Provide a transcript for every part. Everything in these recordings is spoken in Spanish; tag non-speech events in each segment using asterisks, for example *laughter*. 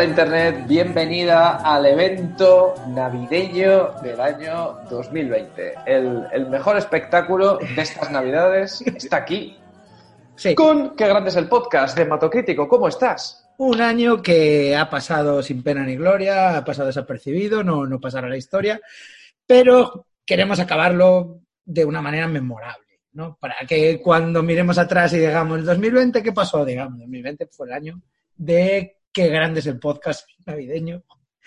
Hola Internet, bienvenida al evento navideño del año 2020. El, el mejor espectáculo de estas navidades está aquí. Sí. Con Qué grande es el podcast de Matocrítico. ¿Cómo estás? Un año que ha pasado sin pena ni gloria, ha pasado desapercibido, no, no pasará la historia, pero queremos acabarlo de una manera memorable, ¿no? Para que cuando miremos atrás y digamos el 2020, ¿qué pasó? Digamos, 2020 fue el año de Qué grande es el podcast navideño.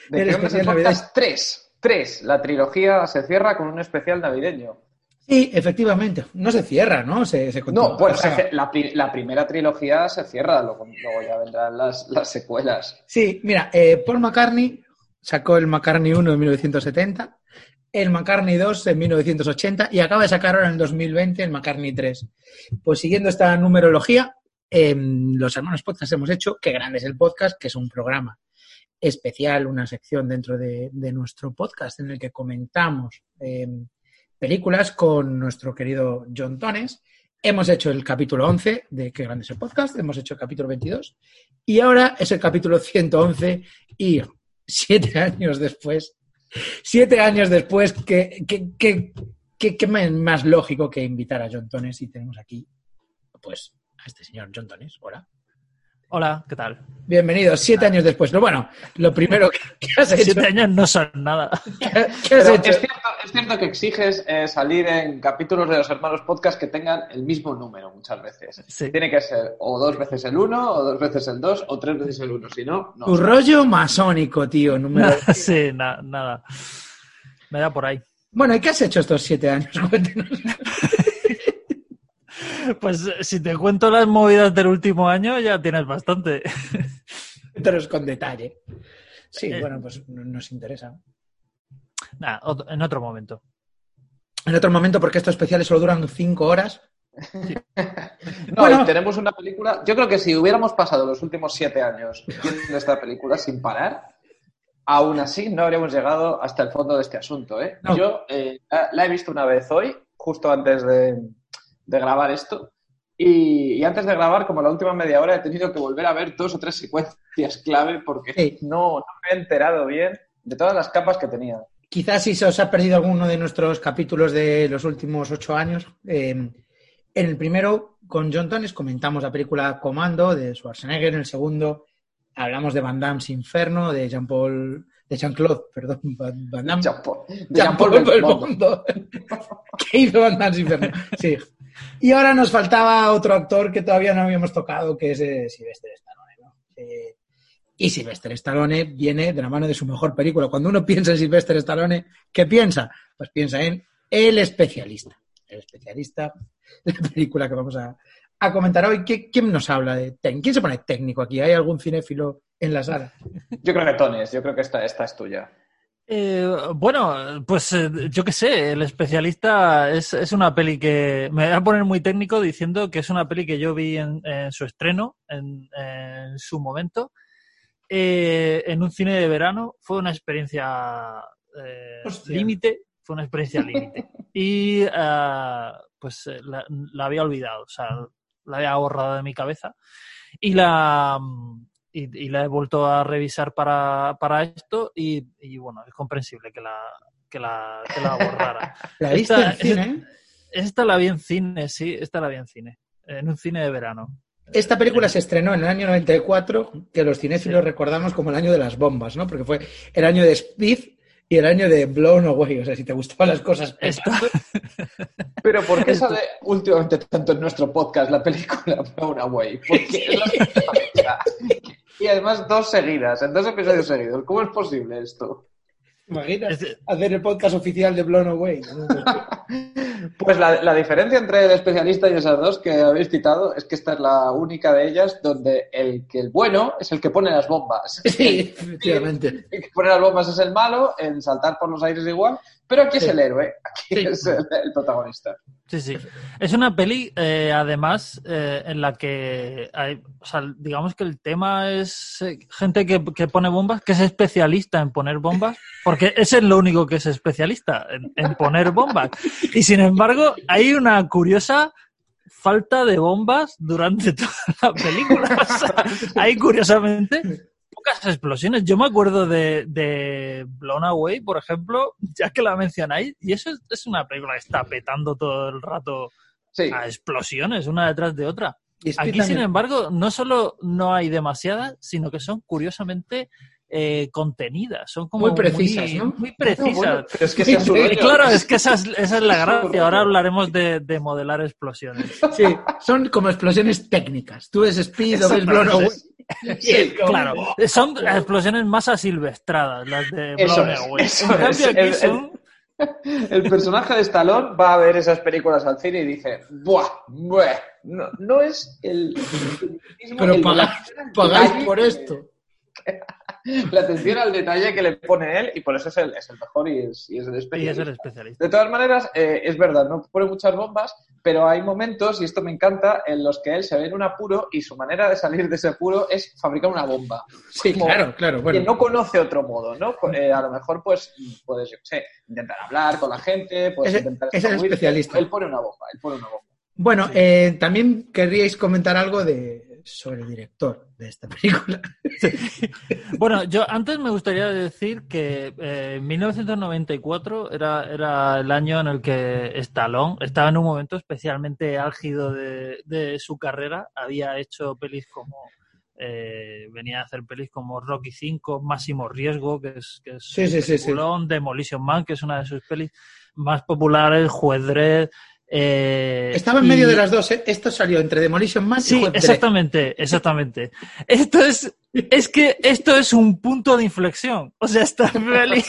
De El especial navideño. podcast 3. 3. La trilogía se cierra con un especial navideño. Sí, efectivamente. No se cierra, ¿no? Se, se continúa. No, bueno, O sea, se- la, pri- la primera trilogía se cierra, luego, luego ya vendrán las, las secuelas. Sí, mira, eh, Paul McCartney sacó el McCartney 1 en 1970, el McCartney 2 en 1980 y acaba de sacar ahora en 2020 el McCartney 3. Pues siguiendo esta numerología, eh, los hermanos podcast hemos hecho Qué grande es el podcast, que es un programa especial, una sección dentro de, nuestro podcast en el que comentamos eh, películas con nuestro querido John Tones. Hemos hecho el capítulo 11 de Qué grande es el podcast, hemos hecho el capítulo 22 y ahora es el capítulo 111 y siete *laughs* años después, siete años después, que, que, más lógico que invitar a John Tones y tenemos aquí, pues, a este señor John Tones. Hola. Hola, ¿qué tal? Bienvenido, siete años después. Pero bueno, lo primero que, que has hecho... Siete años no son nada. ¿qué, *laughs* qué has Pero hecho? es, cierto, es cierto que exiges eh, salir en capítulos de los hermanos podcast que tengan el mismo número muchas veces. Sí. Tiene que ser o dos veces el uno, o dos veces el dos, o tres veces el uno. Si no, no. Tu rollo masónico, tío. Número... sí, na- nada. Me da por ahí. Bueno, ¿y qué has hecho estos siete años? *laughs* Cuéntanos. Pues eh, si te cuento las movidas del último año, ya tienes bastante. Cuéntanos con detalle. Sí, Eh. bueno, pues no- nos interesa. Nada, ot- en otro momento. En otro momento, porque estos especiales solo duran cinco horas. *laughs* No, Bueno. y tenemos una película. Yo creo que si hubiéramos pasado los últimos siete años viendo esta película sin parar, aún así no habríamos llegado hasta el fondo de este asunto. ¿eh? No. Yo eh, la- la he visto una vez hoy, justo antes de, de grabar esto. Y, y antes de grabar, como la última media hora, he tenido que volver a ver dos o tres secuencias clave porque Sí. no, no me he enterado bien de todas las capas que tenía. Quizás si se os ha perdido alguno de nuestros capítulos de los últimos ocho años. eh, en el primero, con John Tones, comentamos la película Comando de Schwarzenegger. En el segundo, hablamos de Van Damme's Inferno, de Jean-Paul, de Jean-Claude, perdón, Van Damme. Jean-Paul de Jean-Paul Jean-Paul Belmondo. *laughs* ¿Qué hizo Van Damme's Inferno? Sí. Y ahora nos faltaba otro actor que todavía no habíamos tocado, que es eh, Sylvester Stallone. ¿no? Y Sylvester Stallone viene de la mano de su mejor película. Cuando uno piensa en Sylvester Stallone, ¿qué piensa? Pues piensa en El especialista. El especialista, *laughs* la película que vamos a, a comentar hoy. ¿Qui- ¿Quién nos habla de técnico? ¿Quién se pone técnico aquí? ¿Hay algún cinéfilo en la sala? Yo creo que Tones, yo creo que esta, esta es tuya. Eh, bueno, pues eh, yo qué sé, El especialista es, es una peli que me voy a poner muy técnico diciendo que es una peli que yo vi en, en su estreno, en, en su momento, eh, en un cine de verano. Fue una experiencia eh, límite, fue una experiencia *laughs* límite. Y ah, pues la, la había olvidado, o sea, la había borrado de mi cabeza. Y la, y, y la he vuelto a revisar para, para esto y, y, bueno, es comprensible que la, que la, que la borrara. *laughs* ¿La viste Esta- en cine? *laughs* Esta la vi en cine, sí, esta la vi en cine, en un cine de verano. Esta película se estrenó en el año 94, que los cinéfilos recordamos como el año de las bombas, ¿no? Porque fue el año de Speed y el año de Blown Away. O sea, si te gustaban las cosas Esta, *laughs* Pero ¿por qué Esto- sale últimamente tanto en nuestro podcast la película Blown Away? Porque es la. Y además dos seguidas, en dos episodios seguidos. ¿Cómo es posible esto? ¿Imaginas hacer el podcast oficial de Blown Away? *laughs* Pues la, la diferencia entre el especialista y esas dos que habéis citado es que esta es la única de ellas donde el que el bueno es el que pone las bombas. Sí, efectivamente. El que pone las bombas es el malo, en saltar por los aires igual, pero aquí es el héroe, aquí Sí. es el, el protagonista. Sí, sí. Es una peli, eh, además, eh, en la que hay, o sea, digamos que el tema es eh, gente que, que pone bombas, que es especialista en poner bombas, porque ese es lo único que es especialista, en, en poner bombas. Y sin embargo, hay una curiosa falta de bombas durante toda la película. *laughs* O sea, hay curiosamente pocas explosiones. Yo me acuerdo de, de Blown Away, por ejemplo, *laughs* ya que la mencionáis, y eso es, es una película que está petando todo el rato Sí. a explosiones, una detrás de otra. Aquí, sin embargo, no solo no hay demasiadas, sino que son curiosamente eh, contenidas. Son como Muy precisas, ¿no? Muy precisas. Bueno, pero es que Sí, Y rollo. claro, es que esa es, esa es la *laughs* gracia. Ahora hablaremos de, de modelar explosiones. Sí, son como explosiones técnicas. Tú ves Speed o ves Blown Away. *laughs* como- Claro, son *laughs* explosiones más asilvestradas, las de Eso es, eso En cambio, es. aquí El- son... El personaje de Stallone va a ver esas películas al cine y dice, ¡buah! bueh, no, no es el... el- Pero el- *laughs* pagáis, pagáis por esto. La atención al detalle que le pone él y por eso es el, es el mejor y es, y es el Y es especialista. el especialista. De todas maneras, eh, es verdad, no pone muchas bombas, pero hay momentos, y esto me encanta, en los que él se ve en un apuro y su manera de salir de ese apuro es fabricar una bomba. Sí, Como claro, claro. Que Bueno, no conoce otro modo, ¿no? Eh, a lo mejor, pues, puedes, yo sé, intentar hablar con la gente, puedes Ese- intentar es el especialista. Él pone una bomba, él pone una bomba. bueno eh, también querríais comentar algo de sobre el director de esta película. *laughs* Bueno, yo antes me gustaría decir que eh, 1994 era, era el año en el que Stallone estaba en un momento especialmente álgido de, de su carrera. Había hecho pelis como. eh, venía a hacer pelis como Rocky V, Máximo Riesgo, que es, que es Sí, sí, Demolition Man, que es una de sus pelis más populares, Juez Dredd. Eh, Estaba en y- medio de las dos, ¿eh? Esto salió entre Demolition Man y Sí, Juez Dredd. exactamente, exactamente. Esto es, es que esto es un punto de inflexión. O sea, esta *laughs* peli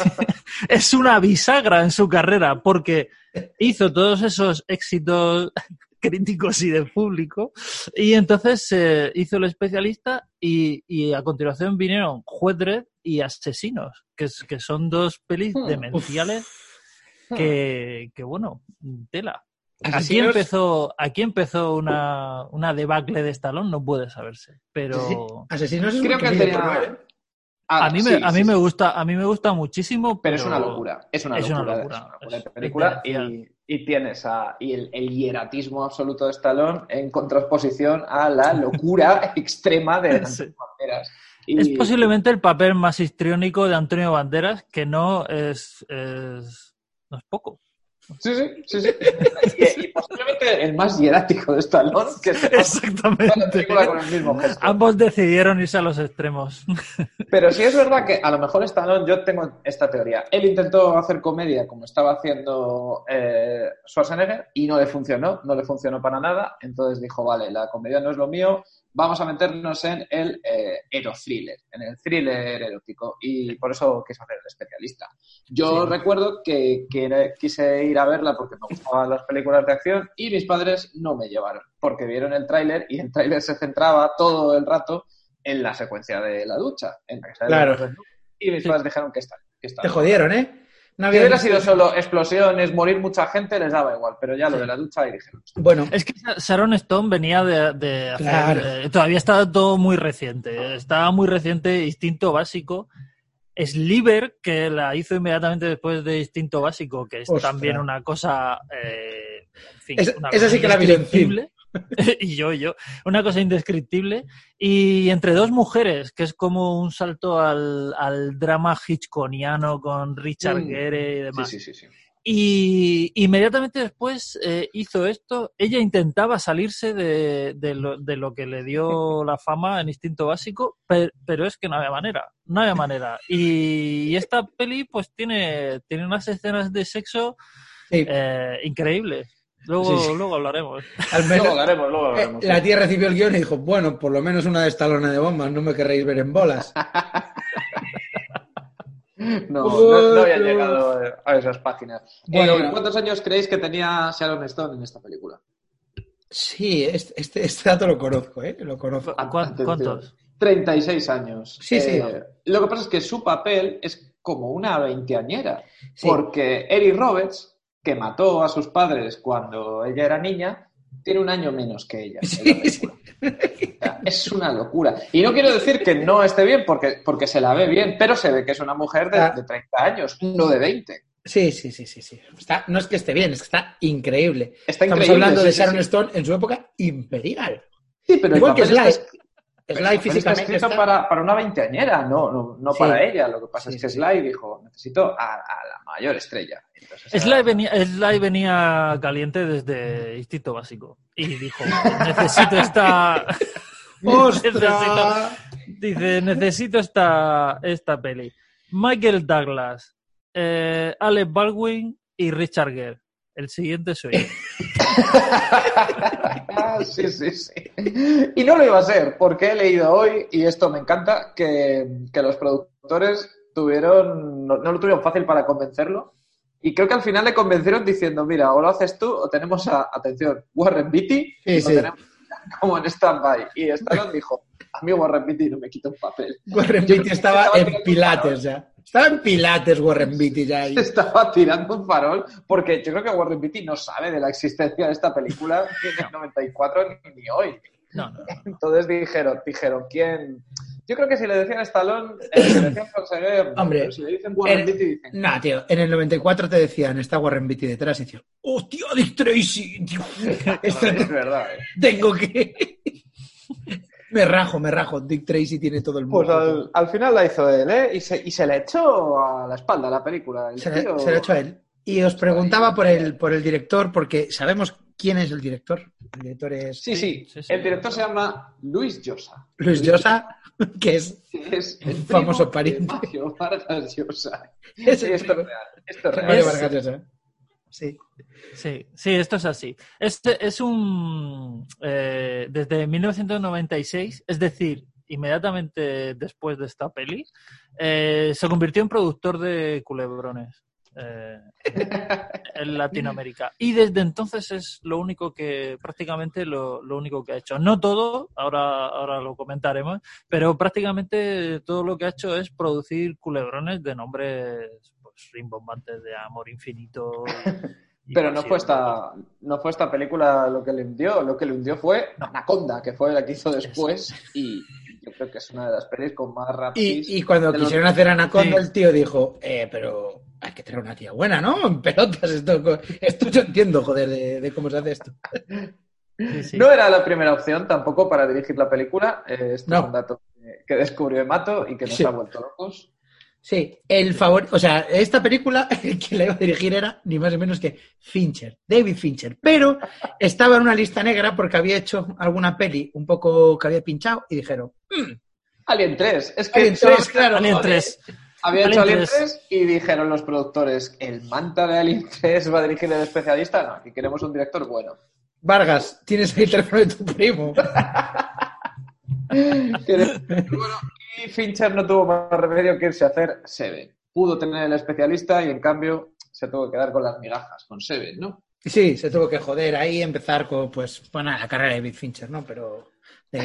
es una bisagra en su carrera porque hizo todos esos éxitos *laughs* críticos y de público y entonces eh, hizo el especialista y, y a continuación vinieron Juez Dredd y Asesinos, que, que son dos pelis Hmm. demenciales que, que bueno, tela. Aquí empezó, aquí empezó una, una debacle de Stallone, no puede saberse. Pero Asesinos es Creo que ¿eh? Ah, a mí, sí, me, a sí, mí me gusta, a mí me gusta muchísimo. Pero es una locura, es una es una locura, es una locura es- película y, y tienes a, y el, el hieratismo absoluto de Stallone en contraposición a la locura *laughs* extrema de Sí. Banderas. Y- Es posiblemente el papel más histriónico de Antonio Banderas, que no es, es no es poco. Sí, sí, sí, sí. *laughs* y, y posiblemente el más hierático de Stallone, que la Exactamente. con el mismo gesto. Ambos decidieron irse a los extremos. *laughs* Pero sí es verdad que a lo mejor Stallone, yo tengo esta teoría. Él intentó hacer comedia como estaba haciendo eh, Schwarzenegger y no le funcionó, no le funcionó para nada. Entonces dijo, vale, la comedia no es lo mío, vamos a meternos en el eh, en el thriller erótico. Y por eso quiso hacer el especialista. Yo Sí. recuerdo que, quise ir a verla porque me gustaban las películas de acción y mis padres no me llevaron porque vieron el tráiler y el tráiler se centraba todo el rato en la secuencia de la ducha, en la que sale Claro. el desnudo. Y mis padres dijeron que está. Que está Te jodieron, ¿eh? No Si había hubiera sido solo explosiones, morir mucha gente, les daba igual, pero ya lo Sí. de la ducha ahí dijeron. Bueno, Es que Sharon Stone venía de, de hacer. Claro. eh, todavía estaba todo muy reciente. Estaba muy reciente, Instinto Básico. Sliver, que la hizo inmediatamente después de Instinto Básico, que es Ostras. también una cosa. eh, en fin, Esa- una esa cosa sí que la vi. *laughs* y yo, y yo. Una cosa indescriptible. Y entre dos mujeres, que es como un salto al, al drama hitchconiano con Richard Mm. Gere y demás. Sí, sí, sí. Y inmediatamente después eh, hizo esto. Ella intentaba salirse de, de lo, de lo que le dio *laughs* la fama en Instinto Básico, per- pero es que no había manera, no había manera. Y esta peli pues tiene, tiene unas escenas de sexo eh, increíbles. Luego, Sí, sí. luego hablaremos. al Luego menos hablaremos, luego eh, hablaremos. la tía recibió el guion y dijo, bueno, por lo menos una de estalona de bombas, no me querréis ver en bolas. *laughs* No, no, no había llegado a esas páginas. Bueno, Eh. ¿Cuántos años creéis que tenía Sharon Stone en esta película? Sí, este, este, este dato lo conozco, ¿eh? Lo conozco. Ah, ¿Cuán- atención. ¿Cuántos? 36 años. Sí, sí. Eh, Lo que pasa es que su papel es como una veinteañera, Sí. porque Eric Roberts, que mató a sus padres cuando ella era niña, tiene un año menos que ella. Sí. O sea, es una locura. Y no quiero decir que no esté bien, porque, porque se la ve bien, pero se ve que es una mujer de, Ah. de 30 años, no de 20. Sí, sí, sí, sí, sí. Está, no es que esté bien, es que está increíble. Está Estamos increíble. hablando sí, de Sharon. Stone en su época imperial. Sí, pero Igual que Sly. está- Sly Pero está físicamente escrito está- para, para una veinteañera, no, no, no Sí. para ella. Lo que pasa Sí, es que sí. Sly dijo, necesito a, a la mayor estrella. Entonces, Sly era- venía, Sly venía caliente desde Instinto Básico y dijo, necesito esta... *laughs* ¡Ostras! Dice, necesito esta, esta peli. Michael Douglas, eh, Alec Baldwin y Richard Gere. El siguiente soy yo. *laughs* Ah, sí, sí, sí. Y no lo iba a ser, porque he leído hoy, y esto me encanta, que, que los productores tuvieron, no, no lo tuvieron fácil para convencerlo. Y creo que al final le convencieron diciendo, mira, o lo haces tú o tenemos a, atención, Warren Beatty, Sí, sí. tenemos como en stand-by. Y Stallone dijo, a mí Warren Beatty no me quita un papel. Warren Beatty estaba estaba en pilates ya. Estaba en pilates Warren Beatty ya ahí. *laughs* Estaba tirando un farol, porque yo creo que Warren Beatty no sabe de la existencia de esta película en el 94 ni, ni hoy. No, no, no. Entonces dijeron, dijeron, ¿quién? Yo creo que si le decían Stallone, eh, si le decían Schwarzenegger, Hombre, si le dicen Warren en- Beatty, dicen, No, tío, en el 94 te decían, está Warren Beatty detrás y decían, ¡hostia, Dick Tracy! tío! *laughs* Esto es verdad. eh". tengo que... me rajo, me rajo. Dick Tracy tiene todo el Pues mundo. al, al final la hizo él, ¿eh? Y se, y se le echó a la espalda la película. El Se le, tío- se lo ha hecho a él. Y os preguntaba por el, por el director, porque sabemos quién es el director. El director es Sí, sí, Sí, sí, El director se llama Luis Llosa. Luis Llosa, que es, que Es el Un famoso pariente. de Mario Vargas Llosa. *laughs* es Sí, el esto es real. Esto es real. Mario Vargas Llosa. Sí. Sí, sí, esto es así. Este es un. eh, desde 1996, es decir, inmediatamente después de esta peli, eh, se convirtió en productor de culebrones eh, en Latinoamérica. Y desde entonces es lo único que, prácticamente lo, lo único que ha hecho. No todo, ahora, ahora lo comentaremos, pero prácticamente todo lo que ha hecho es producir culebrones de nombres rimbombantes de amor infinito. y- *laughs* y Pero no fue, esta, no fue esta película lo que le hundió, lo que le hundió fue Anaconda, que fue la que hizo después, y yo creo que es una de las pelis con más rapis. Y, y cuando los- quisieron hacer Anaconda, Sí. el tío dijo, eh, pero hay que tener una tía buena, ¿no? En pelotas, esto, esto yo entiendo, joder, de, de cómo se hace esto. Sí, sí. No era la primera opción tampoco para dirigir la película. eh, esto No. es un dato que, que descubrió Emato y que nos Sí. ha vuelto locos. Sí, el favor, o sea, esta película, *laughs* el que la iba a dirigir era ni más ni menos que Fincher, David Fincher, pero estaba en una lista negra porque había hecho alguna peli un poco que había pinchado y dijeron, Alien 3. Es que Alien solo 3, claro. Alien joder. 3. había hecho Alien Alien 3. 3 y dijeron los productores, ¿el manta de Alien 3 va a dirigir el especialista? No, aquí queremos un director bueno. Vargas, tienes ahí el teléfono de tu primo. *laughs* Bueno, *laughs* y Fincher no tuvo más remedio que irse a hacer Seven. Pudo tener el especialista y en cambio se tuvo que quedar con las migajas, con Seven, ¿no? Sí, se tuvo que joder ahí, empezar con, pues, bueno, la carrera de David Fincher, ¿no? Pero, The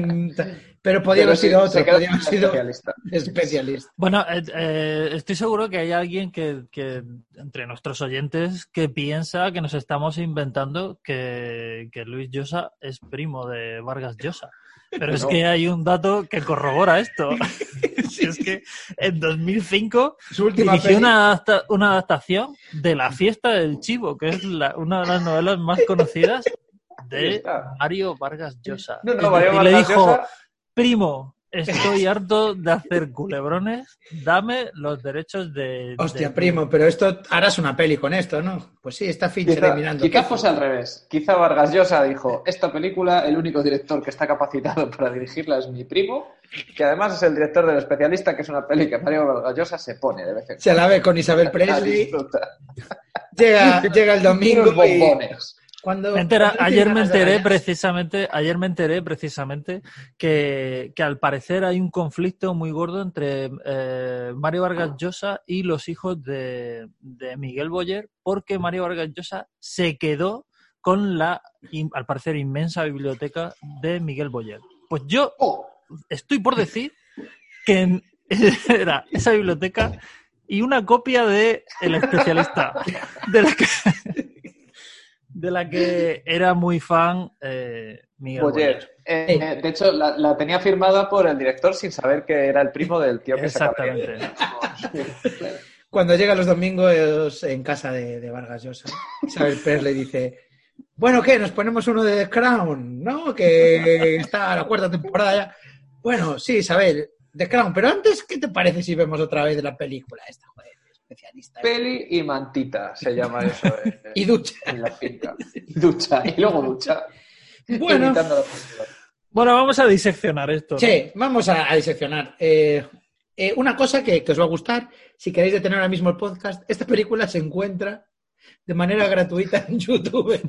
Game, *laughs* ta- pero podía Pero haber sido otro, podía haber sido especialista. *laughs* especialista. Bueno, eh, eh, estoy seguro que hay alguien que, que, entre nuestros oyentes, que piensa que nos estamos inventando que, que Luis Llosa es primo de Vargas Llosa. Pero es No. que hay un dato que corrobora esto. *laughs* Si es que en 2005 Su última dirigió una, adapta- una adaptación de La fiesta del chivo, que es la- una de las novelas más conocidas de. Mario Vargas Llosa. No, Mario decir, le Vargas dijo, Llosa- primo, estoy harto de hacer culebrones, dame los derechos de... Hostia, de- primo, pero esto harás una peli con esto, ¿no? Pues sí, está Fincher mirando. quizá fuese al revés. Quizá Vargas Llosa dijo, esta película, el único director que está capacitado *laughs* para dirigirla es mi primo, que además es el director del especialista, que es una peli que Mario Vargas Llosa se pone de vez en Se la ve con Isabel *laughs* cuando. La Presley, llega, llega el domingo y bombones. Cuando... Entera- ayer me enteré precisamente, ayer me enteré precisamente que, que al parecer hay un conflicto muy gordo entre eh, Mario Vargas Llosa y los hijos de, de Miguel Boyer, porque Mario Vargas Llosa se quedó con la, al parecer, inmensa biblioteca de Miguel Boyer. Pues yo estoy por decir que *laughs* era esa biblioteca y una copia de El especialista, de la que, de la que era muy fan eh, Miguel Boyer. Boyer. Eh, eh, de hecho, la, la tenía firmada por el director sin saber que era el primo del tío que Exactamente. *laughs* Cuando llega los domingos en casa de, de Vargas Llosa, Isabel Presley dice, Bueno, ¿qué? Nos ponemos uno de The Crown, ¿no? Que está a la cuarta temporada ya. Bueno, sí, Isabel, The Crown. Pero antes, ¿qué te parece si vemos otra vez la película esta, especialista? Peli y mantita se llama eso. en- *laughs* Y ducha. En la finca. Y *laughs* ducha. Y luego ducha. Bueno. Bueno, vamos a diseccionar esto. ¿no? sí, vamos a, a diseccionar. Eh, eh, una cosa que, que os va a gustar, si queréis detener ahora mismo el podcast, esta película se encuentra de manera gratuita en *laughs* YouTube.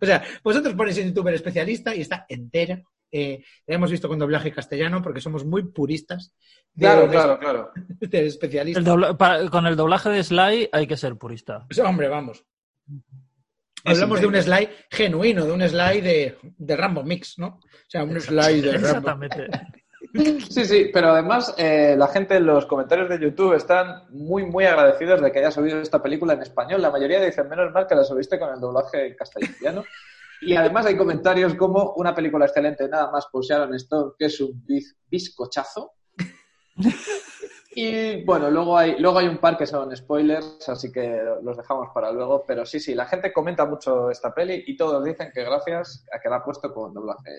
o sea, vosotros ponéis en YouTube el especialista y está entera. Eh, la hemos visto con doblaje castellano porque somos muy puristas de- Claro, de- claro, claro. *laughs* El pa- con el doblaje de Sly hay que ser purista. Pues, hombre, vamos. Es Hablamos de un slide genuino, de un slide de, de Rambo Mix, ¿no? O sea, un slide de Rambo. Exactamente. *laughs* Sí, sí, pero además eh, la gente en los comentarios de YouTube están muy, muy agradecidos de que hayas subido esta película en español. La mayoría dicen, menos mal que la subiste con el doblaje en castellano. *laughs* Y además hay comentarios como una película excelente, nada más por Sharon Stone, que es un biz- bizcochazo. Y bueno, luego hay, luego hay un par que son spoilers, así que los dejamos para luego. Pero sí, sí, la gente comenta mucho esta peli y todos dicen que gracias a que la ha puesto con doblaje.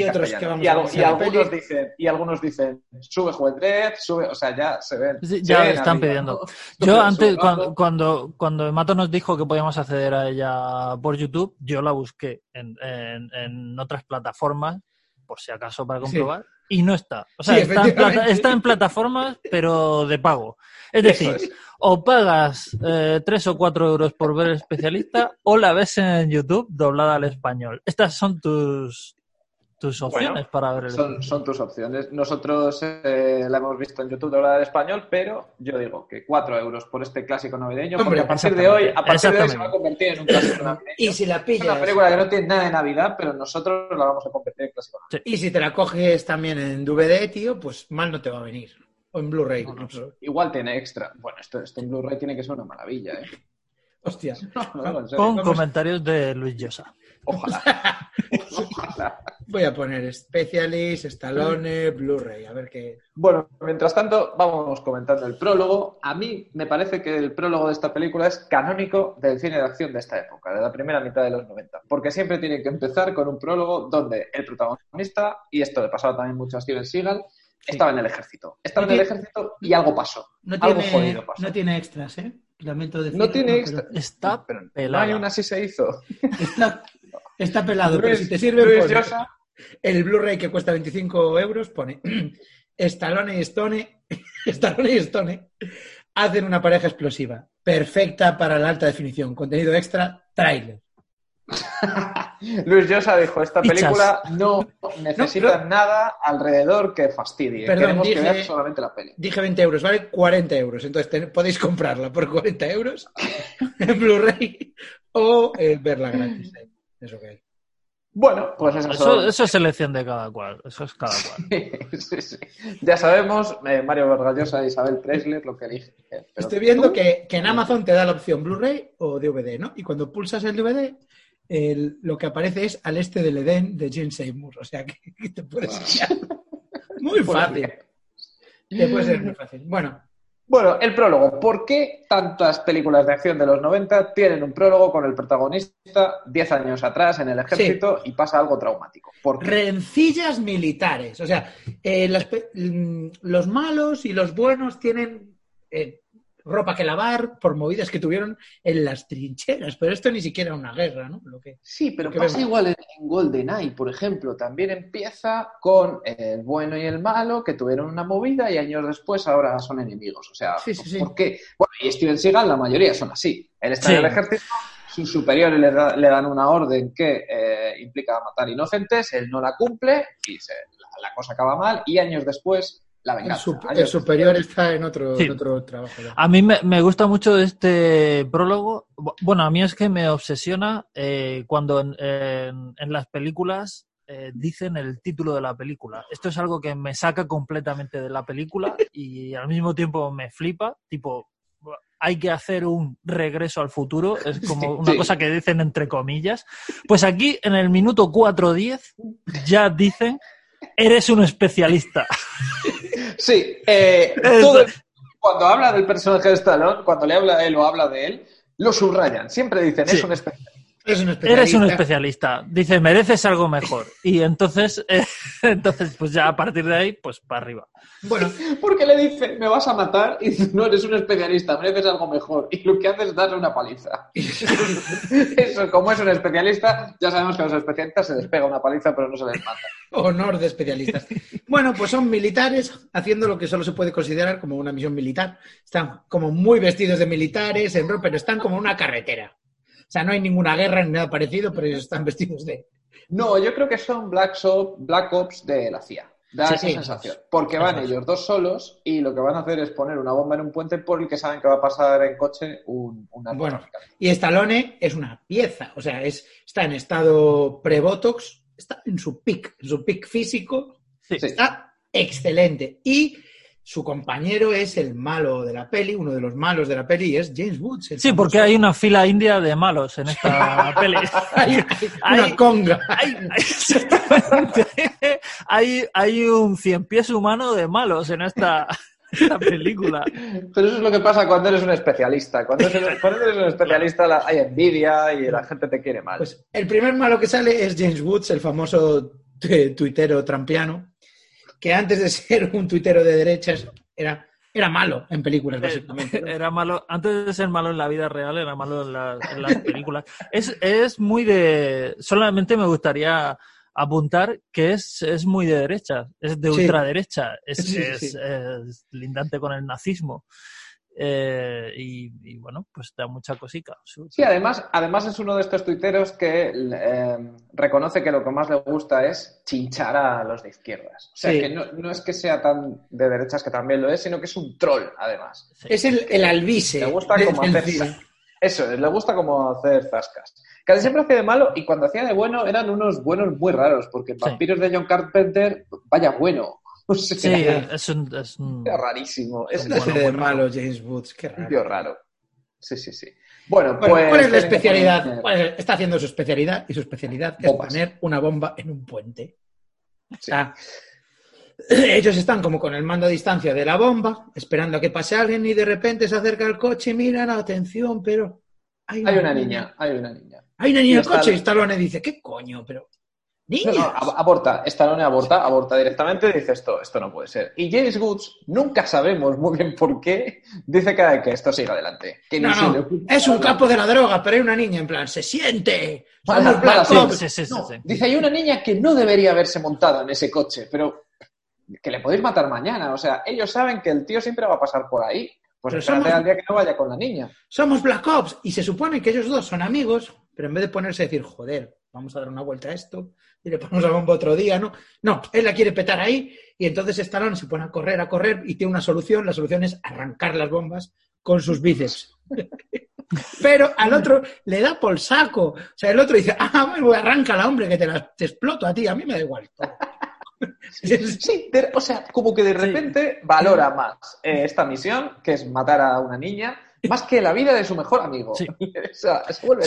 Y otros castellano. que vamos y, a al- analizar y la algunos dicen, y algunos dicen, sube Juez sube, o sea, ya se ven. Sí, se ya ven están arriba, pidiendo. *laughs* ¿no? Yo Sube, antes, sube, cuando, cuando, cuando Mato nos dijo que podíamos acceder a ella por YouTube, yo la busqué en, en- en otras plataformas, por si acaso para comprobar, y no está. O sea, Sí, está, en plata- efectivamente. está en plataformas, pero de pago. Es decir, es. o pagas eh, 3 o 4 euros por ver el especialista, o la ves en YouTube doblada al español. Estas son tus, tus opciones Bueno, para ver el Son, son tus opciones. Nosotros eh, la hemos visto en YouTube doblada al español, pero yo digo que 4 euros por este clásico navideño, Hombre, porque a partir de hoy, a partir de hoy se va a convertir en un clásico navideño. Y si la Es una pillas, película que no tiene nada de Navidad, pero nosotros la vamos a convertir en clásico navideño. y si te la coges también en DVD, tío, pues mal no te va a venir. O en Blu-ray, No, no. Igual tiene extra. Bueno, esto, esto en Blu-ray tiene que ser una maravilla, ¿eh? Hostia. *laughs* No. Con comentarios de Luis Llosa. Ojalá. Ojalá. *laughs* Voy a poner Specialist, Stallone, Blu-ray, a ver qué. Bueno, mientras tanto, vamos comentando el prólogo. A mí me parece que el prólogo de esta película es canónico del cine de acción de esta época, de la primera mitad de los 90. Porque siempre tiene que empezar con un prólogo donde el protagonista, y esto le pasaba también mucho a Steven Seagal, estaba en el ejército. Estaba en el ejército y algo pasó. No Algo tiene, jodido pasó. no tiene extras, ¿eh? Lamento. No tiene pero extra. Está Pero no pelada. hay una así se hizo. Está, está pelado, pero si te sirve, Luis Llosa, el Blu-ray que cuesta 25 euros, pone *clears throat* Stallone y Stone, *clears throat* Stallone y Stone hacen una pareja explosiva, perfecta para la alta definición, contenido extra, trailer. *laughs* Luis Llosa dijo, esta Pichas. película no necesita nada alrededor que fastidie. Perdón, Queremos que veas solamente la peli. Dije 20 euros, vale 40 euros. Entonces ten- podéis comprarla por 40 euros *laughs* en Blu-ray o eh, verla gratis. eh. Eso que hay. Bueno, pues Eso, son- eso es elección de cada cual. Eso es cada cual. *laughs* Sí, sí. Ya sabemos, eh, Mario Vargallosa e Isabel Presley lo que elige. Pero Estoy viendo que, que en Amazon te da la opción Blu-ray o DVD, ¿no? Y cuando pulsas el DVD, el- lo que aparece es Al este del Edén de Jane Seymour. O sea que, *laughs* que te puedes guiar. Muy fácil. Te puede ser muy fácil. Bueno, Bueno, el prólogo. ¿Por qué tantas películas de acción de los 90 tienen un prólogo con el protagonista 10 años atrás en el ejército y pasa algo traumático? ¿Por qué? rencillas militares. O sea, eh, las mm, los malos y los buenos tienen eh, ropa que lavar por movidas que tuvieron en las trincheras. Pero esto ni siquiera una guerra, ¿no? Lo que... Sí, pero Que pasa vemos. igual en en GoldenEye, por ejemplo. También empieza con el bueno y el malo que tuvieron una movida y años después ahora son enemigos. O sea, Sí, sí, sí. ¿por qué? Bueno, y Steven Seagal, la mayoría son así. Él está en el ejército, sus superiores le, da- le dan una orden que eh, implica matar inocentes, él no la cumple y se- la, la cosa acaba mal y años después la El, venganza. superior está en otro, Sí. en otro trabajo. A mí me, me gusta mucho este prólogo. Bu- Bueno, a mí es que me obsesiona eh, cuando en, en- en las películas eh, dicen el título de la película. Esto es algo que me saca completamente de la película y al mismo tiempo me flipa. Tipo, hay que hacer un regreso al futuro. Es *laughs* como Sí, una sí. cosa que dicen entre comillas. Pues aquí, en el minuto 4.10, ya dicen, eres un especialista. *laughs* Sí, eh, todo el- cuando habla del personaje de Stallone, cuando le habla a él o habla de él, lo subrayan. Siempre dicen, Sí. es un especialista. Es un especialista. Eres un especialista. Dice, mereces algo mejor. Y entonces, *laughs* eh, entonces, pues ya a partir de ahí, pues para arriba. Bueno, *laughs* Porque le dice, me vas a matar y dice, no, eres un especialista, mereces algo mejor. Y lo que hace es darle una paliza. *laughs* Eso, como es un especialista, ya sabemos que a los especialistas se les pega una paliza, pero no se les mata. honor de especialistas. Bueno, pues son militares haciendo lo que solo se puede considerar como una misión militar. Están como muy vestidos de militares, en ropa, pero están como en una carretera. O sea, no hay ninguna guerra ni nada parecido, pero ellos están *laughs* vestidos de... No, yo creo que son Black, Ops, Black Ops de la CIA. Da Sí, esa sí. sensación. Porque van ellos dos solos y lo que van a hacer es poner una bomba en un puente por el que saben que va a pasar en coche un, un Bueno, y Stallone es una pieza, o sea, es, está en estado pre-botox, está en su pic, en su pic físico. Sí. está excelente. Y su compañero es el malo de la peli, uno de los malos de la peli, es James Woods. Sí, porque hay una fila india de malos en esta *laughs* peli. Hay- hay una conga. Hay, hay, hay un cien pies humano de malos en esta, esta película. Pero eso es lo que pasa cuando eres un especialista. Cuando eres, *laughs* cuando eres un especialista la- hay envidia y la gente te quiere mal. Pues el primer malo que sale es James Woods, el famoso tu- tuitero trampiano, que antes de *laughs* ser un tuitero de derechas era, era malo en películas, básicamente. ¿no? Era malo, antes de ser malo en la vida real, era malo en, la- en las películas. Es, es muy de. Solamente me gustaría apuntar que es, es muy de derecha, es de ultraderecha, es, Sí, sí, es- sí. es lindante con el nazismo. Eh, y, y, bueno, pues da mucha cosica. Sí, además, además es uno de estos tuiteros que eh, reconoce que lo que más le gusta es chinchar a los de izquierdas. O sea, Sí. que no, no es que sea tan de derechas, que también lo es, sino que es un troll, además. sí. Es el, el albise. Le gusta como *laughs* hacer... Eso, le gusta como hacer zascas. Casi siempre hacía de malo y cuando hacía de bueno eran unos buenos muy raros, porque Sí. Vampiros de John Carpenter, vaya bueno. *laughs* O sea, Sí, es un, es un- rarísimo. Es Bueno, Hace un de malo James Woods, qué raro. tío raro. Sí, sí, sí. Bueno, pues... ¿cuál es la especialidad? poner- ¿Cuál es- Está haciendo su especialidad y su especialidad es poner una bomba en un puente. O sea, *clears throat* ellos están como con el mando a distancia de la bomba, esperando a que pase alguien y de repente se acerca el coche y miran, atención, pero... Hay una niña, hay una niña. Hay una niña en el coche y Stallone dice, ¿qué coño? Pero... No, ¡Niña! no, ab- aborta. Stallone aborta, aborta directamente y dice esto, esto no puede ser. Y James Woods, nunca sabemos muy bien por qué, dice que, que esto siga adelante. Que No, no, es un capo de la droga, pero hay una niña en plan, se siente. Mala- Somos mala Black siente. Ops. Sí, sí, sí, No, sí. Dice, hay una niña que no debería haberse montado en ese coche, pero que le podéis matar mañana. O sea, ellos saben que el tío siempre va a pasar por ahí. Pues espérate somos- al día que no vaya con la niña. Somos Black Ops. Y se supone que ellos dos son amigos, pero en vez de ponerse a decir, joder, vamos a dar una vuelta a esto y le ponemos la bomba otro día, ¿no? No, él la quiere petar ahí y entonces Stallone se pone a correr, a correr y tiene una solución. La solución es arrancar las bombas con sus bíceps. *laughs* Pero al otro le da por saco. O sea, el otro dice, ah, bueno, arranca la hombre, que te, la, te exploto a ti, a mí me da igual. todo". *laughs* Sí, de- o sea, como que de repente valora más eh, esta misión, que es matar a una niña, más que la vida de su mejor amigo. Sí. *laughs* o sea, se vuelve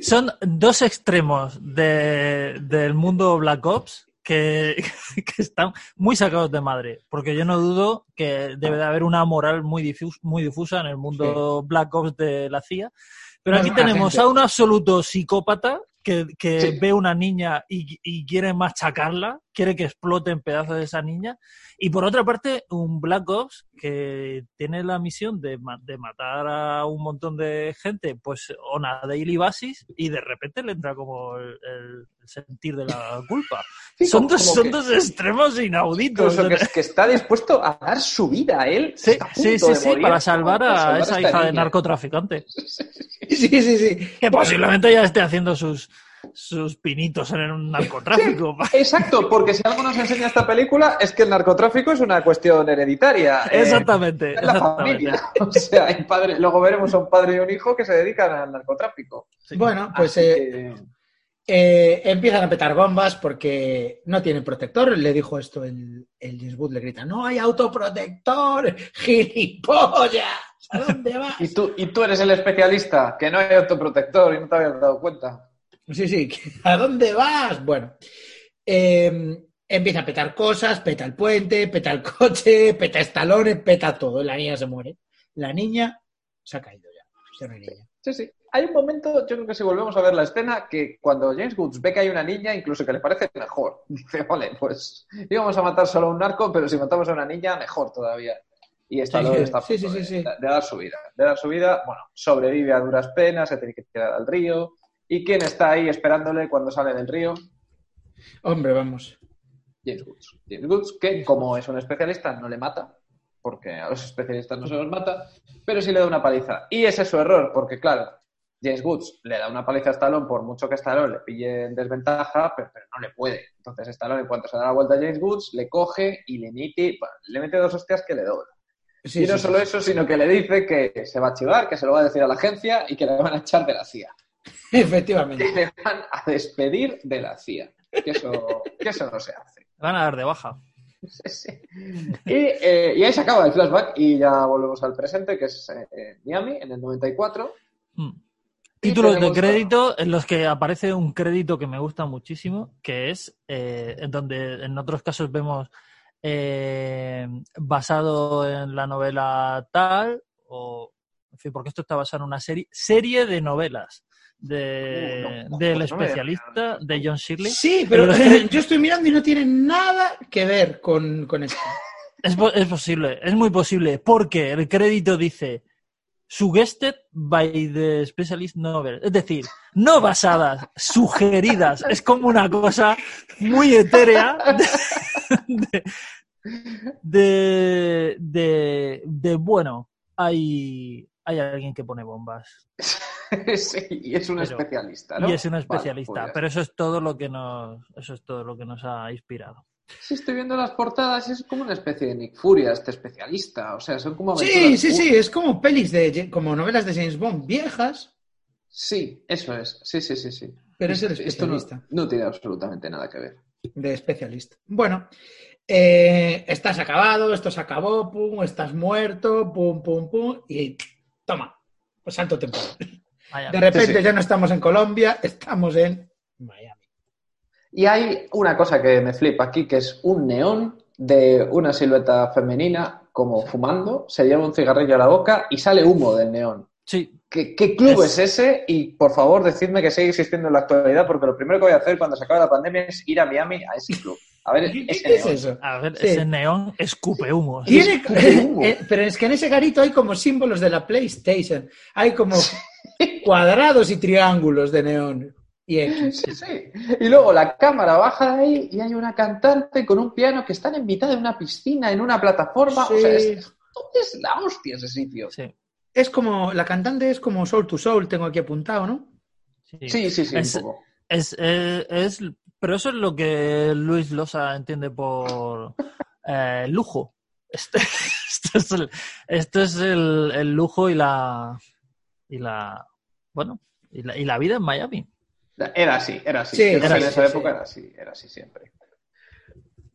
Son, dos extremos de- del mundo Black Ops que, *laughs* que están muy sacados de madre. Porque yo no dudo que debe de haber una moral muy, difus- muy difusa en el mundo Black Ops de la CIA. Pero aquí tenemos gente- a un absoluto psicópata que, que Sí. ve una niña y, y quiere machacarla, quiere que explote en pedazos de esa niña. Y por otra parte, un Black Ops que tiene la misión de, ma- de matar a un montón de gente, pues on a daily basis, y de repente le entra como el, el sentir de la *laughs* culpa. Sí, son como- dos, como son que- dos extremos inauditos. Que, *laughs* que está dispuesto a dar su vida a él. Sí, a sí, sí, de sí, morir para salvar a salvar esa hija de narcotraficante. *laughs* Sí, sí, sí. Que posiblemente ya esté haciendo sus, sus pinitos en un narcotráfico. *laughs* Exacto, porque si algo nos enseña esta película es que el narcotráfico es una cuestión hereditaria. eh, Exactamente. es la exactamente. familia. *laughs* O sea, hay padre, luego veremos a un padre y un hijo que se dedican al narcotráfico. Sí. Bueno, pues eh, que- Eh, empiezan a petar bombas porque no tiene protector. Le dijo esto el, el James Wood, le grita, no hay autoprotector, *laughs* gilipollas, ¿a dónde vas? ¿Y tú, y tú eres el especialista, que no hay autoprotector y no te habías dado cuenta. Sí, sí, *laughs* ¿a dónde vas? Bueno, eh, empieza a petar cosas, peta el puente, peta el coche, *laughs* peta estalones, peta todo. La niña se muere. La niña se ha caído ya. Ya no hay niña. Sí, sí. hay un momento, yo creo que si volvemos a ver la escena, que cuando James Woods ve que hay una niña, incluso que le parece mejor, *laughs* dice, vale, pues íbamos a matar solo a un narco, pero si matamos a una niña, mejor todavía. Y Stallone Sí, está sí, sí, de, de dar su vida. De dar su vida, bueno, sobrevive a duras penas, se tiene que tirar al río. ¿Y quién está ahí esperándole cuando sale del río? Hombre, vamos. James Woods. James Woods, que como es un especialista, no le mata, porque a los especialistas no se los mata, pero sí le da una paliza. Y ese es su error, porque claro, James Woods le da una paliza a Stallone por mucho que Stallone le pille en desventaja, pero, pero no le puede. Entonces Stallone, en cuanto se da la vuelta a James Woods, le coge y le mete, le mete dos hostias que le dobla. Sí, y no sí, solo sí. eso, sino que le dice que se va a chivar, que se lo va a decir a la agencia y que le van a echar de la CIA. *laughs* Efectivamente. Que le van a despedir de la CIA. Que eso, que eso no se hace. Van a dar de baja. Sí, sí. Y, eh, y ahí se acaba el flashback y ya volvemos al presente, que es eh, Miami, en el 94. Mm. Y Títulos de tenemos crédito en los que aparece un crédito que me gusta muchísimo, que es eh, en donde en otros casos vemos eh, basado en la novela tal, o en fin, porque esto está basado en una serie, serie de novelas de, Uh, no, del pues no especialista de John Shirley. Sí, pero *laughs* eh, yo estoy mirando y no tiene nada que ver con, con esto. Es, po- es posible, es muy posible, porque el crédito dice suggested by the specialist novel, es decir, no basadas, sugeridas. Es como una cosa muy etérea de, de, de- de, bueno, hay, hay alguien que pone bombas *laughs* sí, y es un Pero- especialista, ¿no? y es un especialista, pues pero eso es todo lo que nos, eso es todo lo que nos ha inspirado. Sí, estoy viendo las portadas y es como una especie de Nick Furia, este especialista. O sea, son como Sí, sí, sí, es como pelis de, como novelas de James Bond viejas, Sí, eso es. Sí, sí, sí, sí. pero es el Esto no, especialista, no tiene absolutamente nada que ver. de especialista. Bueno, eh, estás acabado, esto se acabó, pum, estás muerto, pum, pum, pum, y toma, pues salto temporal. De repente Sí, sí. ya no estamos en Colombia, estamos en Miami. Y hay una cosa que me flipa aquí, que es un neón de una silueta femenina como fumando, se lleva un cigarrillo a la boca y sale humo del neón. Sí, ¿Qué, qué club es... Es- ese? Y por favor, decidme que sigue existiendo en la actualidad, porque lo primero que voy a hacer cuando se acabe la pandemia es ir a Miami a ese club. A ver, *laughs* ¿Qué, ese qué es eso? a ver, Sí. ese neón escupe humos. Tiene- escupe humo. eh, pero es que en ese garito hay como símbolos de la PlayStation. Hay como cuadrados y triángulos de neón. Y X. Sí, sí. Y luego la cámara baja de ahí y hay una cantante con un piano que están en mitad de una piscina, en una plataforma. O sea, es, Sí. es la hostia ese sitio. Sí, Es como, la cantante es como Soul to Soul, tengo aquí apuntado, ¿no? sí. Sí, sí, sí, Es- un poco. Es, eh, es, pero eso es lo que Luis Losa entiende por *laughs* eh, lujo. Este- *laughs* Esto, es, el, esto es el, el lujo y la y la bueno y la, y la vida en Miami. Era así, era así. Sí, era en esa sí. época era así, era así siempre.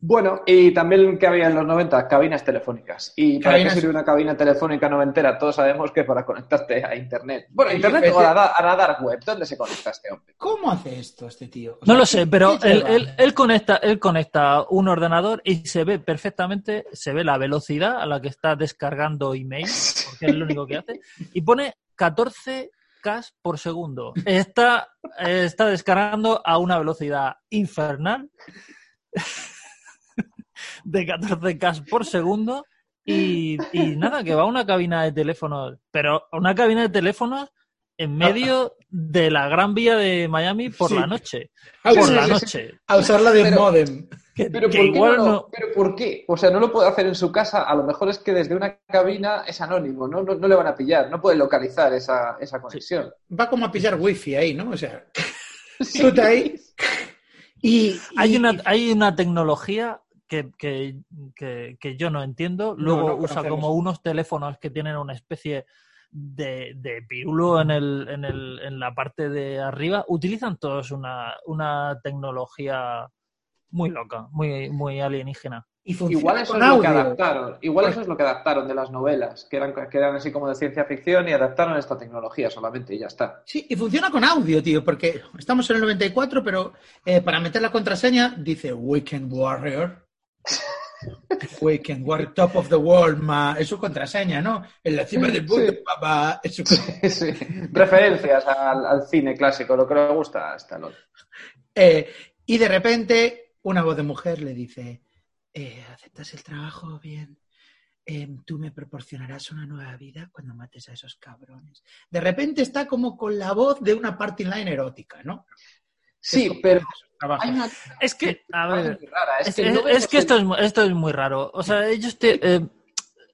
Bueno, y también que había en los 90 cabinas telefónicas. ¿Y para Cabinas- qué sirve una cabina telefónica noventera? Todos sabemos que para conectarte a Internet. Bueno, Internet o a la, da- a la dark web. ¿Dónde se conecta este hombre? ¿Cómo hace esto este tío? O No lo sé, pero ¿qué él, lleva? él, él conecta él conecta un ordenador y se ve perfectamente se ve la velocidad a la que está descargando email porque es lo único que hace y pone 14 K por segundo. Está, eh, está descargando a una velocidad infernal de 14 K por segundo y, y nada, que va a una cabina de teléfonos, pero una cabina de teléfonos en medio de la gran vía de Miami por Sí. la noche. Ah, Por sí, la sí, noche. A usarla de Pero- modem. Que, Pero que ¿por, qué igual no lo- no- ¿Pero por qué? O sea, no lo puede hacer en su casa. A lo mejor es que desde una cabina es anónimo, ¿no? No, no le van a pillar, no puede localizar esa, esa conexión. Va como a pillar wifi ahí, ¿no? O sea, *laughs* tú ahí. Y, Hay una, hay una tecnología que, que, que- que yo no entiendo. Luego no usa como unos teléfonos que tienen una especie de, de pirulo en, el, en, el, en la parte de arriba. Utilizan todos una, una tecnología muy loca, muy, muy alienígena. y funciona Igual eso es lo que adaptaron. Igual eso es lo que adaptaron de las novelas, que eran, que eran así como de ciencia ficción y adaptaron esta tecnología solamente y ya está. Sí, y funciona con audio, tío, porque estamos en el 94, pero eh, para meter la contraseña dice Weekend Warrior. Weekend, we're top of the world, ma. Es su contraseña, ¿no? En la cima del mundo, Sí. papá. Es su- Sí. Referencias al, al cine clásico, lo que le gusta a Stallone. Eh, y de repente, una voz de mujer le dice: eh, ¿Aceptas el trabajo? Bien. Eh, tú me proporcionarás una nueva vida cuando mates a esos cabrones. De repente está como con la voz de una party line erótica, ¿no? Sí, pero una Es que, a ver. Es, que, es- no es vemos que el- esto es, mu- esto es muy raro. O sea, ellos te, eh,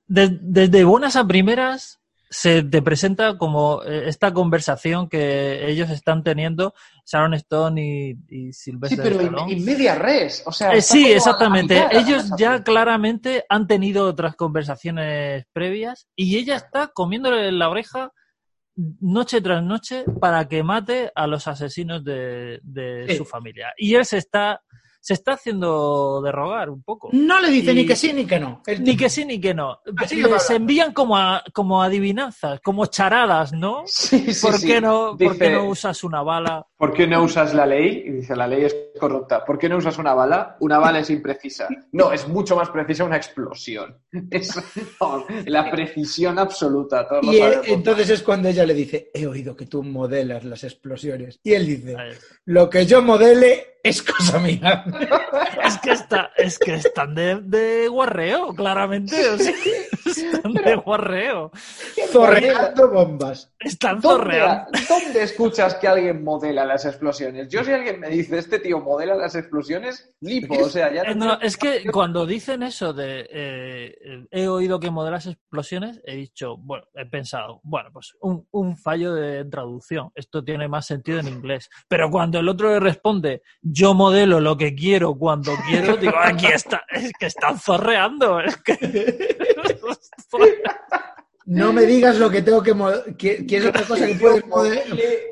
de- desde buenas a primeras se te presenta como eh, esta conversación que ellos están teniendo, Sharon Stone y, y Sí, Sylvester pero en, en media res. O sea, Eh, sí, exactamente. Ellos ya claramente han tenido otras conversaciones previas y ella está comiéndole la oreja noche tras noche para que mate a los asesinos de, de Sí. su familia. Y él se está, se está haciendo de rogar un poco. No le dice Y- ni que sí ni que no. El Ni que sí ni que no. Así que Les envían como, a- como adivinanzas, como charadas, ¿no? Sí, sí, ¿Por, sí. qué no, ¿Por qué no usas una bala? ¿Por qué no usas la ley? Y dice, la ley es corrupta. ¿Por qué no usas una bala? Una bala es imprecisa. No, es mucho más precisa una explosión. *laughs* Es la precisión absoluta. todos Y entonces es cuando ella le dice, he oído que tú modelas las explosiones. Y él dice, lo que yo modele es cosa mía. Es que está, es que están de, de guarreo, claramente. o sea, están de guarreo. Zorreando bombas. Están ¿Dónde, zorreando. ¿Dónde escuchas que alguien modela las explosiones? Yo si alguien me dice, este tío modela las explosiones, lipo. O sea, ya Eh, no, es que cuando dicen eso de eh, he oído que modelas explosiones, he dicho, bueno, he pensado, bueno, pues un, un fallo de traducción. Esto tiene más sentido en inglés. Pero cuando el otro le responde, yo modelo lo que quiero cuando quiero, digo, aquí está, es que están zorreando. Es que... No me digas lo que tengo que modelar. Que, que es otra cosa que puedes modelar.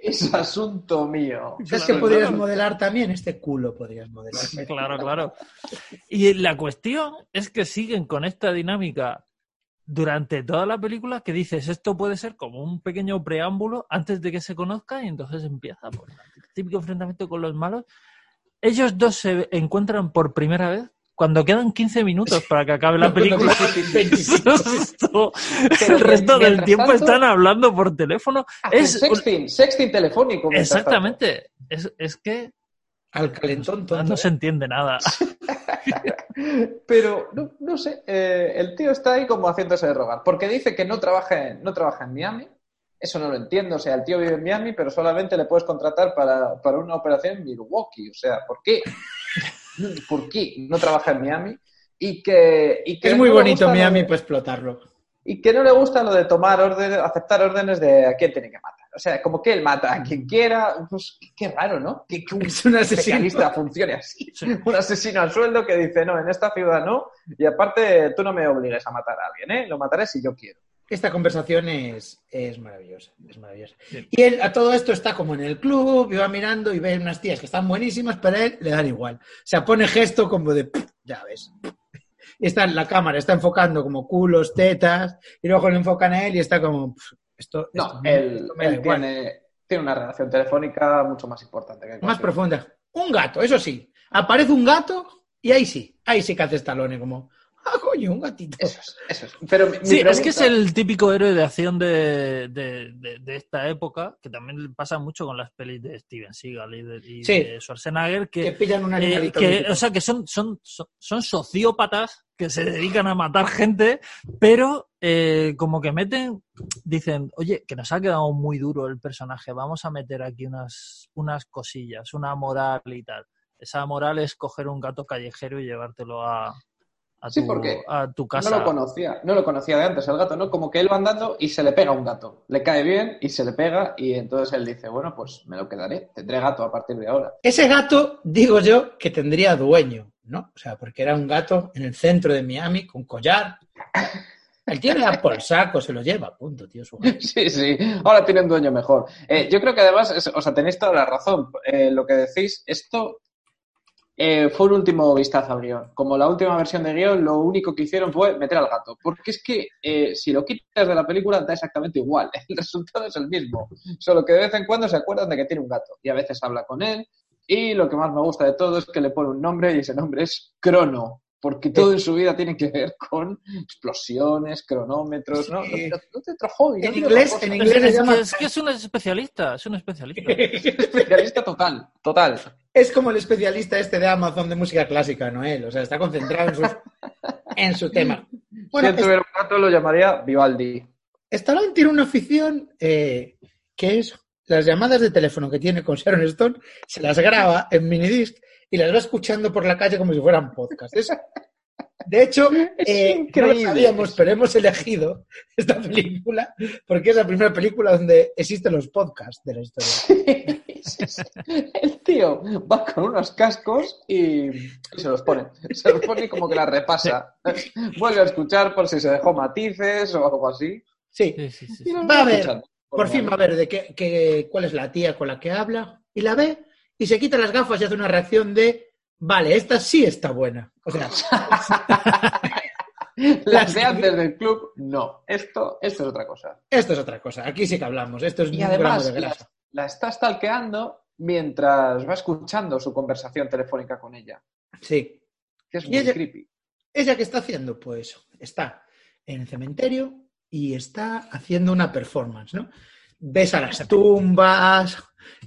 es asunto mío. ¿Sabes que podrías modelar también? Este culo podrías modelar. *laughs* Claro, claro. Y la cuestión es que siguen con esta dinámica durante toda la película que dices, esto puede ser como un pequeño preámbulo antes de que se conozcan y entonces empieza por el típico enfrentamiento con los malos. Ellos dos se encuentran por primera vez cuando quedan 15 minutos para que acabe la *laughs* película. *laughs* El resto del tiempo tanto- están hablando por teléfono. Es, sexting, sexting telefónico. exactamente. Es, es que Al calentón no, tonto. se entiende nada. *laughs* Pero no, no sé, eh, el tío está ahí como haciéndose de rogar, porque dice que no trabaja, en, no trabaja en Miami. Eso no lo entiendo. O sea, el tío vive en Miami, pero solamente le puedes contratar para, para una operación en Milwaukee. O sea, ¿por qué? *laughs* ¿Por qué no trabaja en Miami? Y que, y que Es muy no bonito Miami de- para explotarlo. y que no le gusta lo de tomar órdenes, aceptar órdenes de a quién tiene que matar. O sea, como que él mata a quien quiera, pues qué, qué raro, ¿no? Que, que un Es un asesino. especialista funcione así. Sí. Un asesino al sueldo que dice, no, en esta ciudad no, y aparte tú no me obligues a matar a alguien, ¿eh? Lo mataré si yo quiero. Esta conversación es, es maravillosa, es maravillosa. Sí. Y él a todo esto está como en el club, y va mirando y ve unas tías que están buenísimas, pero a él le dan igual. O sea, pone gesto como de, "Pff, ya ves. Y está en la cámara, está enfocando como culos, tetas, y luego le enfocan a él y está como, "Pff, esto, No, esto- él, esto me da él igual". tiene, tiene una relación telefónica mucho más importante que Más cualquier- profunda. Un gato, eso sí. Aparece un gato y ahí sí, ahí sí que hace Stallone como, ah, coño, un gatito. Eso es, eso es. Pero mi- mi Sí, es que es el típico héroe de acción de, de- de- de esta época, que también pasa mucho con las pelis de Steven Seagal y de, y Sí. de Schwarzenegger, Que que, pillan un eh, animalito. que, mítico. o sea, que son, son, son, son sociópatas que se dedican a matar gente, pero eh, como que meten, dicen, oye, que nos ha quedado muy duro el personaje, vamos a meter aquí unas, unas cosillas, una moral y tal. Esa moral es coger un gato callejero y llevártelo a, a, Sí, tu, porque a tu casa. No lo conocía, no lo conocía de antes el gato, ¿no? Como que él va andando y se le pega un gato. Le cae bien y se le pega y entonces él dice, bueno, pues me lo quedaré, tendré gato a partir de ahora. Ese gato, digo yo, que tendría dueño, ¿no? O sea, porque era un gato en el centro de Miami con collar. El tío le da por saco, se lo lleva, punto, tío. Su gato. Sí, sí, ahora tiene un dueño mejor. Eh, yo creo que además, es- o sea, tenéis toda la razón. Eh, lo que decís, esto eh, fue un último vistazo al guion. Como la última versión de guion, lo único que hicieron fue meter al gato. Porque es que eh, si lo quitas de la película, da exactamente igual. *laughs* El resultado es el mismo. Solo que de vez en cuando se acuerdan de que tiene un gato. Y a veces habla con él. Y lo que más me gusta de todo es que le pone un nombre y ese nombre es Crono. porque todo en su vida tiene que ver con explosiones, cronómetros, ¿no? Sí. No, no te trajo En inglés, en inglés se Es, llama... que- es que es un especialista, es un especialista. *laughs* especialista total, total. Es como el especialista este de Amazon de música clásica, Noel. O sea, está concentrado en, sus- en su tema. Bueno, si tuviera un gato lo llamaría Vivaldi. Stallone tiene una afición eh, que es las llamadas de teléfono que tiene con Sharon Stone, se las graba en minidisc y las va escuchando por la calle como si fueran podcast. Es- de hecho, *laughs* eh, no lo sabíamos, pero hemos elegido esta película porque es la primera película donde existen los podcasts de la historia. El tío va con unos cascos y, se los pone. Se los pone y como que la repasa. Vuelve a escuchar por si se dejó matices o algo así. Sí, Sí, sí, Va a ver, por fin va a ver de qué, qué- cuál es la tía con la que habla y la ve y se quita las gafas y hace una reacción de, vale, esta sí está buena. O sea, *laughs* Las de antes del club, no. Esto, esto es otra cosa. esto es otra cosa. Aquí sí que hablamos. Esto es Y un gramo además, de grasa. La está stalkeando mientras va escuchando su conversación telefónica con ella. Sí. Que es muy ella- creepy. ¿Ella qué está haciendo? Pues está en el cementerio y está haciendo una performance, ¿no? Ves a las tumbas,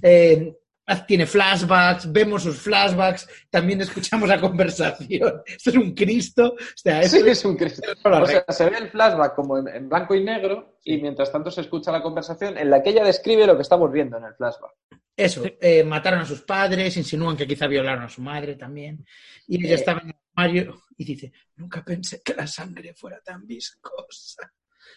eh, tiene flashbacks, vemos sus flashbacks, también escuchamos la conversación. *laughs* Esto es un Cristo. O sea, esto Sí, es- es un Cristo. O sea, se ve el flashback como en, en blanco y negro y mientras tanto se escucha la conversación en la que ella describe lo que estamos viendo en el flashback. Eso, eh, mataron a sus padres, insinúan que quizá violaron a su madre también. Y ella Eh. estaba en el armario y dice, nunca pensé que la sangre fuera tan viscosa.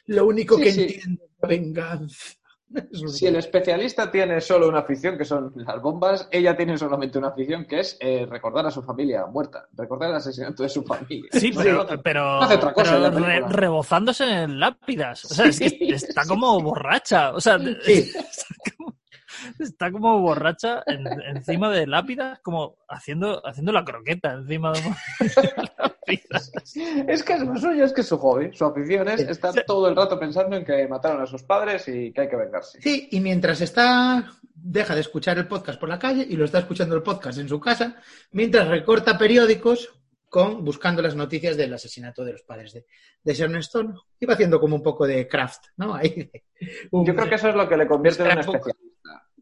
Lo único Sí, que sí. entiendo es la venganza. *laughs* Si el especialista tiene solo una afición, que son las bombas, ella tiene solamente una afición, que es eh, recordar a su familia muerta, recordar el asesinato de su familia. Sí, *laughs* pero, hace- pero, no hace otra cosa pero re- rebozándose en lápidas. O sea, es que está sí, como borracha. O sea, Sí. *laughs* está, como, borracha en- encima de lápidas, como haciendo, haciendo la croqueta encima de *laughs* lápidas. Es que es lo suyo, es que es su hobby, su afición es estar todo el rato pensando en que mataron a sus padres y que hay que vengarse. Sí, y mientras está, deja de escuchar el podcast por la calle y lo está escuchando el podcast en su casa, mientras recorta periódicos con buscando las noticias del asesinato de los padres de, de Sharon Stone. Va haciendo como un poco de craft, ¿no? Ahí, un- Yo creo que eso es lo que le convierte en un Scrapbook.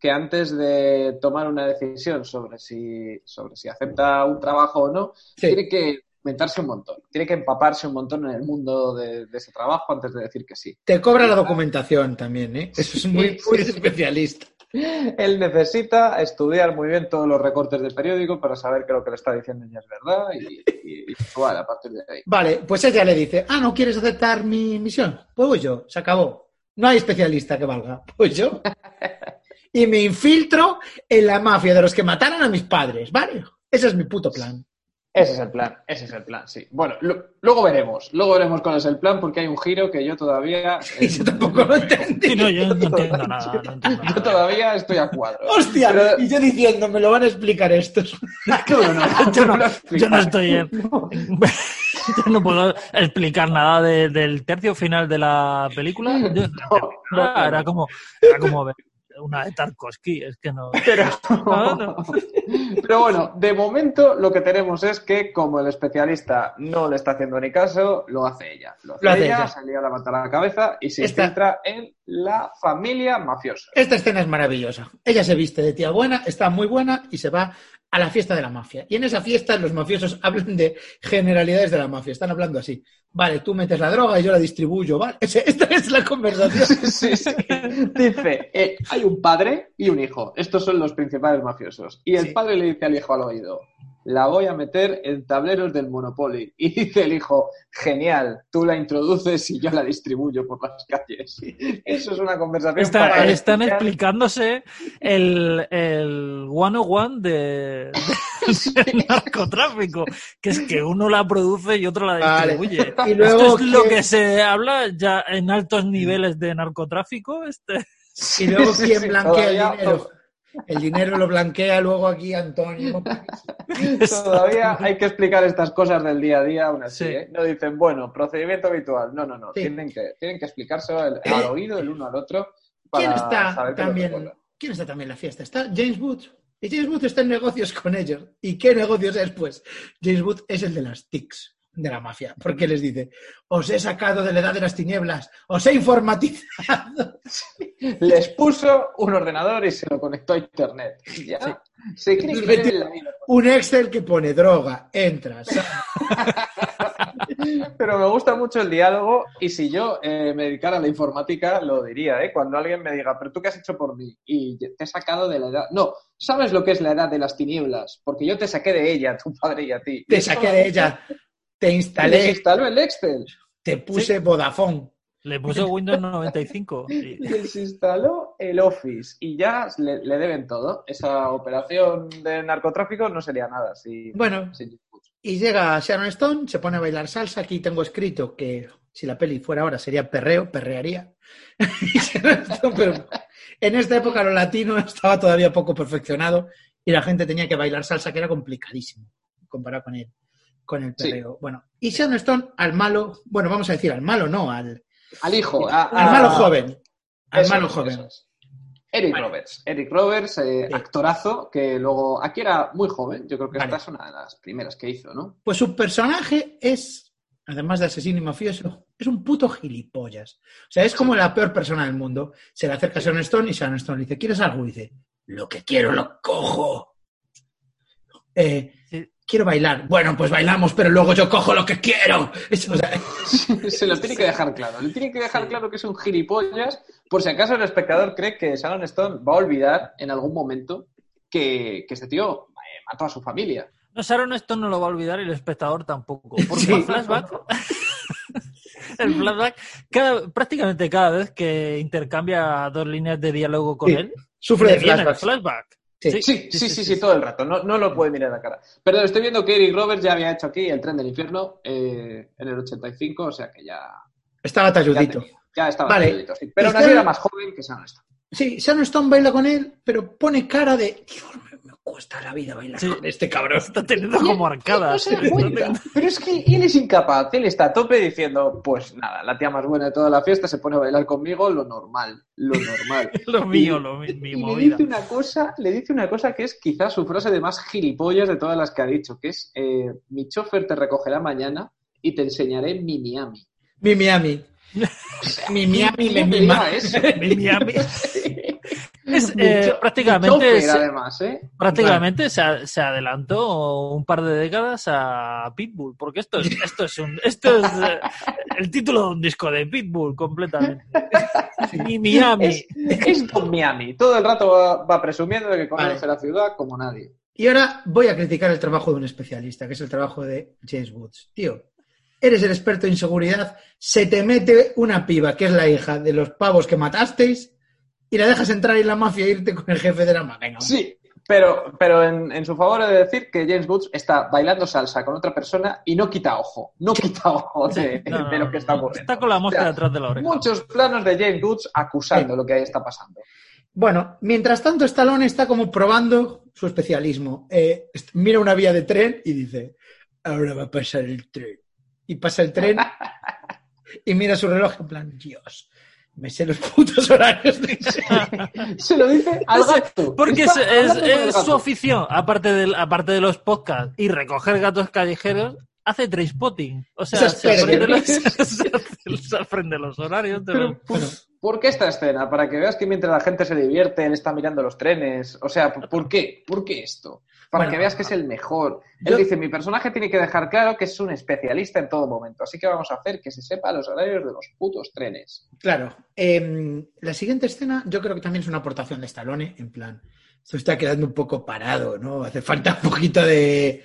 Que antes de tomar una decisión sobre si, sobre si acepta un trabajo o no, Sí. tiene que inventarse un montón. Tiene que empaparse un montón en el mundo de, de ese trabajo antes de decir que sí. Te cobra la documentación también, ¿eh? Eso es muy, muy especialista. Él necesita estudiar muy bien todos los recortes del periódico para saber que lo que le está diciendo ya es verdad y, y, y actuar a partir de ahí. Vale, pues ella le dice, ah, ¿no quieres aceptar mi misión? Pues voy yo, se acabó. No hay especialista que valga. Pues yo. *laughs* Y me infiltro en la mafia de los que mataron a mis padres, ¿vale? Ese es mi puto plan. Ese es el plan, ese es el plan, sí. Bueno, lo- luego veremos, luego veremos cuál es el plan porque hay un giro que yo todavía... *laughs* Y yo tampoco lo entendí. Sí, no, yo no entiendo nada. No entiendo *laughs* Yo todavía estoy a cuadro. ¡Hostia! Pero- Y yo diciendo, me lo van a explicar estos. *laughs* No, no, no, Yo no, yo no estoy en- yo no puedo explicar nada de- del tercio final de la película. Yo- no, no. era como era como ver una de Tarkovsky, es que no. *laughs* Pero, *laughs* No, no. *laughs* pero bueno, de momento lo que tenemos es que como el especialista no le está haciendo ni caso, lo hace ella. Lo hace, Lo hace ella, ella. se lía la mata a la cabeza y se Esta- en la familia mafiosa. Esta escena es maravillosa. Ella se viste de tía buena, está muy buena y se va a la fiesta de la mafia. Y en esa fiesta los mafiosos *laughs* hablan de generalidades de la mafia. Están hablando así. Vale, tú metes la droga y yo la distribuyo. Vale, *laughs* esta es la conversación. Sí, sí. Dice, eh, hay un padre y un hijo. Estos son los principales mafiosos. Y el Sí. padre le dice al hijo al oído, la voy a meter en tableros del Monopoly. *laughs* Y dice el hijo, genial, tú la introduces y yo la distribuyo por las calles. *laughs* Eso es una conversación Está- para están explicar- explicándose el, el 101 de, de- narcotráfico, que es que uno la produce y otro la Vale. distribuye. *laughs* Y luego, Esto es lo ¿quién- que se habla ya en altos niveles de narcotráfico. Este, y luego Sí, sí, quién sí, blanquea el dinero. El dinero lo blanquea luego aquí Antonio. *laughs* Todavía hay que explicar estas cosas del día a día aún así. Sí. ¿eh? No dicen, bueno, procedimiento habitual. No, no, no. Sí. Tienen, que, tienen que explicárselo al, al oído el uno al otro. Para ¿Quién está saber también? ¿Quién está también en la fiesta? Está James Woods. Y James Wood está en negocios con ellos. ¿Y qué negocios es? Pues James Wood es el de las TICs de la mafia, porque les dice, os he sacado de la edad de las tinieblas, os he informatizado. *laughs* Les puso un ordenador y se lo conectó a internet. Se cree que vive la vida. Un Excel que pone droga, entras. *laughs* Pero me gusta mucho el diálogo y si yo eh, me dedicara a la informática lo diría, ¿eh? Cuando alguien me diga, pero tú qué has hecho por mí y te he sacado de la edad. No, ¿sabes lo que es la edad de las tinieblas? Porque yo te saqué de ella, tu padre y a ti. Te saqué de ella, te instalé, instaló el Excel. te puse Vodafone. Le puso Windows 95. y- Les *laughs* instaló el Office y ya le, le deben todo. Esa operación de narcotráfico no sería nada si, Bueno, y llega Sharon Stone, se pone a bailar salsa. Aquí tengo escrito que si la peli fuera ahora sería perreo, perrearía. *laughs* Pero en esta época lo latino estaba todavía poco perfeccionado y la gente tenía que bailar salsa, que era complicadísimo comparado con el, con el Sí. perreo. Bueno, y Sharon Stone al malo, bueno, vamos a decir al malo, no, al, Al hijo, a- al a- malo joven. Al Eso malo es, joven. es. Eric Vale. Roberts. Eric Roberts, eh, Sí. actorazo, que luego aquí era muy joven. Yo creo que Vale. esta es una de las primeras que hizo, ¿no? Pues su personaje es, además de asesino y mafioso, es un puto gilipollas. O sea, es como la peor persona del mundo. Se le acerca a Sharon Stone y Sharon Stone le dice, ¿quieres algo? Y dice, lo que quiero lo cojo. Eh, Sí. Quiero bailar. Bueno, pues bailamos, pero luego yo cojo lo que quiero. Es- o sea, *laughs* Se lo tiene que dejar claro. Le tiene que dejar claro que es un gilipollas, por si acaso el espectador cree que Sharon Stone va a olvidar en algún momento que, que este tío eh, mató a su familia. No, Sharon esto no lo va a olvidar y el espectador tampoco. *laughs* Porque Sí. el flashback, *laughs* el flashback cada- prácticamente cada vez que intercambia dos líneas de diálogo con Sí. él, sufre de el flashback. Sí. Sí, sí, sí, sí, todo el rato. No, no lo puede mirar a la cara. Pero estoy viendo que Eric Roberts ya había hecho aquí el tren del infierno eh, en el 85, o sea que ya, Estaba talludito. ya estaba talludito. Pero aún así era más joven que Sharon Stone. Sí, Sharon Stone baila con él, pero pone cara de, Dios, cuesta la vida bailar Sí. con este cabrón. Está teniendo como arcadas. Pero es que él es incapaz, él está a tope diciendo, pues nada, la tía más buena de toda la fiesta se pone a bailar conmigo, lo normal, lo normal. *laughs* lo mío, Y- lo mi, mi y le dice una cosa, le dice una cosa que es quizás su frase de más gilipollas de todas las que ha dicho, que es eh, mi chofer te recogerá mañana y te enseñaré mi Miami. Mi Miami. *laughs* Mi Miami me ¿Quién me mima. diga eso? *laughs* Mi Miami. Es, eh, cho- mi prácticamente chofer, se- además, ¿eh? Prácticamente se, se adelantó un par de décadas a Pitbull, porque esto es, *laughs* esto es un, esto es eh, el título de un disco de Pitbull completamente. Y Miami. Es, es Don Miami. Todo el rato va, va presumiendo de que conoce Vale. la ciudad como nadie. Y ahora voy a criticar el trabajo de un especialista, que es el trabajo de James Woods. Tío, eres el experto en seguridad, se te mete una piba, que es la hija de los pavos que matasteis, y la dejas entrar en la mafia e irte con el jefe de la mafia. Sí, pero, pero en, en su favor he de decir que James Woods está bailando salsa con otra persona y no quita ojo. No quita ojo de, *laughs* No, no, de lo que está ocurriendo. Está con la mosca O sea, detrás de la oreja. Muchos planos de James Woods acusando Sí. lo que ahí está pasando. Bueno, mientras tanto, Stallone está como probando su especialismo. Eh, mira una vía de tren y dice, ahora va a pasar el tren. Y pasa el tren *laughs* y mira su reloj en plan, Dios, me sé los putos horarios. de- *laughs* Se lo dice al gato. Porque es, gato. su afición, aparte, del, aparte de los podcasts y recoger gatos callejeros, hace trainspotting. O sea, se aprende, los, *laughs* se, aprende los horarios. de Pero, pues, ¿Por qué esta escena? Para que veas que mientras la gente se divierte, él está mirando los trenes. O sea, ¿por por qué? ¿Por qué esto? Para Bueno, que veas que es el mejor. yo- Él dice, mi personaje tiene que dejar claro que es un especialista en todo momento. Así que vamos a hacer que se sepa los horarios de los putos trenes. Claro. em, la siguiente escena yo creo que también es una aportación de Stallone, en plan, esto está quedando un poco parado, ¿no? Hace falta un poquito de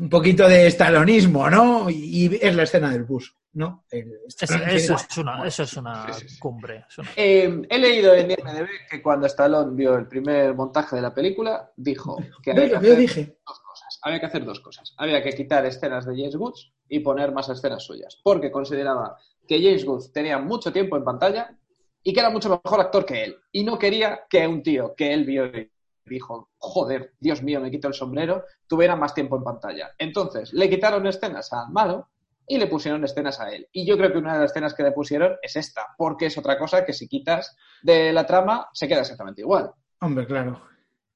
un poquito de estalonismo, ¿no? Y es la escena del bus, ¿no? El- Es- eso, es una, eso es una Sí, sí, sí. cumbre. es una- Eh, he leído en IMDb que cuando Stallone vio el primer montaje de la película, dijo que había que, hacer dije, dos cosas. Había que hacer dos cosas. Había que quitar escenas de James Woods y poner más escenas suyas. Porque consideraba que James Woods tenía mucho tiempo en pantalla y que era mucho mejor actor que él. Y no quería que un tío que él vio y dijo, joder, Dios mío, me quito el sombrero, tuviera más tiempo en pantalla. Entonces, le quitaron escenas al malo y le pusieron escenas a él. Y yo creo que una de las escenas que le pusieron es esta, porque es otra cosa que si quitas de la trama se queda exactamente igual. hombre, claro.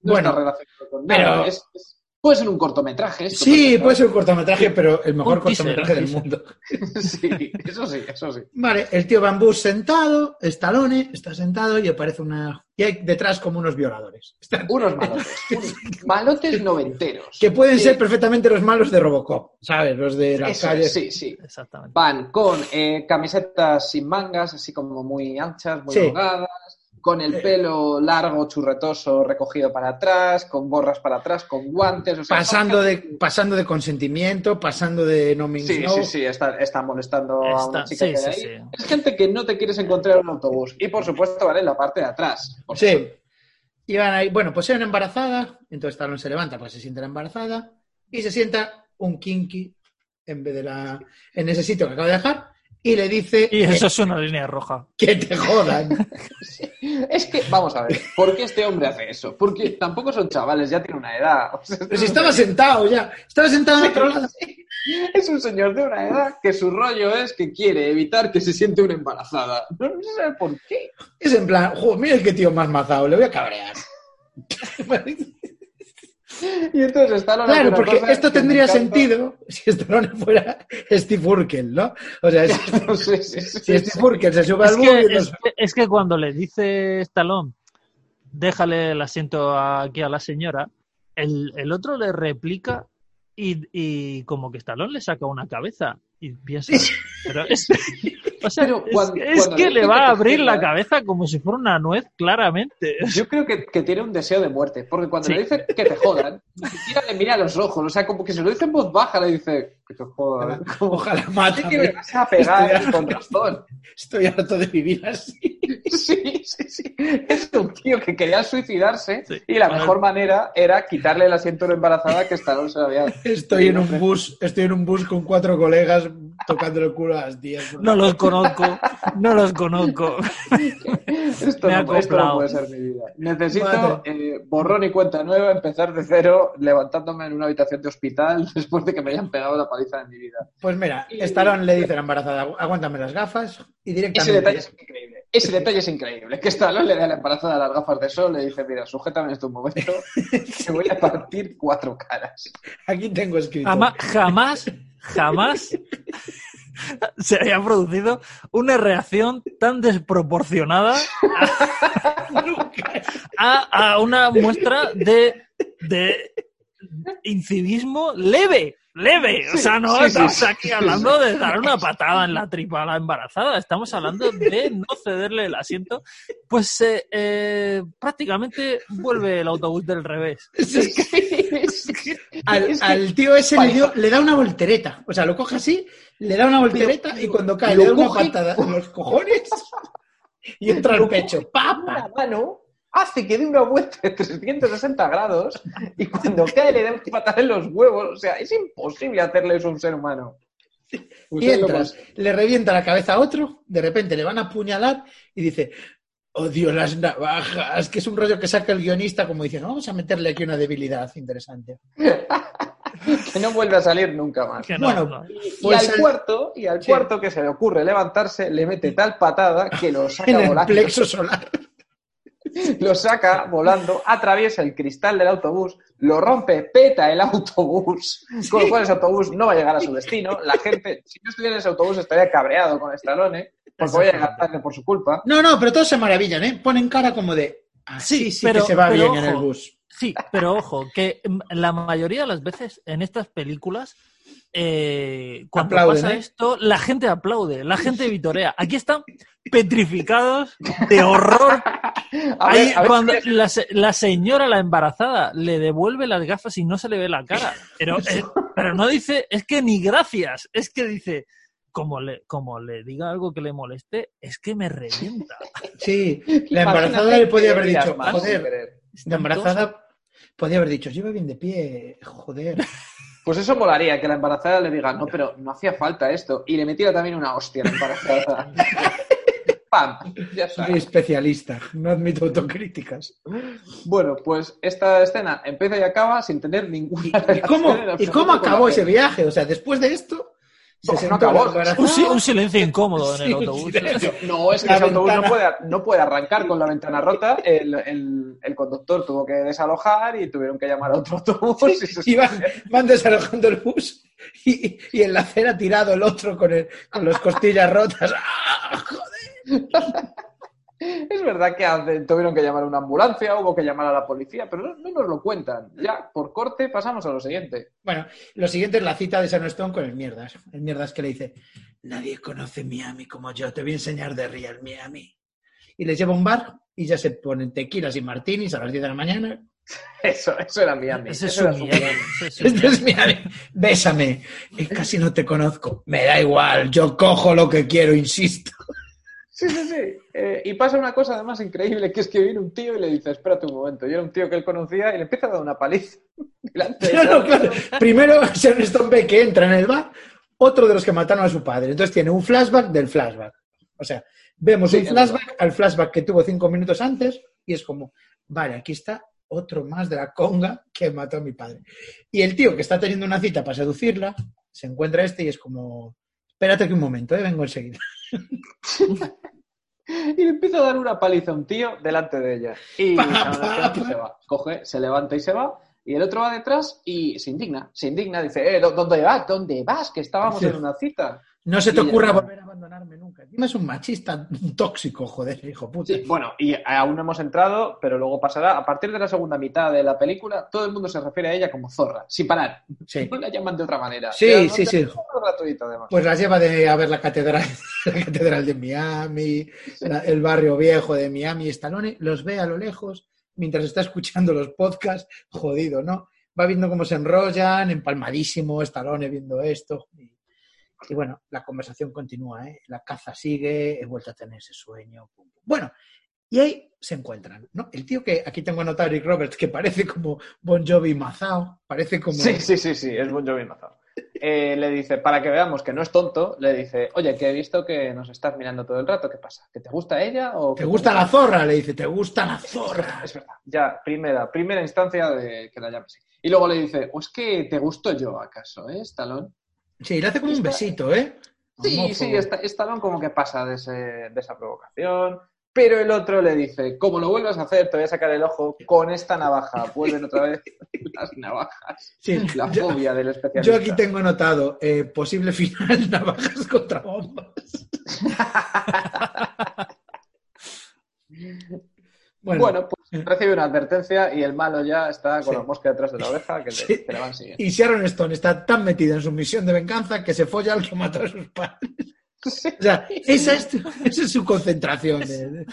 No Bueno, está relacionado con pero- nada. Es- es- puede ser un cortometraje. esto, Sí, puede ser un cortometraje, pero el mejor cortometraje del mundo. *laughs* Sí, eso sí, eso sí. Vale, el tío Bambú sentado, Stallone está sentado y aparece una... Y hay detrás como unos violadores. Están- *laughs* Unos malotes. unos *laughs* malotes noventeros. Que pueden Sí, ser perfectamente los malos de Robocop, ¿sabes? Los de las eso, calles. Sí, sí. Exactamente. Van con eh, camisetas sin mangas, así como muy anchas, muy Sí. holgadas, con el Eh. pelo largo, churretoso, recogido para atrás, con borras para atrás, con guantes. O sea, Pasando de, pasando de consentimiento, pasando de no means Sí, no. sí, sí, está, está molestando a una chica sí, que hay sí, ahí. sí. Es gente que no te quieres encontrar en un autobús. Y por supuesto, vale, en la parte de atrás. Por Sí. Iban ahí, bueno, pues era una embarazada, entonces Stallone se levanta, pues se sienta la embarazada y se sienta un kinky en vez de la en ese sitio que acaba de dejar y le dice Y eso es una línea roja. que, *laughs* que te jodan. *laughs* Es que, vamos a ver, ¿por qué este hombre hace eso? Porque tampoco son chavales, ya tiene una edad. O sea, Pero si estaba sentado ya, estaba sentado en otro lado. Es un señor de una edad que su rollo es que quiere evitar que se siente una embarazada. No, no sé por qué. Es en plan, joder, mira qué tío más mazado, le voy a cabrear. *laughs* Y entonces la Claro, porque esto tendría sentido si Stallone fuera Steve Urkel, ¿no? O sea, si, *laughs* No sé, sí, sí, si sí. Steve Urkel se sube Es al es, que- es que cuando le dice Stallone, déjale el asiento aquí a la señora, el, el otro le replica y, y como que Stallone le saca una cabeza y piensa, *laughs* pero es, o sea, Pero es- cuando- es, cuando que le va a abrir la cabeza como si fuera una nuez, claramente. Yo creo que, que tiene un deseo de muerte, porque cuando Sí. le dice que te jodan, ni siquiera le mira a los ojos, o sea, como que se lo dice en voz baja, le dice que te jodan. Como, Ojalá "Sé mátame. que me vas a pegar Estoy con razón. Estoy harto de vivir así. *laughs* Sí, sí, sí. Es un tío que quería suicidarse Sí. y la mejor manera era quitarle el asiento a la embarazada que Stallone se lo había... Estoy en un bus, estoy en un bus con cuatro colegas tocando el culo a las tías. No los conozco, no los conozco. Esto, *laughs* Me no, esto no puede ser mi vida. Necesito eh, borrón y cuenta nueva, empezar de cero, levantándome en una habitación de hospital *laughs* después de que me hayan pegado la paliza de mi vida. Pues mira, Stallone le dice a la embarazada, aguántame las gafas y Ese directamente... detalle es increíble. Ese detalle es increíble. Que Stallone le da a la embarazada las gafas de sol, le dice, mira, sujétame en este momento, *laughs* que voy a partir cuatro caras. Aquí tengo escrito. Jamás, jamás *laughs* se había producido una reacción tan desproporcionada *laughs* a, a una muestra de, de incivismo leve. Leve, o sea, no Sí, estamos sí, aquí sí, hablando de dar una patada en la tripa a la embarazada, estamos hablando de no cederle el asiento, pues eh, eh, prácticamente vuelve el autobús del revés. Es que *laughs* al, Es que- al tío ese le, dio- le da una voltereta. O sea, lo coge así, le da una voltereta y cuando cae le da una coge- patada en los cojones *laughs* y entra al pecho. ¡Papa! Una mano hace que dé una vuelta de 360 grados y cuando cae le da un patada en los huevos. O sea, es imposible hacerle eso a un ser humano. Y Ustedes lo entras, le revienta la cabeza a otro, de repente le van a apuñalar y dice, odio las navajas, que es un rollo que saca el guionista como diciendo, vamos a meterle aquí una debilidad interesante. *laughs* que no vuelve a salir nunca más. Que no, Bueno, no. Y Pues al cuarto, y al Sí. cuarto que se le ocurre levantarse, le mete tal patada que lo saca En el plexo solar. *laughs* Lo saca volando, atraviesa el cristal del autobús, lo rompe, peta el autobús, con lo cual ese autobús no va a llegar a su destino. La gente, si yo estuviera en ese autobús, estaría cabreado con Stallone, porque voy a llegar tarde por su culpa. No, no, pero todos se maravillan, ¿eh? Ponen cara como de, así sí, Sí, pero- que se va bien en el ojo. bus. Sí, pero ojo, que la mayoría de las veces en estas películas, eh, cuando Aplauden, pasa ¿eh? esto, la gente aplaude, la gente vitorea. Aquí están petrificados de horror. *laughs* A Ahí, ver, a ver cuando si- la, se- la señora, la embarazada, le devuelve las gafas y no se le ve la cara. Pero, eh, *laughs* pero no dice, es que ni gracias, es que dice, como le, como le diga algo que le moleste, es que me revienta. Sí, *laughs* la embarazada le podía haber dicho, joder, la embarazada podía haber dicho, lleva bien de pie, joder. Pues eso molaría, que la embarazada le diga, no, pero no hacía falta esto. Y le metiera también una hostia a la embarazada. *laughs* ¡Pam! Ya está. Soy especialista, no admito autocríticas. Bueno, pues esta escena empieza y acaba sin tener ninguna ¿Y cómo, relación ¿y cómo acabó ese viaje? O sea, después de esto, se acabó. Un, si- un silencio *laughs* incómodo en el Sí, autobús. *laughs* No, es que La ese autobús no ventana. puede, no puede arrancar con la ventana rota. El, el- el conductor tuvo que desalojar y tuvieron que llamar a otro autobús. y se- Y van, van desalojando el bus y, y en la acera tirado el otro con, el, con las costillas rotas. *laughs* ¡Ah, joder! Es verdad que tuvieron que llamar a una ambulancia, hubo que llamar a la policía, pero no, no nos lo cuentan. Ya, por corte, pasamos a lo siguiente. Bueno, lo siguiente es la cita de San Stone con el mierdas. El mierdas que le dice, nadie conoce Miami como yo, te voy a enseñar de Real Miami. Y les lleva a un bar y ya se ponen tequilas y martinis a las 10 de la mañana. *laughs* Eso, eso era Miami. Es eso su era su Miami, es Esto es Miami. Bésame. Casi no te conozco. Me da igual, yo cojo lo que quiero, insisto. Sí, sí, sí. Eh, y pasa una cosa además increíble, que es que viene un tío y le dice, espérate un momento. Y era un tío que él conocía y le empieza a dar una paliza *laughs* delante de Claro. Primero Sharon Stone ve que entra en el bar otro de los que mataron a su padre. Entonces tiene un flashback del flashback. O sea, vemos Sí, un flashback al flashback que tuvo cinco minutos antes y es como, vale, aquí está otro más de la conga que mató a mi padre. Y el tío que está teniendo una cita para seducirla, se encuentra este y es como, espérate que un momento, eh, vengo enseguida. *laughs* Y le empieza a dar una paliza a un tío delante de ella. Y *laughs* se va. Coge, se levanta y se va. Y el otro va detrás y se indigna. Se indigna, dice, eh, ¿dó- ¿dónde vas? ¿Dónde vas? Que estábamos Sí. en una cita. No se te Y ocurra volver a abandonarme nunca. Encima es un machista tóxico, joder, hijo puta. Sí, bueno, y aún no hemos entrado, pero luego pasará. A partir de la segunda mitad de la película, todo el mundo se refiere a ella como zorra, sin parar. Sí. No la llaman de otra manera. Sí, sí, sí. es gratuito, además. Pues las lleva de a ver la catedral, *laughs* la catedral de Miami, la- el barrio viejo de Miami, Stallone, los ve a lo lejos mientras está escuchando los podcasts, jodido, ¿no? Va viendo cómo se enrollan, empalmadísimo, Stallone viendo esto. Y, y bueno, la conversación continúa, ¿eh? La caza sigue, he vuelto a tener ese sueño. pum, pum. Bueno, y ahí se encuentran, ¿no? El tío que aquí tengo anotado, Rick Roberts, que parece como Bon Jovi mazao, parece como... Sí, sí, sí, sí, es Bon Jovi mazao. Eh, le dice, para que veamos que no es tonto, le dice, oye, que he visto que nos estás mirando todo el rato, ¿qué pasa? ¿Que te gusta ella o ¿Te gusta pasa?". la zorra? Le dice, ¿te gusta la zorra? Es verdad, ya, primera, primera instancia de que la llame así. Y luego le dice, ¿o es que te gusto yo acaso, eh, Stallone? Sí, le hace como un Está- besito, ¿eh? Sí, Homófobo. sí, Sta- Stallone como que pasa de, ese- de esa provocación, pero el otro le dice, como lo vuelvas a hacer, te voy a sacar el ojo con esta navaja. Vuelven otra vez *laughs* las navajas. Sí, La yo, fobia del especialista. yo aquí tengo anotado eh, posible final navajas *laughs* contra bombas. *laughs* Bueno, Bueno, pues recibe una advertencia y el malo ya está con Sí. la mosca detrás de la oreja que le, Sí. que le van siguiendo. y Sharon Stone está tan metida en su misión de venganza que se folla al que mató a sus padres. *laughs* Sí. O sea, esa es, esa es su concentración. de- de-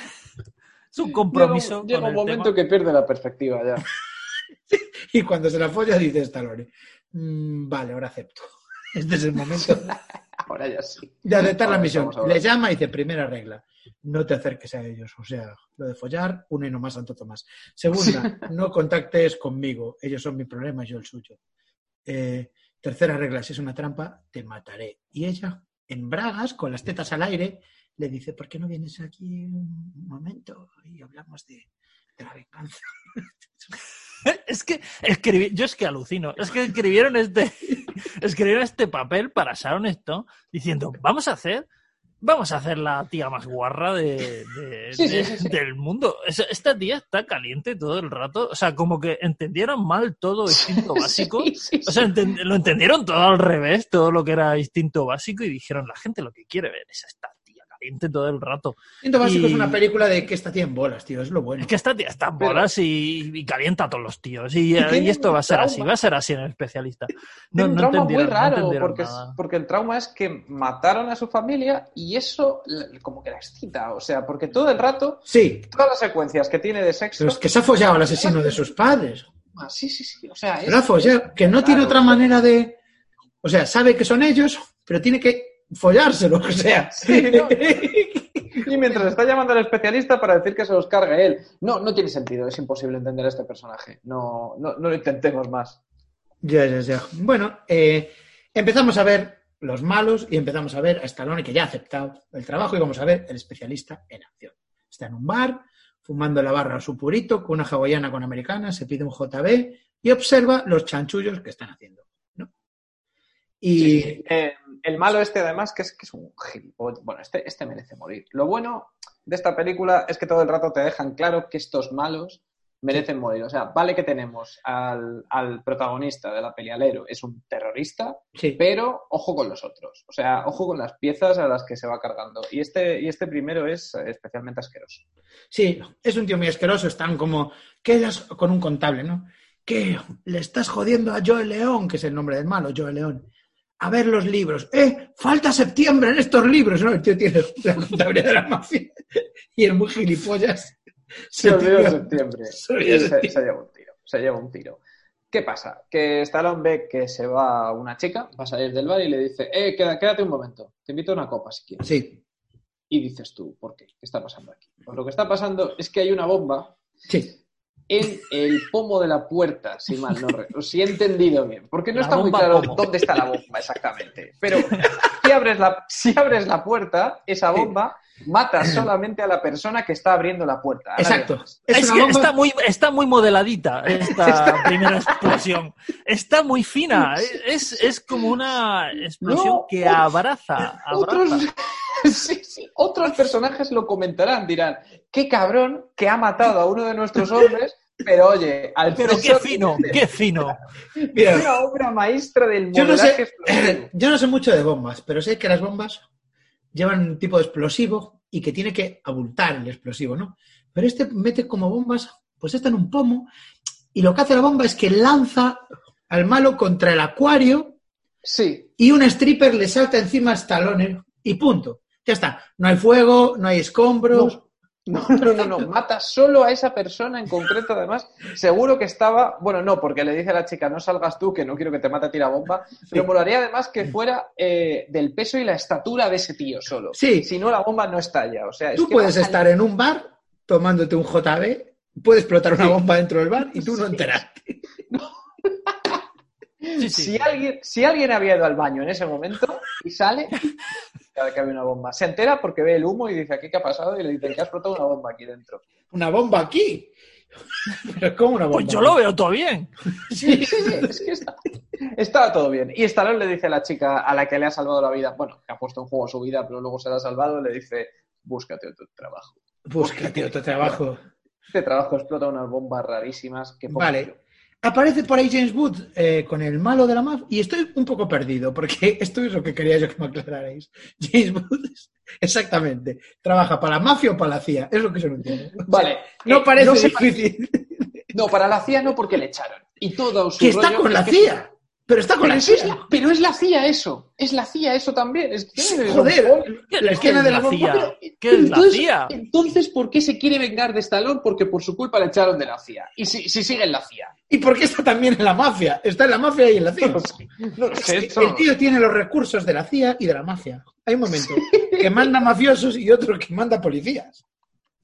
Es un compromiso. Llega, un- llega con un el momento tema. que pierde la perspectiva ya. *laughs* Y cuando se la folla dice Stallone, "Mm, vale, ahora acepto. *laughs* Este es el momento Ahora ya sí. de aceptar la misión. Le llama y dice, primera regla, no te acerques a ellos. O sea, lo de follar, una y no más Santo Tomás. Segunda, *laughs* no contactes conmigo. Ellos son mi problema, yo el suyo. Eh, tercera regla, si es una trampa, te mataré. Y ella, en bragas, con las tetas al aire, le dice, ¿por qué no vienes aquí un momento y hablamos de, de la venganza? *laughs* Es que escribí, yo es que alucino. Es que escribieron este, *laughs* escribieron este papel para Sharon Stone diciendo, vamos a hacer, vamos a hacer la tía más guarra de, de- *laughs* Sí, sí, de- sí, sí. del mundo. Es- Esta tía está caliente todo el rato. O sea, como que entendieron mal todo instinto *laughs* básico. O sea, lo entendieron todo al revés, todo lo que era instinto básico, y dijeron, la gente lo que quiere ver es esta caliente todo el rato. Siento básico Y- es una película de que tía en bolas, tío, es lo bueno. Es que tía está en Pero- bolas y, y calienta a todos los tíos. Y, eh, y esto va a ser así, va a ser así en el especialista. *laughs* No, un no trauma muy no raro, porque, el trauma es que mataron a su familia y eso como que la excita. O sea, porque todo el rato, Sí, todas las secuencias que tiene de sexo. pero es que se ha follado al asesino de sus padres. Ah, sí, sí, sí. O sea, es, follado, que no tiene otra manera de... O sea, sabe que son ellos, pero tiene que follárselo, *laughs* o sea... Sí, no. Y mientras está llamando al especialista para decir que se los cargue él. No, no tiene sentido, es imposible entender a este personaje. No, no, no lo intentemos más. Ya, ya, ya. Bueno, eh, empezamos a ver los malos y empezamos a ver a Stallone que ya ha aceptado el trabajo y vamos a ver el especialista en acción. Está en un bar, fumando en la barra su purito con una hawaiana con americana, se pide un JB y observa los chanchullos que están haciendo. ¿no? Y Sí, eh, el malo este, además, que es, que es un gilipollas. Bueno, este, este merece morir. Lo bueno de esta película es que todo el rato te dejan claro que estos malos merecen morir. O sea, vale que tenemos al, al protagonista de la peli, al héroe, es un terrorista, sí, pero ojo con los otros. O sea, ojo con las piezas a las que se va cargando. Y este, y este primero es especialmente asqueroso. sí, es un tío muy asqueroso. Están como, quedas con un contable, ¿no? Que le estás jodiendo a Joe León, que es el nombre del malo, Joe León. A ver los libros. ¡Eh! Falta septiembre en estos libros, ¿no? El tío tiene la contabilidad de la mafia y el muy gilipollas. Se olvidó Septiembre. Se olvidó septiembre. se lleva un tiro. Se lleva un tiro. ¿Qué pasa? Que Stallone ve que se va una chica, va a salir del bar y le dice, eh, quédate un momento, te invito a una copa si quieres. Sí, Y dices tú, ¿por qué? ¿Qué está pasando aquí? Pues lo que está pasando es que hay una bomba sí. En el pomo de la puerta, si mal no re- si he entendido bien. Porque no La está muy claro pomo. dónde está la bomba exactamente. Pero si abres la, si abres la puerta, esa bomba mata solamente a la persona que está abriendo la puerta. Exacto. más. Es, Es una que bomba. está muy, está muy modeladita esta *laughs* primera explosión. Está muy fina. Es, es como una explosión No, que abraza. Otros, abraza. *laughs* sí, sí, otros personajes lo comentarán, dirán, qué cabrón que ha matado a uno de nuestros hombres, pero oye, al Pero qué fino, qué fino. *laughs* Mira, una obra maestra del Yo no sé- explosivo. *clears throat* yo no sé mucho de bombas, pero sé que las bombas llevan un tipo de explosivo y que tiene que abultar el explosivo, ¿no? Pero este mete como bombas, pues está en un pomo y lo que hace la bomba es que lanza al malo contra el acuario Sí, y un stripper le salta encima a Stallone y punto. Ya está. No hay fuego, no hay escombros. No, *laughs* no, no, no, mata solo a esa persona en concreto, además. Seguro que estaba, bueno, no, porque le dice a la chica, no salgas tú, que no quiero que te mate a tira bomba, pero molaría además que fuera eh, del peso y la estatura de ese tío solo. Sí. Si no, la bomba no estalla. O sea, es Tú que puedes estar en un bar tomándote un JB, puede explotar una Sí. bomba dentro del bar y tú no enteraste. *laughs* Sí, sí. Si alguien, si alguien había ido al baño en ese momento y sale, cada que había una bomba, se entera porque ve el humo y dice, ¿aquí qué ha pasado? Y le dicen que ha explotado una bomba aquí dentro. Una bomba aquí. *laughs* Pero ¿cómo una bomba? Pues yo lo veo todo bien. *laughs* Sí, sí, sí, es que está, estaba todo bien. Y Stallone le dice a la chica a la que le ha salvado la vida, bueno, que ha puesto en juego su vida, pero luego se la ha salvado, le dice, búscate otro trabajo. Búscate otro trabajo. Este trabajo explota unas bombas rarísimas que Vale. Aparece por ahí James Wood eh, con el malo de la mafia y estoy un poco perdido porque *laughs* esto es lo que quería yo que me aclararais. *laughs* James Wood, exactamente, ¿trabaja para la mafia o para la CIA? Es lo que yo no entiendo. Vale. No eh, parece no difícil. No, para la CIA no porque le echaron. Y todo su Que está con la CIA. Pero está con Pero, la es CIA. la, pero es la CIA eso. Es la CIA eso también. Es que Joder, ¿Qué, la qué esquina es de la bomba. CIA? ¿Qué es la Entonces, CIA? entonces, ¿por qué se quiere vengar de Stallone? Porque por su culpa le echaron de la CIA. Y si, si sigue en la CIA. ¿Y por qué está también en la mafia? Está en la mafia y en la CIA. No. No sé, *laughs* el tío tiene los recursos de la CIA y de la mafia. Hay un momento que manda mafiosos y otro que manda policías.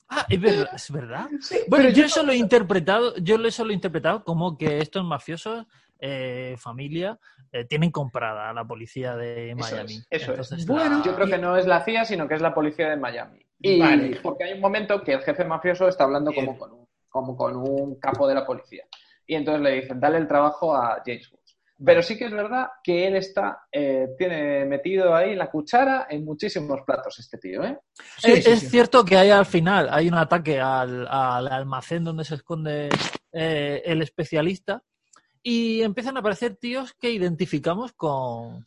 Ah, es verdad. ¿Es verdad? Sí, Bueno, pero yo eso lo he interpretado, yo eso lo he interpretado como que estos mafiosos, eh, familia, eh, tienen comprada a la policía de Eso Miami. es, eso es. Bueno, la- Yo creo que no es la CIA, sino que es la policía de Miami. Y Vale. porque hay un momento que el jefe mafioso está hablando como con, un, como con un capo de la policía. Y entonces le dicen, dale el trabajo a James Woods. Pero sí que es verdad que él está, eh, tiene metido ahí la cuchara en muchísimos platos este tío, ¿eh? Sí, es sí, es sí. cierto que hay al final, hay un ataque al, al almacén donde se esconde eh, el especialista y empiezan a aparecer tíos que identificamos con,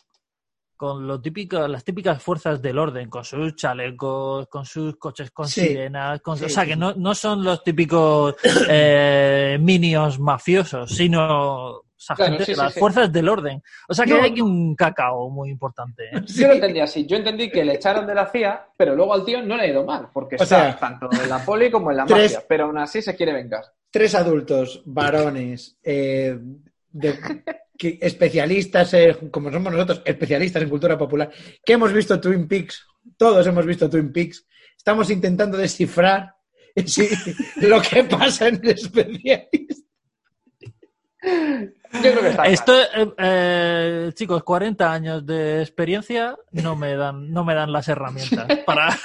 con lo típico, las típicas fuerzas del orden, con sus chalecos, con sus coches con Sí. sirenas, con, Sí, o sea que no, no son los típicos eh, minions mafiosos, sino esa Claro, gente sí, de sí, las sí. fuerzas del orden. O sea que No. hay aquí un cacao muy importante. ¿eh? Sí. Yo lo entendí así. Yo entendí que le echaron de la CIA, pero luego al tío no le ha ido mal, porque O está sea, tanto en la poli como en la tres- mafia, pero aún así se quiere vengar. Tres adultos, varones, eh, de- que- especialistas, eh, como somos nosotros, especialistas en cultura popular, que hemos visto Twin Peaks, todos hemos visto Twin Peaks, estamos intentando descifrar *laughs* lo que pasa en el especialista. Yo creo que está Esto, eh, eh, chicos, 40 años de experiencia no me dan, no me dan las herramientas *laughs* para.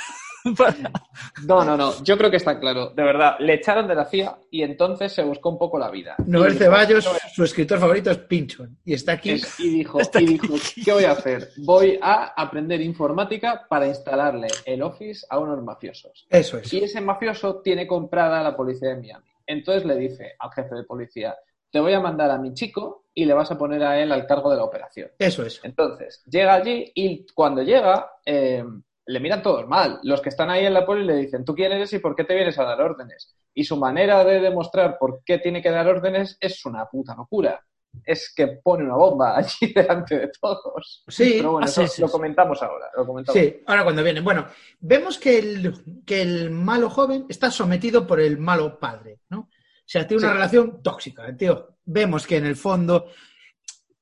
No, no, no. Yo creo que está claro. De verdad, le echaron de la CIA y entonces se buscó un poco la vida. Noel Ceballos, "¿Qué voy a su escritor favorito es Pinchon. Y está aquí. Es- y dijo, Está y aquí. ¿qué voy a hacer? Voy a aprender informática para instalarle el Office a unos mafiosos. Eso es. Y ese mafioso tiene comprada a la policía de Miami. Entonces le dice al jefe de policía, te voy a mandar a mi chico y le vas a poner a él al cargo de la operación. Eso es. Entonces, llega allí y cuando llega, eh, le miran todos mal. Los que están ahí en la poli le dicen, ¿tú quién eres y por qué te vienes a dar órdenes? Y su manera de demostrar por qué tiene que dar órdenes es una puta locura. Es que pone una bomba *laughs* allí delante de todos. Sí. Pero bueno, Ah, eso sí, lo comentamos ahora. Lo comentamos. Sí, ahora cuando vienen. Bueno, vemos que el, que el malo joven está sometido por el malo padre, ¿no? O sea, tiene una Sí. relación tóxica, tío. Vemos que en el fondo,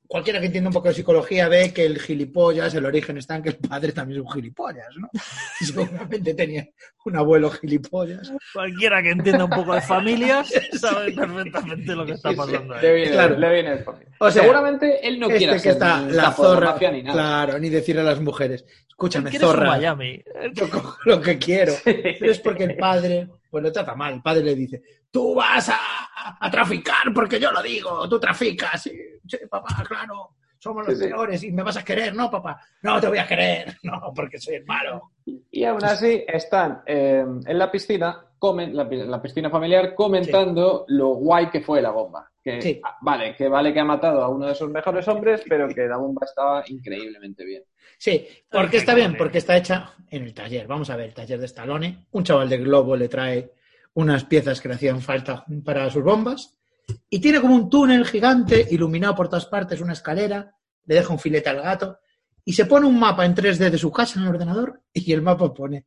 cualquiera que entienda un poco de psicología ve que el gilipollas, el origen está en que el padre también es un gilipollas, ¿no? *laughs* Y seguramente tenía un abuelo gilipollas. Cualquiera que entienda un poco de familias *laughs* sabe perfectamente lo que está Sí, sí, pasando le ahí. viene, Claro. le viene de familia. O sea, Seguramente él no este quiere que está la zorra, mafia ni nada. claro, ni decirle a las mujeres, escúchame, ¿Quieres un zorra, Miami? yo cojo lo que quiero. *laughs* Pero es porque el padre, pues lo trata mal. El padre le dice, tú vas a, a traficar porque yo lo digo, tú traficas. Sí, sí, papá, claro, somos los Sí, sí. peores y me vas a querer, ¿no, papá? No te voy a querer, *laughs* no, porque soy el malo. Y aún así están eh, en la piscina, comen, la, la piscina familiar, comentando lo guay que fue la bomba. Que, Sí. ah, Vale, que vale que ha matado a uno de sus mejores hombres, pero que la bomba estaba increíblemente bien. Sí, porque está bien, porque está hecha en el taller. Vamos a ver, el taller de Stallone. Un chaval de Globo le trae unas piezas que le hacían falta para sus bombas. Y tiene como un túnel gigante, iluminado por todas partes, una escalera, le deja un filete al gato. Y se pone un mapa en 3D de su casa en el ordenador y el mapa pone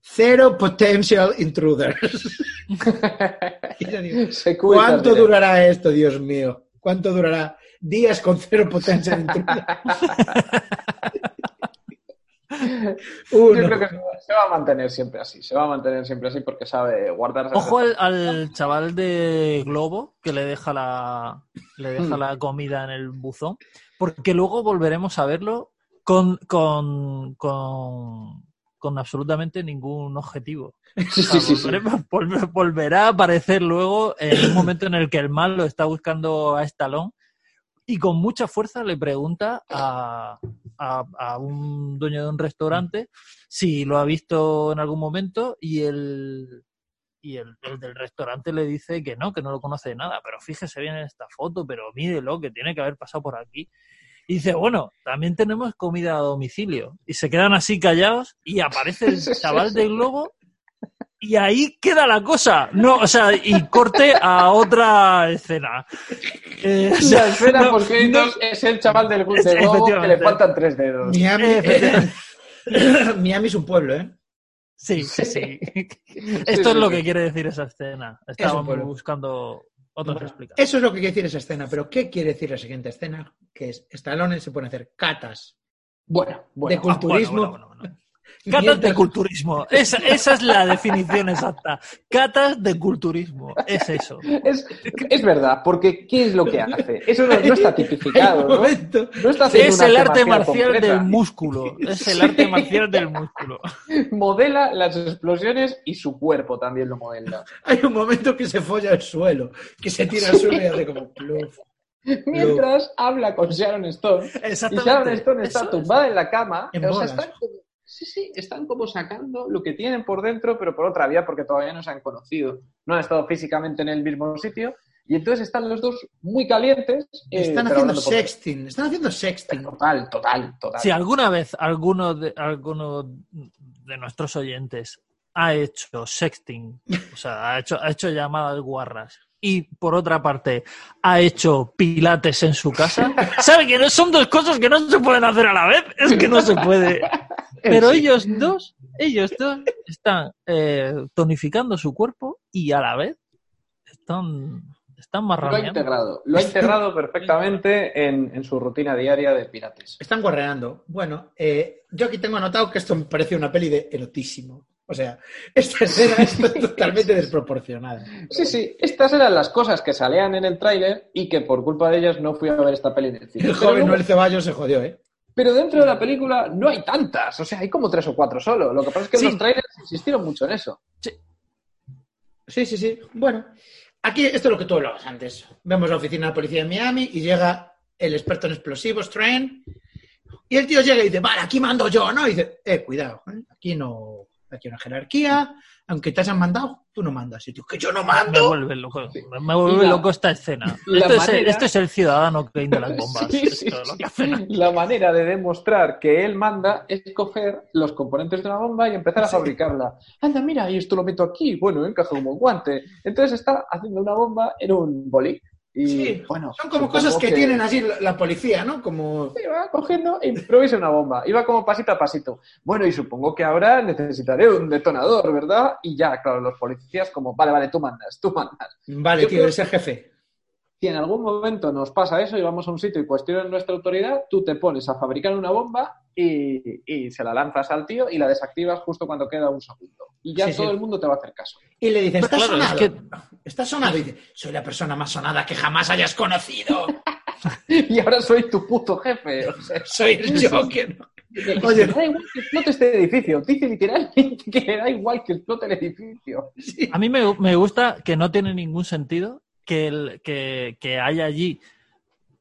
Zero Potential Intruders. *laughs* Digo, *laughs* ¿Cuánto durará esto, Dios mío? ¿Cuánto durará días con cero Potential Intruders? *laughs* *laughs* Yo creo que se va- a mantener siempre así, se va a mantener siempre así porque sabe guardar... Ojo al, al chaval de Globo que le deja la le deja Hmm. la comida en el buzón, porque luego volveremos a verlo con, con, con, con absolutamente ningún objetivo. *laughs* Sí, O sea, sí, sí, volverá a aparecer luego en un momento en el que el mal lo está buscando a Estalón y con mucha fuerza le pregunta a, a- a un dueño de un restaurante si lo ha visto en algún momento y el, y el, el del restaurante le dice que no, que no lo conoce de nada, pero fíjese bien en esta foto, pero mírelo, que tiene que haber pasado por aquí. Y dice, bueno, también tenemos comida a domicilio. Y se quedan así callados y aparece el *laughs* chaval del globo y ahí queda la cosa. No, o sea, y corte a otra escena. Eh, o sea, La escena no- por créditos es el chaval del de *laughs* que le faltan tres dedos. Miami, Efectivamente. *coughs* Miami es un pueblo, ¿eh? Sí, sí, sí. *laughs* Sí, Esto es sí, lo que quiere decir esa escena. Estábamos buscando otras explicaciones. Eso es lo que quiere decir esa escena. Pero ¿qué quiere decir la siguiente escena? Que es Stallone se pone a hacer catas Bueno, bueno. de culturismo. Ah, bueno, bueno, bueno. Catas de culturismo. Esa, esa es la definición exacta. Catas de culturismo. Es eso. Es, es verdad, porque ¿qué es lo que hace? Eso no, no está tipificado, *laughs* un ¿no? No está haciendo Es el arte marcial completa. del músculo. Es el arte marcial del músculo. *laughs* Modela las explosiones y su cuerpo también lo modela. Hay un momento que se folla al suelo, que se tira al suelo y hace como pluf. *laughs* Mientras habla con Sharon Stone. Y. Sharon Stone está Eso tumbada en la cama. En o sea, están como, sí, sí, están como sacando lo que tienen por dentro, pero por otra vía, porque todavía no se han conocido. No han estado físicamente en el mismo sitio. Y entonces están los dos muy calientes. eh, Están haciendo por- sexting, están haciendo sexting. Total, total, total. Si alguna vez alguno de, alguno de nuestros oyentes ha hecho sexting, o sea, ha hecho, ha hecho llamadas guarras, y por otra parte ha hecho pilates en su casa, sabe que no son dos cosas que no se pueden hacer a la vez, es que no se puede. *laughs* Pero ellos dos, ellos dos están eh, tonificando su cuerpo y a la vez están, están Lo ha integrado, lo ha integrado *laughs* perfectamente en, en su rutina diaria de pirates. Están guarreando. Bueno, eh, yo aquí tengo anotado que esto me parece una peli de erotísimo. O sea, *laughs* esta escena es totalmente desproporcionada. Sí, sí, estas eran las cosas que salían en el tráiler y que por culpa de ellas no fui a ver esta peli en el cine. El joven Noel Ceballos se jodió, ¿eh? Pero dentro de la película no hay tantas, o sea, hay como tres o cuatro solo. Lo que pasa es que Sí. los trailers insistieron mucho en eso. Sí, sí, sí. Bueno, aquí esto es lo que tú hablabas antes. Vemos la oficina de policía de Miami y llega el experto en explosivos, Trent, y el tío llega y dice, vale, aquí mando yo, ¿no? Y dice, eh, cuidado, ¿eh? aquí no, aquí hay una jerarquía, aunque te hayan mandado, tú no mandas. Y tú, que yo no Me mando. vuelve loco. Me- Me vuelve la- loco esta escena. Esto es, manera- esto es el ciudadano Kane de las bombas. Sí, sí, Esto es lo sí. que hacen. La manera de demostrar que él manda es coger los componentes de una bomba y empezar a fabricarla. Anda, mira, y esto lo meto aquí, bueno, encaja como un guante. Entonces está haciendo una bomba en un boli. Y Sí, bueno, Son como cosas que, tienen así la, policía, ¿no? Como... Sí, va cogiendo improvisa una bomba. Iba como pasito a pasito. Bueno, y supongo que ahora necesitaré un detonador, ¿verdad? Y ya, claro, los policías como, vale, vale, tú mandas, tú mandas. Vale, Yo tío, creo- eres el jefe. Si en algún momento nos pasa eso y vamos a un sitio y cuestionan nuestra autoridad, tú te pones a fabricar una bomba y, y se la lanzas al tío y la desactivas justo cuando queda un segundo. Y ya Sí, todo sí. el mundo te va a hacer caso. Y le dice, Pero ¿estás claro, es sonado? que- ¿Estás sonado? Y dice, soy la persona más sonada que jamás hayas conocido. *laughs* Y ahora soy tu puto jefe. O sea, soy el Joker. que- Oye. me da igual que explote este edificio. Dice literalmente *laughs* que le da igual que explote el edificio. A mí me, me gusta que no tiene ningún sentido que, el, que, que haya allí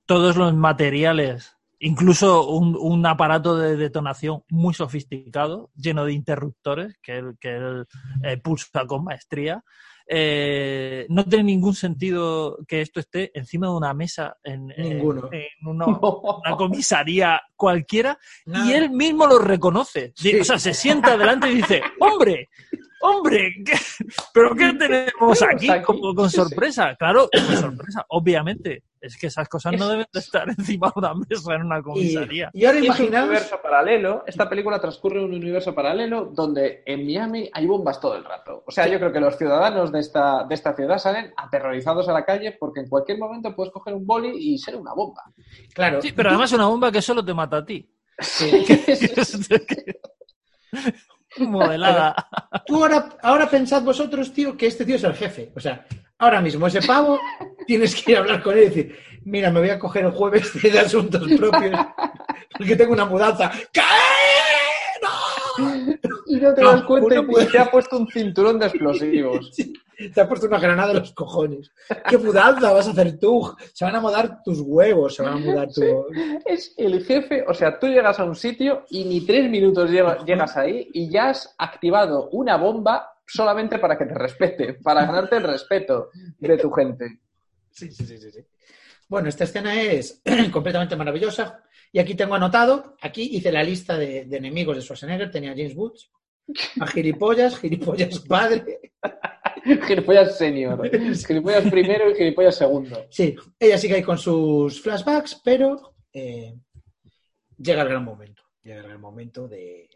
todos los materiales, incluso un, un aparato de detonación muy sofisticado, lleno de interruptores, que él, que él eh, pulsa con maestría. Eh, no tiene ningún sentido que esto esté encima de una mesa en, en- en una, *laughs* una comisaría cualquiera y él mismo lo reconoce. Sí. O sea, se sienta delante y dice, hombre, hombre, ¿qué- ¿pero qué tenemos aquí como con Sí, sí. sorpresa? Claro, con *coughs* sorpresa, obviamente. Es que esas cosas no deben de estar *laughs* encima de una mesa en una comisaría. y ahora un imaginaos... universo paralelo. Esta película transcurre en un universo paralelo donde en Miami hay bombas todo el rato. O sea, yo creo que los ciudadanos de esta, de esta ciudad salen aterrorizados a la calle porque en cualquier momento puedes coger un boli y ser una bomba. Claro, Sí, pero además una bomba que solo te mata a ti. *laughs* *laughs* Modelada. tú ahora, ahora pensad vosotros, tío, que este tío es el jefe. O sea, ahora mismo ese pavo tienes que ir a hablar con él y decir, mira, me voy a coger el jueves de asuntos propios porque tengo una mudanza. ¿Qué? Y no te No, das cuenta y te ha puesto un cinturón de explosivos. *laughs* Te ha puesto una granada en los cojones. ¿Qué mudanza vas a hacer tú? Se van a mudar tus huevos, se van a mudar tu... Es el jefe, o sea, tú llegas a un sitio y ni tres minutos llega- llegas ahí y ya has activado una bomba solamente para que te respete, para ganarte el respeto de tu gente. Sí, sí, sí, sí. Bueno, esta escena es *clears throat* completamente maravillosa. Y aquí tengo anotado, aquí hice la lista de, de enemigos de Schwarzenegger, tenía a James Woods, a *laughs* Gilipollas, Gilipollas padre. Gilipollas senior, *laughs* gilipollas primero y gilipollas segundo. Sí, ella sigue ahí con sus flashbacks, pero eh, llega el gran momento. Llega el gran momento de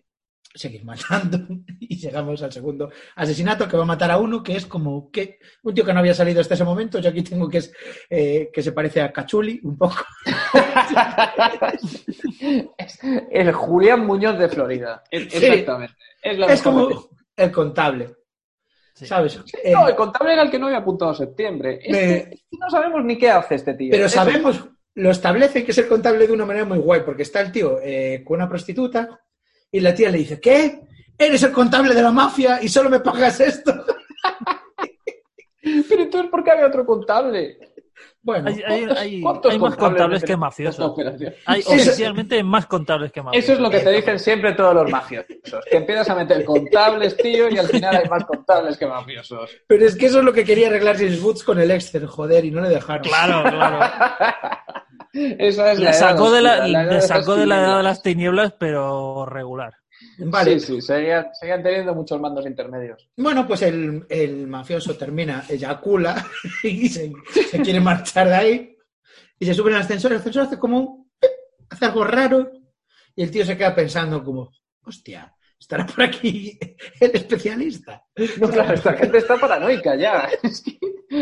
seguir matando *laughs* y llegamos al segundo asesinato que va a matar a uno que es como que un tío que no había salido hasta ese momento. Yo aquí tengo que es eh, que se parece a Cachuli un poco. *laughs* Es el Julián Muñoz de Florida. Sí. Exactamente. Es, la Es mejor como el contable, Sí. ¿sabes? Sí, Eh, no, el contable era el que no había apuntado septiembre. Este- no sabemos ni qué hace este tío. pero Es- sabemos, lo establecen que es el contable de una manera muy guay, porque está el tío eh, con una prostituta y la tía le dice, ¿qué? Eres el contable de la mafia y solo me pagas esto. *laughs* Pero entonces, ¿por qué había otro contable? Bueno, Hay, hay- hay- ¿Cuántos hay más contables que mafiosos. *laughs* Hay Eso- oficialmente más contables que mafiosos. Eso es lo que te dicen siempre todos los mafiosos. Que empiezas a meter contables, tío, y al final hay más contables que mafiosos. pero es que eso es lo que quería arreglar James Woods con el Excel, joder, y no le dejaron. Claro, claro. *laughs* Esa es la sacó de la, de sacó de la edad de las tinieblas, pero regular. Vale, Sí, sí, seguían, seguían teniendo muchos mandos intermedios. bueno, pues el, el mafioso termina, eyacula *laughs* y se, se quiere marchar de ahí y se sube en el ascensor. El ascensor hace como un... hace algo raro y el tío se queda pensando como, hostia, estará por aquí el especialista. No, claro, esta gente está paranoica ya. Es que,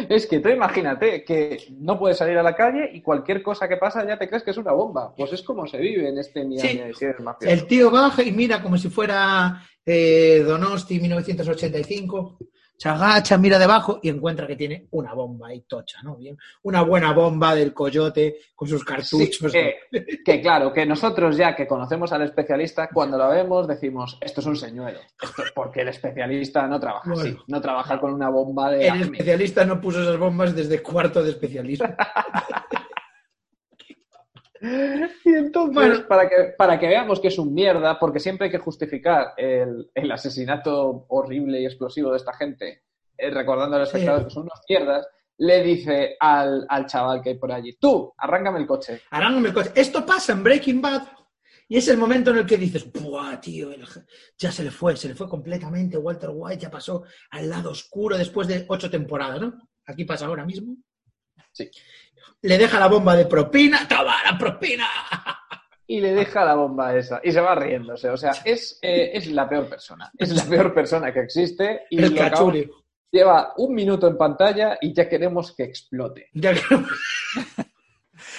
es que tú imagínate que no puedes salir a la calle y cualquier cosa que pasa ya te crees que es una bomba. Pues es como se vive en este Miami Sí. El tío baja y mira como si fuera eh, Donosti 1985. Se agacha, mira debajo y encuentra que tiene una bomba ahí tocha, ¿no? Bien, una buena bomba del coyote con sus Sí, cartuchos. que, que claro, que nosotros ya que conocemos al especialista, cuando lo vemos decimos, esto es un señuelo, esto porque el especialista no trabaja así, Bueno. no trabaja con una bomba de El acme. especialista no puso esas bombas desde cuarto de especialismo. *laughs* *laughs* Y entonces, Bueno. para, que, para que veamos que es un mierda, porque siempre hay que justificar el, el asesinato horrible y explosivo de esta gente, eh, recordando al espectador Sí. que son unos mierdas, le dice al, al chaval que hay por allí, tú, arráncame el coche. Arráncame el coche. Esto pasa en Breaking Bad y es el momento en el que dices, ¡buah, tío! el- ya se le fue, se le fue completamente. Walter White ya pasó al lado oscuro después de ocho temporadas, ¿no? Aquí pasa ahora mismo. Sí. Le deja la bomba de propina. ¡Toma la propina! Y le deja la bomba esa y se va riéndose. O sea, es, eh, es la peor persona. Es la peor persona que existe. Y el cachuli. lleva un minuto en pantalla y ya queremos que explote. Ya que-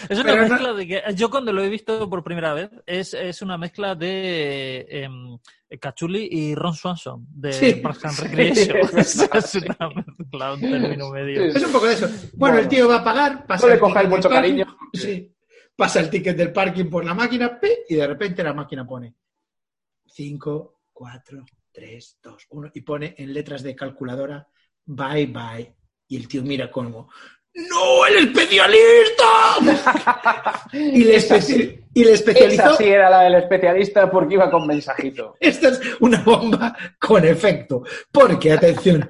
Es una Pero no- mezcla de que yo cuando lo he visto por primera vez es, es una mezcla de em, Cachuli y Ron Swanson de Sí. Parks and Sí, Recreation. *laughs* es verdad, es sí. una mezcla, un término medio. Sí, Es un poco de eso. Bueno, Bueno. el tío va a pagar, pasa No le el cojáis mucho parking, cariño. Sí. Pasa el ticket del parking por la máquina y de repente la máquina pone 5, 4, 3, 2, 1 y pone en letras de calculadora bye bye. Y el tío mira como ¡No, el especialista! *laughs* y, le especi- y le Esa especializó. sí era la del especialista porque iba con mensajito. Esta es una bomba con efecto. Porque, atención,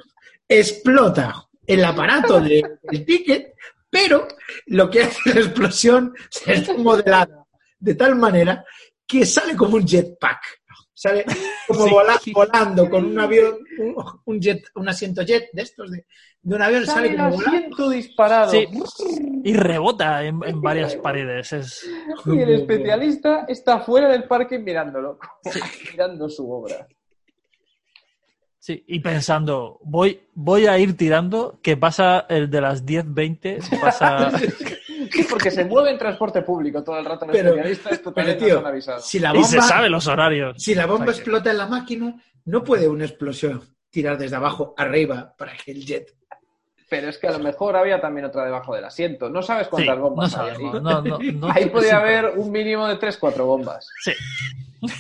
explota el aparato de- del ticket, pero lo que hace la explosión está modelada de tal manera que sale como un jetpack. Sale *laughs* como Sí. vola- volando con un avión, un, un jet, un asiento jet de estos de, de un avión, sale Sale como volando. asiento disparado. Sí. *laughs* Y rebota en, en varias paredes. Es, *laughs* Y el especialista está fuera del parque mirándolo, mirando su obra. sí, y pensando, voy, voy a ir tirando, que pasa el de las 10.20, pasa... Sí, porque se mueve en transporte público todo el rato el Pero- Pero, totalmente tío, si la Y bomba, se sabe los horarios. si la bomba O sea que- explota en la máquina, no puede una explosión tirar desde abajo arriba para que el jet Pero es que a lo mejor había también otra debajo del asiento. No sabes cuántas bombas hay ahí. sabemos. No, no, no- *laughs* Ahí podía sí, haber un mínimo de 3-4 bombas. Sí, *laughs*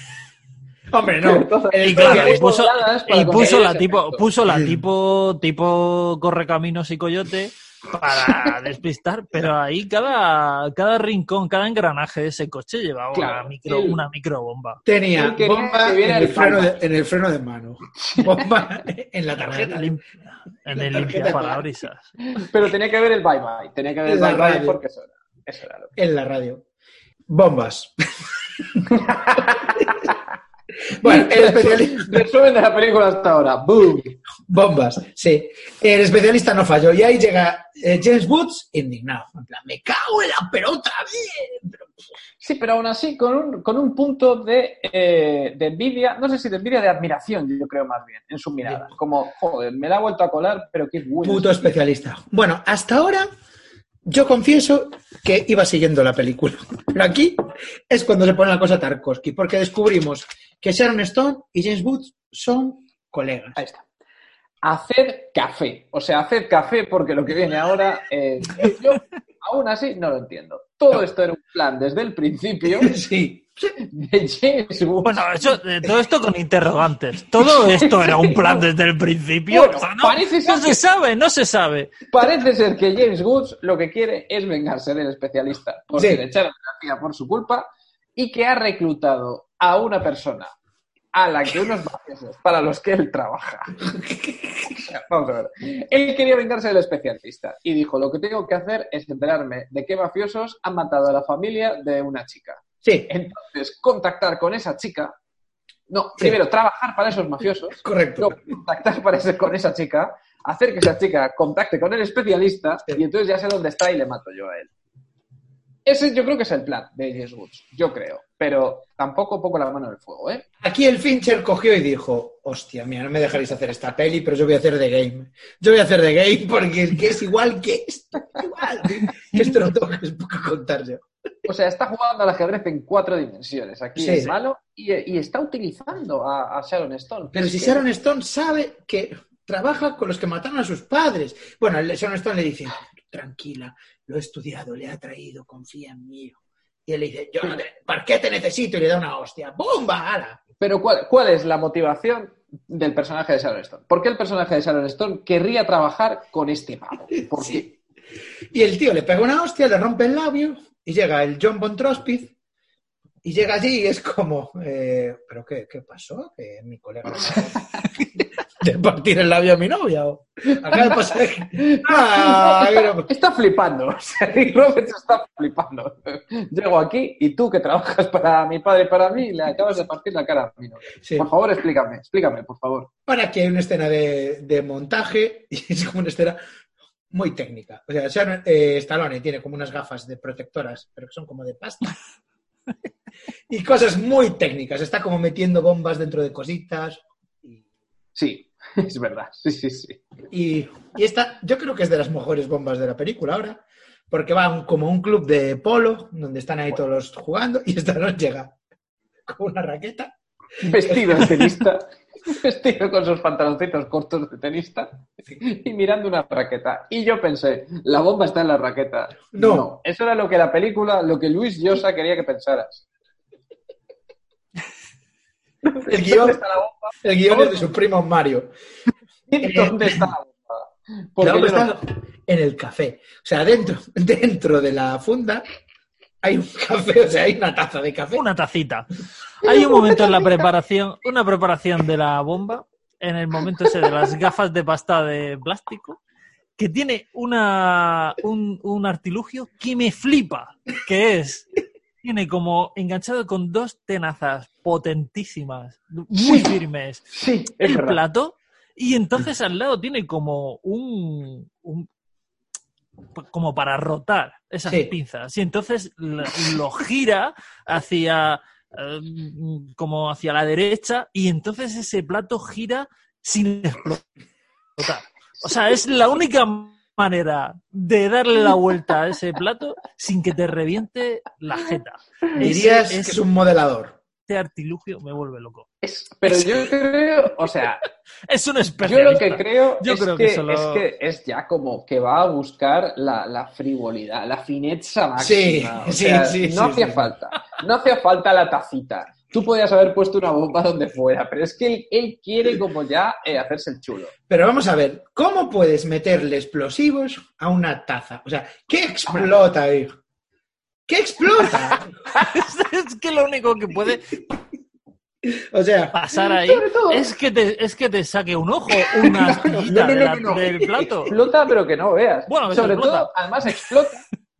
Hombre, no. Entonces, y *laughs* claro, y puso, y la tipo, puso la tipo, tipo correcaminos y coyote para despistar, pero ahí cada, cada rincón, cada engranaje de ese coche llevaba Claro, una, micro, él- una microbomba. tenía bomba que en el, el freno de, en el freno de mano. Bomba *laughs* en la En tarjeta. el, lim- en el limpia de parabrisas. *laughs* Pero tenía que ver el bye bye. Tenía que ver el La bye bye radio. porque eso era, eso era lo que. En la radio. Bombas. *laughs* bueno, *laughs* el especialista. *laughs* Resumen de la película hasta ahora. ¡Boom! Bombas, sí. El especialista no falló. Y ahí llega eh, James Woods indignado. En plan, me cago en la pelota, bien. Sí, pero aún así con un, con un punto de, eh, de envidia, no sé si de envidia, de admiración, yo creo más bien, en su mirada. Como, joder, me la ha vuelto a colar, pero qué bueno. puto especialista. Bueno, hasta ahora yo confieso que iba siguiendo la película. Pero aquí es cuando se pone la cosa Tarkovsky, porque descubrimos que Sharon Stone y James Woods son colegas. Ahí está. Haced café. O sea, haced café porque lo que viene ahora, eh, *laughs* yo aún así no lo entiendo. Todo esto era un plan desde el principio *laughs* Sí. de James Woods. Bueno, eso, eh, todo esto con interrogantes. Todo esto era un plan desde el principio. Bueno, no, parece ser no se que- sabe, no se sabe. Parece ser que James Woods lo que quiere es vengarse del especialista, porque Sí. le echaron la tía por su culpa y que ha reclutado a una persona a la que unos mafiosos para los que él trabaja. *laughs* Vamos a ver. Él quería vengarse del especialista y dijo, lo que tengo que hacer es enterarme de qué mafiosos han matado a la familia de una chica. Sí, Entonces, contactar con esa chica, no, Sí. primero trabajar para esos mafiosos, correcto. contactar para ese- con esa chica, hacer que esa chica contacte con el especialista Sí. y entonces ya sé dónde está y le mato yo a él. Ese yo creo que es el plan de James Woods, yo creo, pero tampoco pongo la mano en el fuego, ¿eh? Aquí el Fincher cogió y dijo, hostia, mira, no me dejaréis hacer esta peli, pero yo voy a hacer The Game. Yo voy a hacer The Game porque es que es igual que esto. Igual. Que esto no tengo que contar yo. O sea, está jugando al ajedrez en cuatro dimensiones. Aquí Sí. es malo y, y está utilizando a, a Sharon Stone. Pero si que- Sharon Stone sabe que trabaja con los que mataron a sus padres. Bueno, Sharon Stone le dice, tranquila, lo he estudiado, le ha traído, confía en mí. Y él le dice, yo no te, ¿para qué te necesito? Y le da una hostia. ¡Bomba! ¡Hala! Pero ¿cuál, ¿cuál es la motivación del personaje de Sharon Stone? ¿Por qué el personaje de Sharon Stone querría trabajar con este pavo? *laughs* ¿Por qué? Sí. Y el tío le pega una hostia, le rompe el labio y llega el John Von Trospith y llega allí y es como, eh, ¿pero qué, qué pasó? Que mi colega de partir el labio a mi novia. o- Acaba de pasar. Ah, Está flipando. *laughs* O sea, Rick Roberts está flipando. Llego aquí y tú que trabajas para mi padre y para mí le acabas de partir la cara a mi novia. Sí. Por favor, explícame, explícame, por favor. Para que hay una escena de, de montaje y *laughs* es como una escena muy técnica. O sea, Sharon- eh, Stallone tiene como unas gafas de protectoras, pero que son como de pasta. Y cosas muy técnicas. Está como metiendo bombas dentro de cositas. Sí, *laughs* es verdad. Sí, sí, sí. y, y esta, yo creo que es de las mejores bombas de la película ahora, porque va un- como un club de polo, donde están ahí todos los jugando, y Stallone llega con una raqueta. Vestido de tenista. *laughs* Vestido con sus pantaloncitos cortos de tenista y mirando una raqueta. Y yo pensé, la bomba está en la raqueta. No. eso era lo que la película, lo que Luis Llosa quería que pensaras. *laughs* El guion, ¿Dónde está la bomba? el guion es de su primo Mario. *laughs* ¿Dónde está la bomba? Porque La no- está en el café. O sea, dentro, *laughs* dentro de la funda hay un café, o sea, hay una taza de café. Una tacita. Hay un momento en la preparación, una preparación de la bomba, en el momento ese de las gafas de pasta de plástico, que tiene una, un, un artilugio que me flipa, que es, tiene como enganchado con dos tenazas potentísimas, muy firmes, Sí, el verdad. plato y entonces al lado tiene como un, un- como para rotar esas Sí. pinzas y entonces lo, lo gira hacia eh, como hacia la derecha y entonces ese plato gira sin explotar. O sea, es la única manera de darle la vuelta a ese plato sin que te reviente la jeta. Dirías Ese- que es un modelador. Este artilugio me vuelve loco. Es- pero yo creo, o sea, *laughs* Es un yo especialista. lo que creo, Yo es, creo que, que solo- es que es ya como que va a buscar la, la frivolidad, la fineza Sí, máxima. O sí, sea, sí, no sí, hacía sí. falta. No hacía falta la tacita. Tú podías haber puesto una bomba donde fuera, pero es que él, él quiere como ya eh, hacerse el chulo. Pero vamos a ver, ¿cómo puedes meterle explosivos a una taza? O sea, ¿qué explota ahí? ¿Qué explota? *laughs* es que lo único que puede O sea, pasar ahí es que te, es que te saque un ojo, *laughs* una No, no, de no, la- no, no. del plato. Explota, pero que no veas. Bueno, Sobre explota. todo, además explota.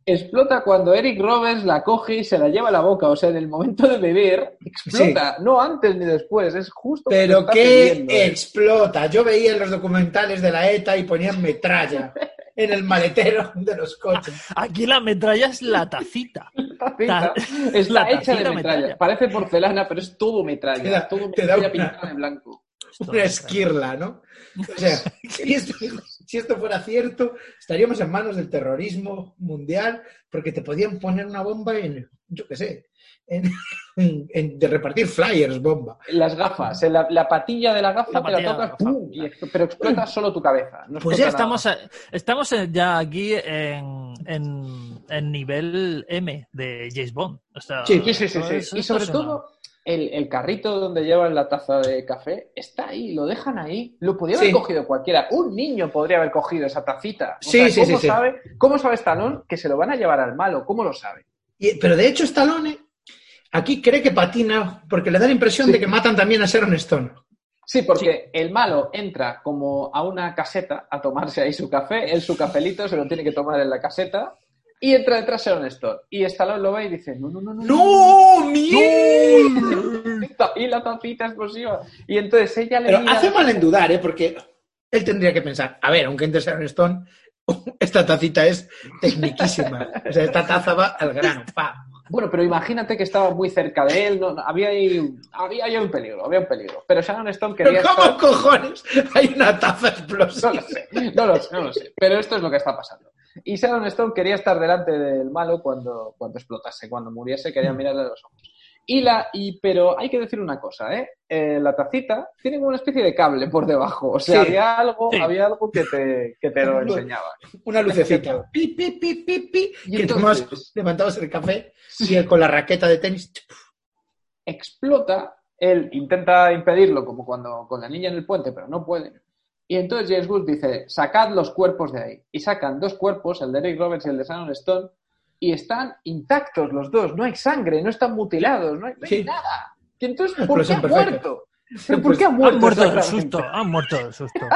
Explota cuando Eric Roberts la coge y se la lleva a la boca. O sea, en el momento de beber, explota. No antes ni después, es justo. cuando pero está ¿qué bebiendo. explota? Yo veía en los documentales de la ETA y ponían metralla *laughs* en el maletero de los coches. Aquí la metralla es la tacita. *laughs* Tacita. Ta- Está la hecha de metralla. metralla. Parece porcelana, pero es todo metralla. Te da- todo te da metralla una- pintada de blanco. Una esquirla, ¿no? O sea, *laughs* si esto, fuera cierto, estaríamos en manos del terrorismo mundial porque te podían poner una bomba en, yo qué sé, en, *laughs* en- de repartir flyers bomba. Las gafas, en la, la patilla de la gafa La te la tocas, pero explota solo tu cabeza. no Pues ya estamos, estamos ya aquí en, en, en nivel M de James Bond. O sea, Sí, Sí, sí, sí, sí. es- Y sobre todo, el, el carrito donde llevan la taza de café está ahí, lo dejan ahí. Lo podría haber Sí. cogido cualquiera. Un niño podría haber cogido esa tacita. O Sí, sea, sí, ¿cómo sí. Sabe, ¿Cómo sabe Stallone que se lo van a llevar al malo? ¿Cómo lo sabe? Y- pero de hecho, Stallone aquí cree que patina porque le da la impresión de que matan también a Sharon Stone. Sí, porque el malo entra como a una caseta a tomarse ahí su café, él su cafelito se lo tiene que tomar en la caseta y entra detrás Sharon Stone. Y Stallone lo ve y dice, no, no, no, no. ¡No! ¡Mierda! Ahí *laughs* la tacita explosiva. Y entonces ella le Pero mira- hace mal en dudar, ¿eh? Porque él tendría que pensar, a ver, aunque entre Sharon Stone, *laughs* esta tacita es tecniquísima. O sea, esta taza va al grano. pa. Bueno, pero imagínate que estaba muy cerca de él, no, no, había, ahí, había ahí un peligro, había un peligro. Pero Sharon Stone ¿Pero quería cómo estar... cojones hay una taza No lo explosiva? sé, no lo sé, no lo sé. Pero esto es lo que está pasando. *laughs* Y Sharon Stone quería estar delante del malo cuando, cuando explotase, cuando muriese, quería mirarle a los ojos. Y la, y, pero hay que decir una cosa, ¿eh? Eh, la tacita tiene como una especie de cable por debajo. O sea, Sí. había algo, Sí. había algo que te, que te lo *laughs* enseñaba. Una lucecita. *laughs* Pi, pi, pi, pi, pi. Y que entonces- levantabas el café y él con la raqueta de tenis. explota, él intenta impedirlo como cuando con la niña en el puente, pero no puede. Y entonces James Wood dice, sacad los cuerpos de ahí. Y sacan dos cuerpos, el de Eric Roberts y el de Shannon Stone, y están intactos los dos, no hay sangre, no están mutilados, no hay, no hay Sí. nada. Y entonces, ¿por qué ha perfecta. muerto? ¿Pero ¿Por qué ha muerto? Han muerto del susto, han muerto del susto.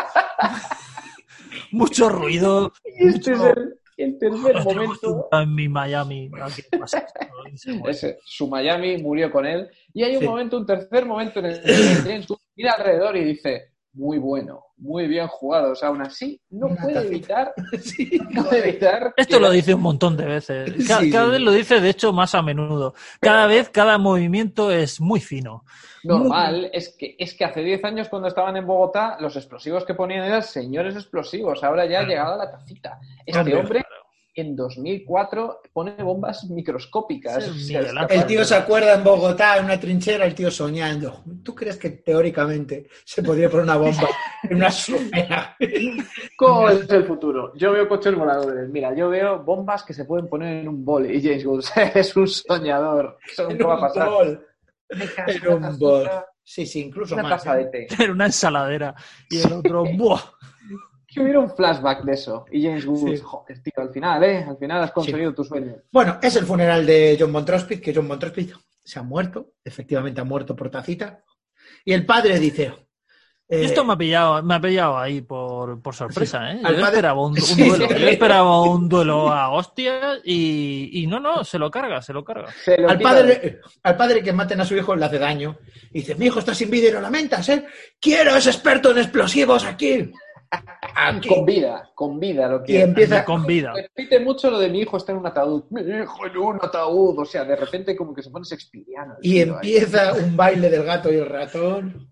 Mucho ruido. Y este es el, el tercer momento. En mi Miami. *laughs* Ese, su Miami murió con él. Y hay un Sí. momento, un tercer momento en el *laughs* que James Wood mira alrededor y dice, muy bueno, muy bien jugado. O sea, aún así, no Una puede evitar, *laughs* Sí, no puede evitar Esto que- lo dice un montón de veces. Sí, cada sí. vez lo dice, de hecho, más a menudo. Cada vez, cada movimiento es muy fino. normal. Es que, es que hace 10 años cuando estaban en Bogotá, los explosivos que ponían eran señores explosivos. Ahora ya ha llegado a la tacita. Este Hombre, hombre, en 2004, pone bombas microscópicas. Sí, O sea. El tío se acuerda en Bogotá, en una trinchera, el tío soñando. ¿Tú crees que teóricamente se podría poner una bomba en una sumera? *laughs* ¿Cómo es el futuro? Yo veo coches voladores. Mira, yo veo bombas que se pueden poner en un bol. Y James Wood *laughs* es un soñador. Eso nunca va a pasar. bol. En un bol. Sí, sí, incluso Una más. taza ¿eh? de té. *laughs* En una ensaladera. Y el otro, ¡buah! Que hubiera un flashback de eso. Y James Wood, Sí. joder, tío, al final, ¿eh? Al final has conseguido tu sueño. Bueno, es el funeral de John Montrospit, que John Montrospit se ha muerto, efectivamente ha muerto por tacita. Y el padre dice... eh, Esto me ha pillado, me ha pillado ahí por, por sorpresa, ¿eh? Yo Al padre- esperaba un, *laughs* un Sí. duelo. Yo esperaba un duelo a hostias y, y no, no, se lo carga, se lo carga. Se lo al, padre, al padre que maten a su hijo le hace daño. Y dice, mi hijo está sin vida y lo lamentas, ¿eh? Quiero ese experto en explosivos aquí. Aquí. Con vida, con vida lo Y que empieza... Con vida. Repite mucho lo de mi hijo está en un ataúd. Mi hijo en un ataúd. O sea, de repente como que se pone Shakespeareano. el Y ahí. empieza un baile del gato y el ratón,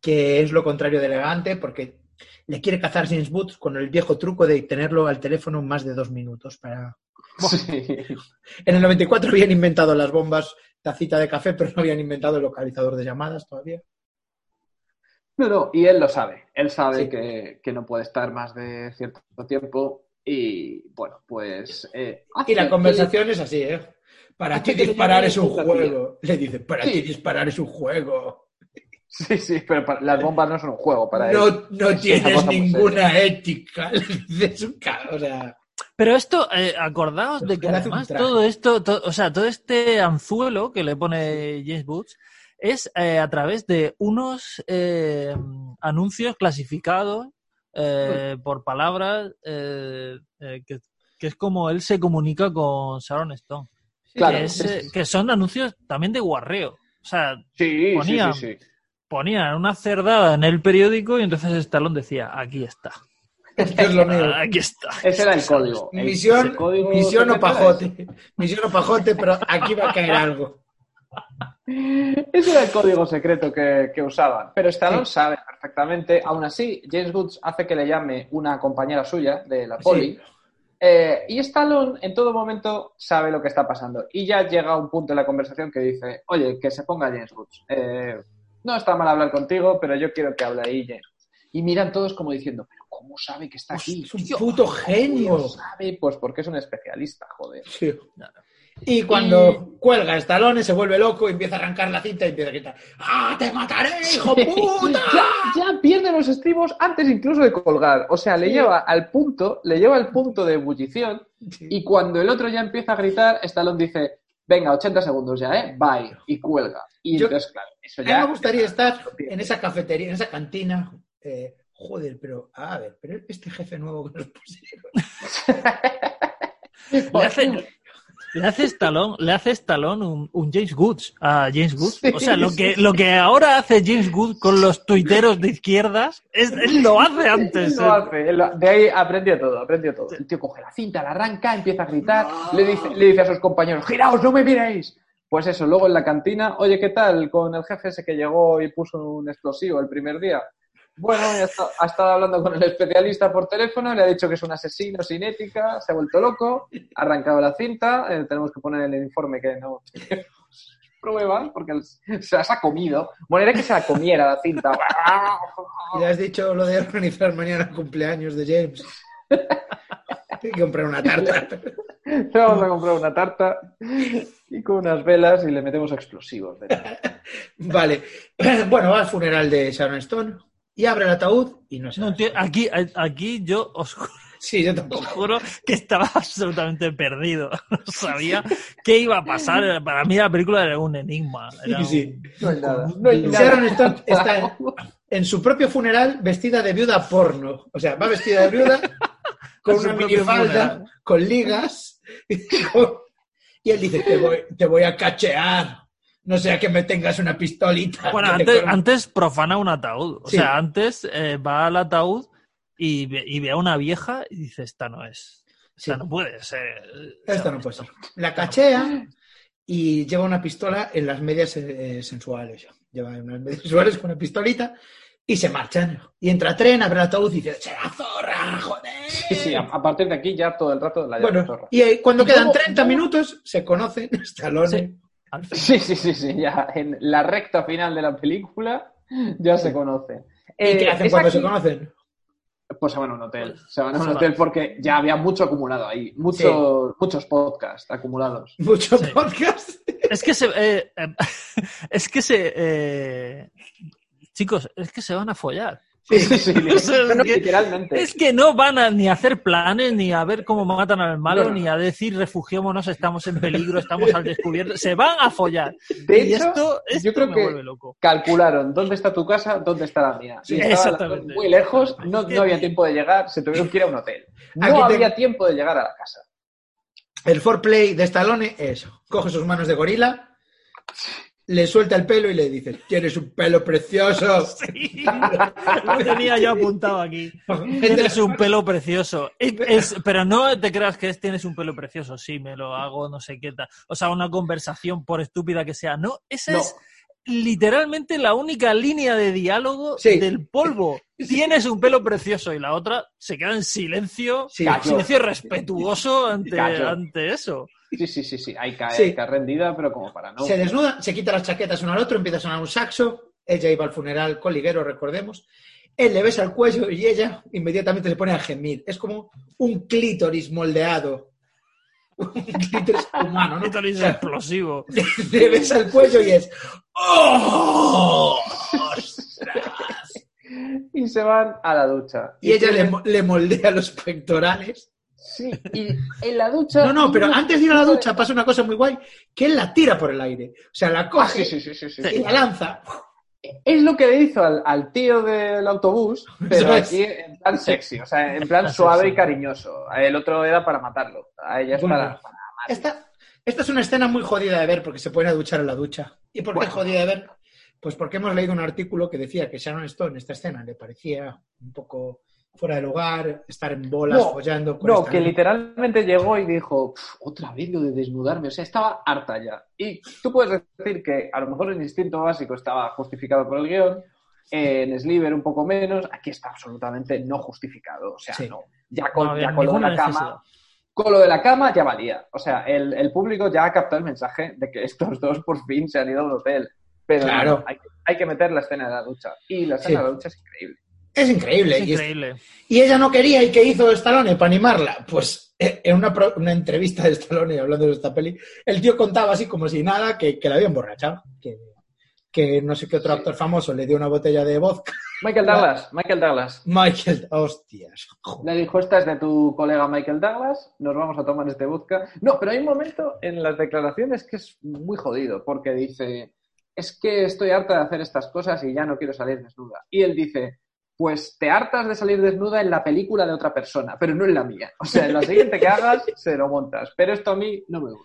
que es lo contrario de elegante, porque le quiere cazar James Woods con el viejo truco de tenerlo al teléfono más de dos minutos. Para... Sí. En el 94 habían inventado las bombas tacita de café, pero no habían inventado el localizador de llamadas todavía. No, no, y él lo sabe. Él sabe Sí. que, que no puede estar más de cierto tiempo. Y bueno, pues. eh, Y la conversación es así, ¿eh? Para ti disparar es un juego. Le dice, para Sí. ti disparar es un juego. Sí, sí, pero para- las bombas no son un juego para él. No, no Es tienes ninguna ética. *laughs* Es un o sea, Pero esto, eh, acordaos de que además todo esto, to- o sea, todo este anzuelo que le pone James Woods es eh, a través de unos eh, anuncios clasificados eh, por palabras eh, eh, que, que es como él se comunica con Sharon Stone. Claro, que, es, es- eh, que son anuncios también de guarreo. O sea, Sí, Ponía- sí, sí, sí. ponían una cerdada en el periódico y entonces Stallone decía, aquí está. es lo mío. *laughs* Aquí está. Ese era el código. Misión, el código misión o pajote. Misión o pajote, pero aquí va a caer algo. *laughs* ese. Era el código secreto que, que usaban. Pero Stallone sabe perfectamente. Aún así, James Woods hace que le llame una compañera suya de la poli. Sí. Eh, y Stallone en todo momento sabe lo que está pasando. Y ya llega un punto en la conversación que dice, oye, que se ponga James Woods. Eh, no está mal hablar contigo, pero yo quiero que hable ahí James Woods. Y miran todos como diciendo, pero ¿cómo sabe que está aquí? Es un puto ¿cómo genio. lo sabe? Pues porque es un especialista, joder. Sí. Y cuando cuelga Stallone se vuelve loco y empieza a arrancar la cinta y empieza a gritar ¡Ah, te mataré, hijo *laughs* puta! ya, ya pierde los estribos antes incluso de colgar. O sea, le Sí. lleva al punto, le lleva al punto de ebullición Sí. y cuando el otro ya empieza a gritar, Stallone dice, venga, 80 segundos ya, ¿eh? Bye. Y cuelga. Y Yo- entonces, claro, eso A mí ya... me gustaría estar en esa cafetería, en esa cantina. eh, joder, pero a ver, pero este jefe nuevo que nos pusieron. *laughs* Le hace, le hace Stallone, le hace Stallone un, un James Woods a James Woods. Sí, o sea, lo que, lo que ahora hace James Woods con los tuiteros de izquierdas, es, él lo hace antes. Él lo hace, él lo- de ahí aprendió todo, aprendió todo. El tío coge la cinta, la arranca, empieza a gritar, le, dice, le dice a sus compañeros, giraos, no me miréis. Pues eso, luego en la cantina, oye, ¿qué tal con el jefe ese que llegó y puso un explosivo el primer día? Bueno, ya está- ha estado hablando con el especialista por teléfono, le ha dicho que es un asesino sin ética, se ha vuelto loco, ha arrancado la cinta, eh, tenemos que poner en el informe que no *laughs* pruebas porque se las ha comido. Bueno, era que se la comiera la cinta. *laughs* Y le has dicho lo de organizar mañana el cumpleaños de James. *laughs* Hay que comprar una tarta. Le vamos a comprar una tarta y con unas velas y le metemos explosivos. dentro. Vale. Bueno, va al funeral de Sharon Stone y abre el ataúd y no se No, tío, aquí, aquí yo os *laughs* Sí, yo juro que estaba *laughs* absolutamente perdido. *laughs* No sabía qué iba a pasar. Para mí la película era un enigma. Era Sí. un- No hay nada. No hay Sharon nada. Stone está en, en su propio funeral vestida de viuda porno. O sea, va vestida de viuda con una minifalda, con ligas. Y, con- y él dice, te voy, te voy a cachear. No sea que me tengas una pistolita. Bueno, antes, corro". antes profana un ataúd. O Sí. sea, antes eh, va al ataúd y ve, y ve a una vieja y dice, esta no es. Esta Sí. no puede ser. Esto no puede ser. La cachea y lleva una pistola en las medias eh, sensuales. Lleva unas medias *laughs* sensuales con una pistolita y se marchan. Y entra tren, abre el ataúd y dice, ¡será zorra, joder! Sí, sí, a, a partir de aquí ya todo el rato la Bueno, zorra. y eh, cuando Y quedan luego- 30 minutos, se conocen Stallone. Sí. *laughs* Sí, sí, sí, sí, ya en la recta final de la película ya se conocen. ¿Y Eh, qué hacen es cuando aquí- se conocen? Pues se van a un hotel. Pues, Se van a un se hotel van. porque ya había mucho acumulado ahí. Muchos, muchos podcasts acumulados. *laughs* Mucho Sí. podcast. Es que se. eh, eh, *laughs* es que se. eh, chicos, es que se van a follar. Sí, sí, *laughs* sí. O sea, es que- literalmente. Es que no van a ni a hacer planes, ni a ver cómo matan al malo, No, no. ni a decir refugiémonos, estamos en peligro, estamos al descubierto. Se van a follar. De y hecho, esto, esto yo creo me que vuelve loco. calcularon dónde está tu casa, dónde está la mía. Sí, exactamente. muy lejos, no, no había tiempo de llegar, se tuvieron que ir a un hotel. *laughs* No Aquí te- había tiempo de llegar a la casa. El foreplay de Stallone es, coge sus manos de gorila, le suelta el pelo y le dice, tienes un pelo precioso. *laughs* Sí, lo tenía yo apuntado aquí. Tienes un pelo precioso. Es- pero no te creas que es tienes un pelo precioso. Sí, me lo hago, no sé qué tal. O sea, una conversación, por estúpida que sea. No, esa No. es literalmente la única línea de diálogo Sí. del polvo. *laughs* Tienes un pelo precioso y la otra se queda en silencio, Sí. Silencio respetuoso ante, ante eso. Sí, sí, sí, sí. Ahí cae, Sí. cae rendida, pero como para no. Se desnuda, se quita las chaquetas uno al otro, empieza a sonar un saxo. Ella iba al funeral con liguero, recordemos. Él le besa el cuello y ella inmediatamente se pone a gemir. Es como un clítoris moldeado. *laughs* Un clítoris humano, ¿no? Clítoris O sea, explosivo. le besa el cuello y es. ¡Oh! ¡Ostras! *laughs* Y se van a la ducha. Y ella le, tienen- le moldea los pectorales. Sí, y en la ducha. No, no, pero antes de ir a la ducha pasa una cosa muy guay, que él la tira por el aire. O sea, la Ah, coge sí, sí, sí, sí, sí, y sí. la lanza. Es lo que le hizo al, al tío del autobús, *laughs* pero aquí en plan sexy, o sea, en plan suave y cariñoso. El otro era para matarlo. A ella es Bueno, para, para- Esta, esta es una escena muy jodida de ver porque se pone a duchar en la ducha. ¿Y por qué Bueno. jodida de ver? Pues porque hemos leído un artículo que decía que Sharon Stone, esta escena, le parecía un poco fuera de lugar, estar en bolas, No, follando con No, esta- que literalmente llegó y dijo, "Pf, otra vez lo de desnudarme, o sea, estaba harta ya. Y tú puedes decir que a lo mejor el instinto básico estaba justificado por el guion, en Sliver un poco menos, aquí está absolutamente no justificado, o sea, Sí. no. Ya con, No ya con lo de la cama, necesidad. con lo de la cama ya valía. O sea, el, el público ya ha captado el mensaje de que estos *laughs* dos por fin se han ido al hotel. Pero no, Claro. hay, hay que meter la escena de la ducha. Y la escena Sí. de la ducha es increíble. Es increíble. Es y es- increíble. Y ella no quería, ¿y qué hizo Stallone para animarla? Pues eh, en una, una entrevista de Stallone hablando de esta peli, el tío contaba así como si nada que, que la había emborrachado. Que, que no sé qué otro Sí. actor famoso le dio una botella de vodka. Michael *laughs* Douglas, Michael Douglas. Michael, hostias. joder. Le dijo, esta es de tu colega Michael Douglas, nos vamos a tomar este vodka. No, pero hay un momento en las declaraciones que es muy jodido, porque dice, es que estoy harta de hacer estas cosas y ya no quiero salir desnuda. Y él dice, pues te hartas de salir desnuda en la película de otra persona, pero no en la mía. O sea, en la siguiente que hagas, *laughs* se lo montas. Pero esto a mí no me gusta.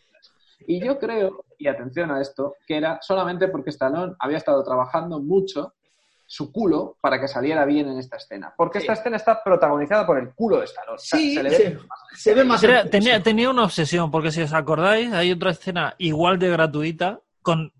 Y yo creo, y atención a esto, que era solamente porque Stallone había estado trabajando mucho su culo para que saliera bien en esta escena. Porque Sí. esta escena está protagonizada por el culo de Stallone. O sea, Sí, se le sí. ve se ve más... Era- tenía, tenía una obsesión, porque si os acordáis, hay otra escena igual de gratuita con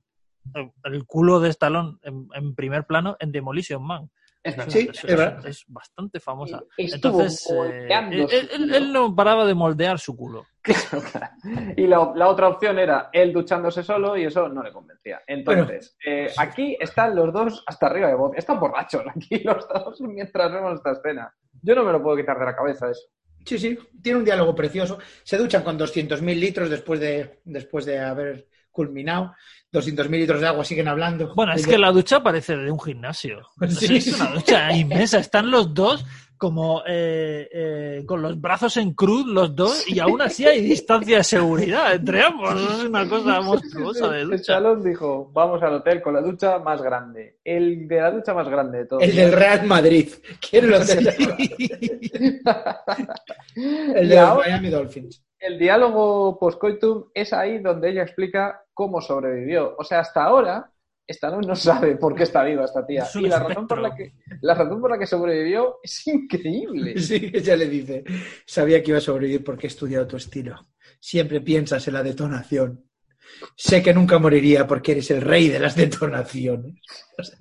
el culo de Stallone en, en primer plano en Demolition Man. Es verdad. Sí, es, es verdad. es bastante famosa. Estuvo Entonces, eh, él, él- culo. él no paraba de moldear su culo. *laughs* Y la, la otra opción era él duchándose solo y eso no le convencía. Entonces, eh, aquí están los dos hasta arriba de voz. Están borrachos aquí *laughs* los dos mientras vemos esta escena. Yo no me lo puedo quitar de la cabeza eso. Sí, sí, tiene un diálogo precioso. Se duchan con 200.000 litros después de, después de haber culminado. 200.000 litros de agua siguen hablando. Bueno, es El- que la ducha parece de un gimnasio. *laughs* Sí. Es una ducha inmensa. Están los dos como eh, eh, con los brazos en cruz, los dos, y aún así hay distancia de seguridad entre ambos. Es una cosa monstruosa de El ducha. salón dijo, vamos al hotel con la ducha más grande. El de la ducha más grande de todos. El del Real Madrid. Quiero el *laughs* hotel. *laughs* El de los Miami Dolphins. El diálogo postcoitum es ahí donde ella explica cómo sobrevivió. O sea, hasta ahora, Stallone no *laughs* sabe por qué está viva esta tía. Es Y la razón, por la, que, la razón por la que sobrevivió es increíble. *laughs* Sí, ella le dice, sabía que iba a sobrevivir porque he estudiado tu estilo. Siempre piensas en la detonación. Sé que nunca moriría porque eres el rey de las detonaciones. O sea,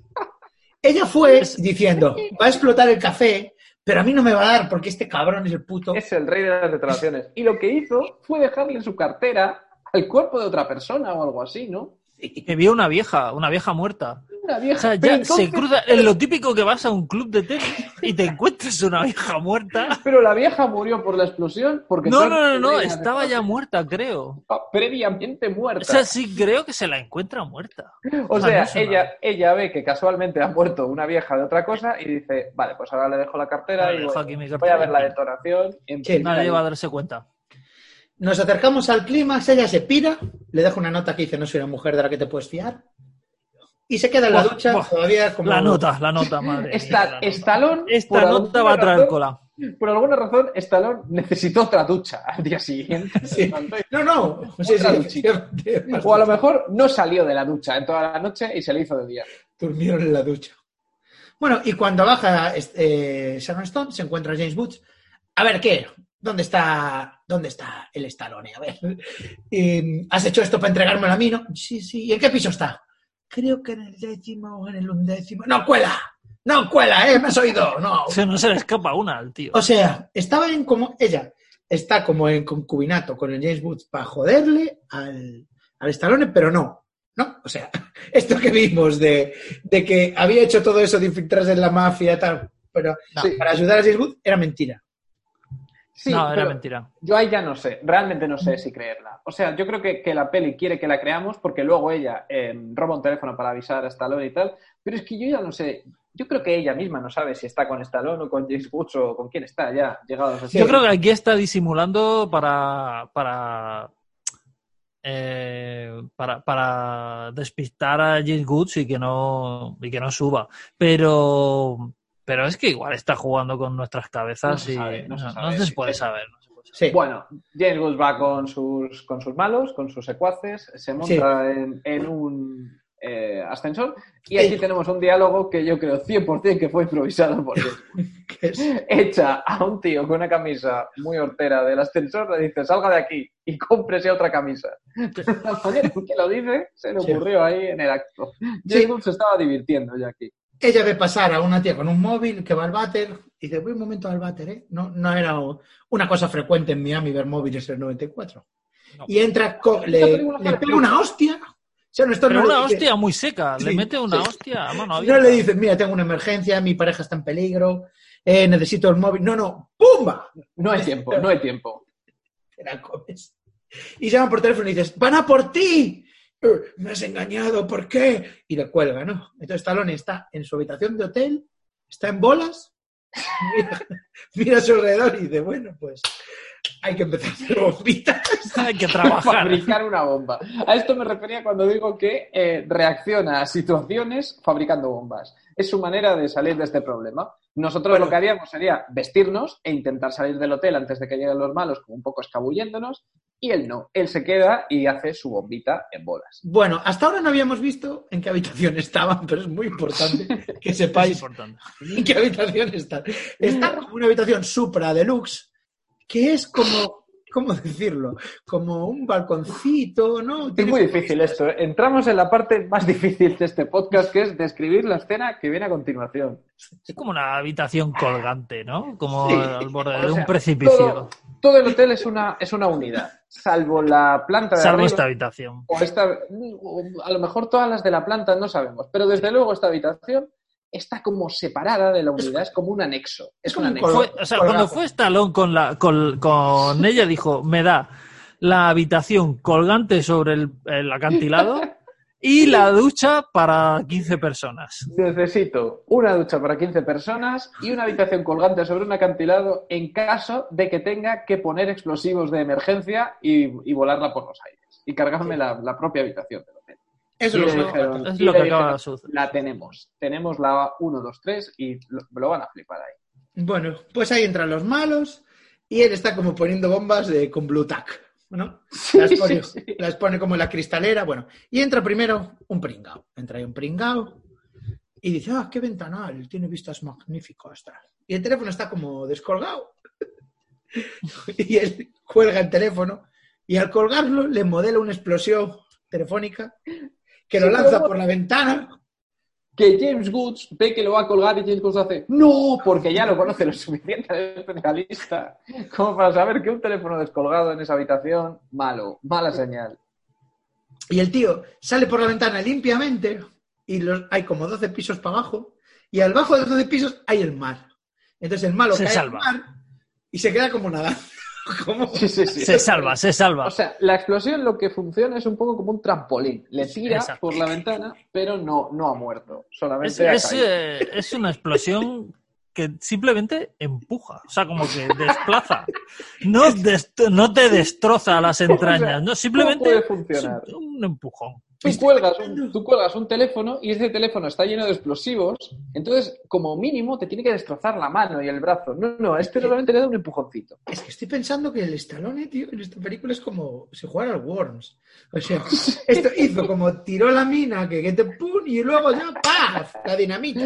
ella fue diciendo, va a explotar el café, pero a mí no me va a dar porque este cabrón es el puto... Es el rey de las declaraciones. Y lo que hizo fue dejarle su cartera al cuerpo de otra persona o algo así, ¿no? Que vio una vieja, una vieja muerta. Una O vieja. sea, Pero ya entonces- se cruza. Es lo típico que vas a un club de tenis y te encuentras una vieja muerta. Pero la vieja murió por la explosión porque No, no, no, no, estaba ya muerta, creo. previamente muerta. O sea, sí creo que se la encuentra muerta. O O sea, sea, no ella, ella ve que casualmente ha muerto una vieja de otra cosa y dice, vale, pues ahora le dejo la cartera Vale, y dejo voy, aquí mi voy cartera a ver la detonación. Sí, Nadie va a darse cuenta. Nos acercamos al clímax, ella se pira, le deja una nota que dice, no soy una mujer de la que te puedes fiar. Y se queda en la ducha buah. todavía como... La nota, la nota, madre. Esta- la nota. Stallone, por Esta nota alguna va a traer razón- cola. Por alguna razón, Stallone necesitó otra ducha al día siguiente. Sí. No, no. Sí, sí. O a lo mejor no salió de la ducha en toda la noche y se le hizo de día. Durmieron en la ducha. Bueno, y cuando baja eh, Sharon Stone, se encuentra James Woods. A ver, ¿qué? ¿Dónde está, dónde está el Stallone? A ver. *laughs* Eh, ¿Has hecho esto para entregármelo a mí, no? Sí, sí. ¿Y en qué piso está? Creo que en el décimo o en el undécimo. ¡No cuela! ¡No cuela, eh! ¿Me has oído? No. Se no se le escapa una al tío. O sea, estaba en como... Ella está como en concubinato con el James Woods para joderle al, al Stallone, pero no. ¿No? O sea, *laughs* esto que vimos de, de que había hecho todo eso de infiltrarse en la mafia y tal, pero No. Para ayudar a James Woods era mentira. Sí, no, era pero mentira. yo ahí ya no sé, realmente no sé si creerla. O sea, yo creo que, que la peli quiere que la creamos porque luego ella eh, roba un teléfono para avisar a Stallone y tal, pero es que yo ya no sé. Yo creo que ella misma no sabe si está con Stallone o con James Woods o con quién está ya, llegados a Yo creo que aquí está disimulando para. para. eh, para, para despistar a James Woods y que no y que no suba pero pero es que igual está jugando con nuestras cabezas No se y sabe, no se no puede saber, no se puede saber. Sí. Bueno, James Woods va con sus, con sus malos, con sus secuaces, se monta en, en un eh, ascensor y aquí Sí. tenemos un diálogo que yo creo 100% que fue improvisado por *laughs* Echa a un tío con una camisa muy hortera del ascensor, le dice salga de aquí y cómprese otra camisa. *laughs* La manera en que lo dice se le Sí. ocurrió ahí en el acto. James Sí. Woods se estaba divirtiendo ya aquí. Ella ve pasar a una tía con un móvil que va al váter y dice, voy un momento al váter, ¿eh? No, no era una cosa frecuente en Miami ver móviles en el 94. No. Y entra, le, pega una hostia. Stone pero no le una dice- hostia muy seca le mete una sí. hostia a mano No le dices, mira, tengo una emergencia, mi pareja está en peligro, eh, necesito el móvil. No, no, ¡pumba! No hay tiempo, no hay tiempo. Te la comes. Y llaman por teléfono y dices, ¡van a por ti! "Eh, Me has engañado, ¿por qué? Y le cuelga, ¿no? Entonces Stallone está en su habitación de hotel, está en bolas, *laughs* mira, mira a su alrededor y dice, bueno, pues hay que empezar a hacer bombitas. *laughs* hay que trabajar fabricar una bomba. A esto me refería cuando digo que eh, reacciona a situaciones fabricando bombas. Es su manera de salir de este problema. Nosotros Bueno. lo que haríamos sería vestirnos e intentar salir del hotel antes de que lleguen los malos, como un poco escabulléndonos, y él no. Él se queda y hace su bombita en bolas. Bueno, hasta ahora no habíamos visto en qué habitación estaban, pero es muy importante *laughs* que es sepáis importante ¿En qué habitación está? Está *laughs* como una habitación supra deluxe, que es como, ¿cómo decirlo? Como un balconcito, ¿no? Es muy difícil esto. ¿eh? Entramos en la parte más difícil de este podcast, que es describir la escena que viene a continuación. Es como una habitación colgante, ¿no? Como Sí. al borde O de sea, un precipicio. Todo, todo el hotel es una, es una unidad, salvo la planta de Salvo arriba, esta habitación. o esta, o a lo mejor todas las de la planta no sabemos, pero desde luego esta habitación está como separada de la unidad, es como un anexo. Es, un anexo. Fue- o sea, cuando fue Stallone con, la, con, con *laughs* ella, dijo, me da la habitación colgante sobre el, el acantilado *laughs* y la ducha para 15 personas. Necesito una ducha para 15 personas y una habitación colgante sobre un acantilado en caso de que tenga que poner explosivos de emergencia y, y volarla por los aires y cargarme la, la propia habitación. Eso lo dijeron- Es lo que acaba suceder. La tenemos. Tenemos la 1, 2, 3 y lo, lo van a flipar ahí. Bueno, pues ahí entran los malos y él está como poniendo bombas de, con Blue Tack, ¿no? Las pone, sí, sí. las pone como en la cristalera, bueno. Y entra primero un pringao. Entra ahí un pringao y dice, ah, qué ventanal, tiene vistas magníficas. tal. Y el teléfono está como descolgado. *laughs* y él cuelga el teléfono y al colgarlo le modela una explosión telefónica que lo Sí, lanza pero- por la ventana. Que James Woods ve que lo va a colgar y James Woods hace ¡No! Porque ya lo conoce lo *laughs* suficiente el especialista como para saber que un teléfono descolgado en esa habitación, malo, mala señal. Y el tío sale por la ventana limpiamente y los, hay como 12 pisos para abajo y al bajo de los 12 pisos hay el mar. Entonces el malo Se cae salva. al mar y se queda como nada. *laughs* como... Sí, sí, sí. Se salva, se salva. O sea, la explosión lo que funciona es un poco como un trampolín. Le tira Exacto. por la ventana, pero no, no ha muerto. Es, Solamente ha es, eh, es una explosión que simplemente empuja, o sea, como que desplaza. No, dest- no te destroza las entrañas, no, simplemente puede es un empujón. Tú cuelgas, un, tú cuelgas un teléfono y ese teléfono está lleno de explosivos, entonces, como mínimo, te tiene que destrozar la mano y el brazo. No, no, a este solamente le da un empujoncito. Es que estoy pensando que el Stallone, tío, en esta película es como si jugara al Worms. O sea, *laughs* esto hizo como tiró la mina, que, que te pum, y luego ya ¡paf! La dinamita.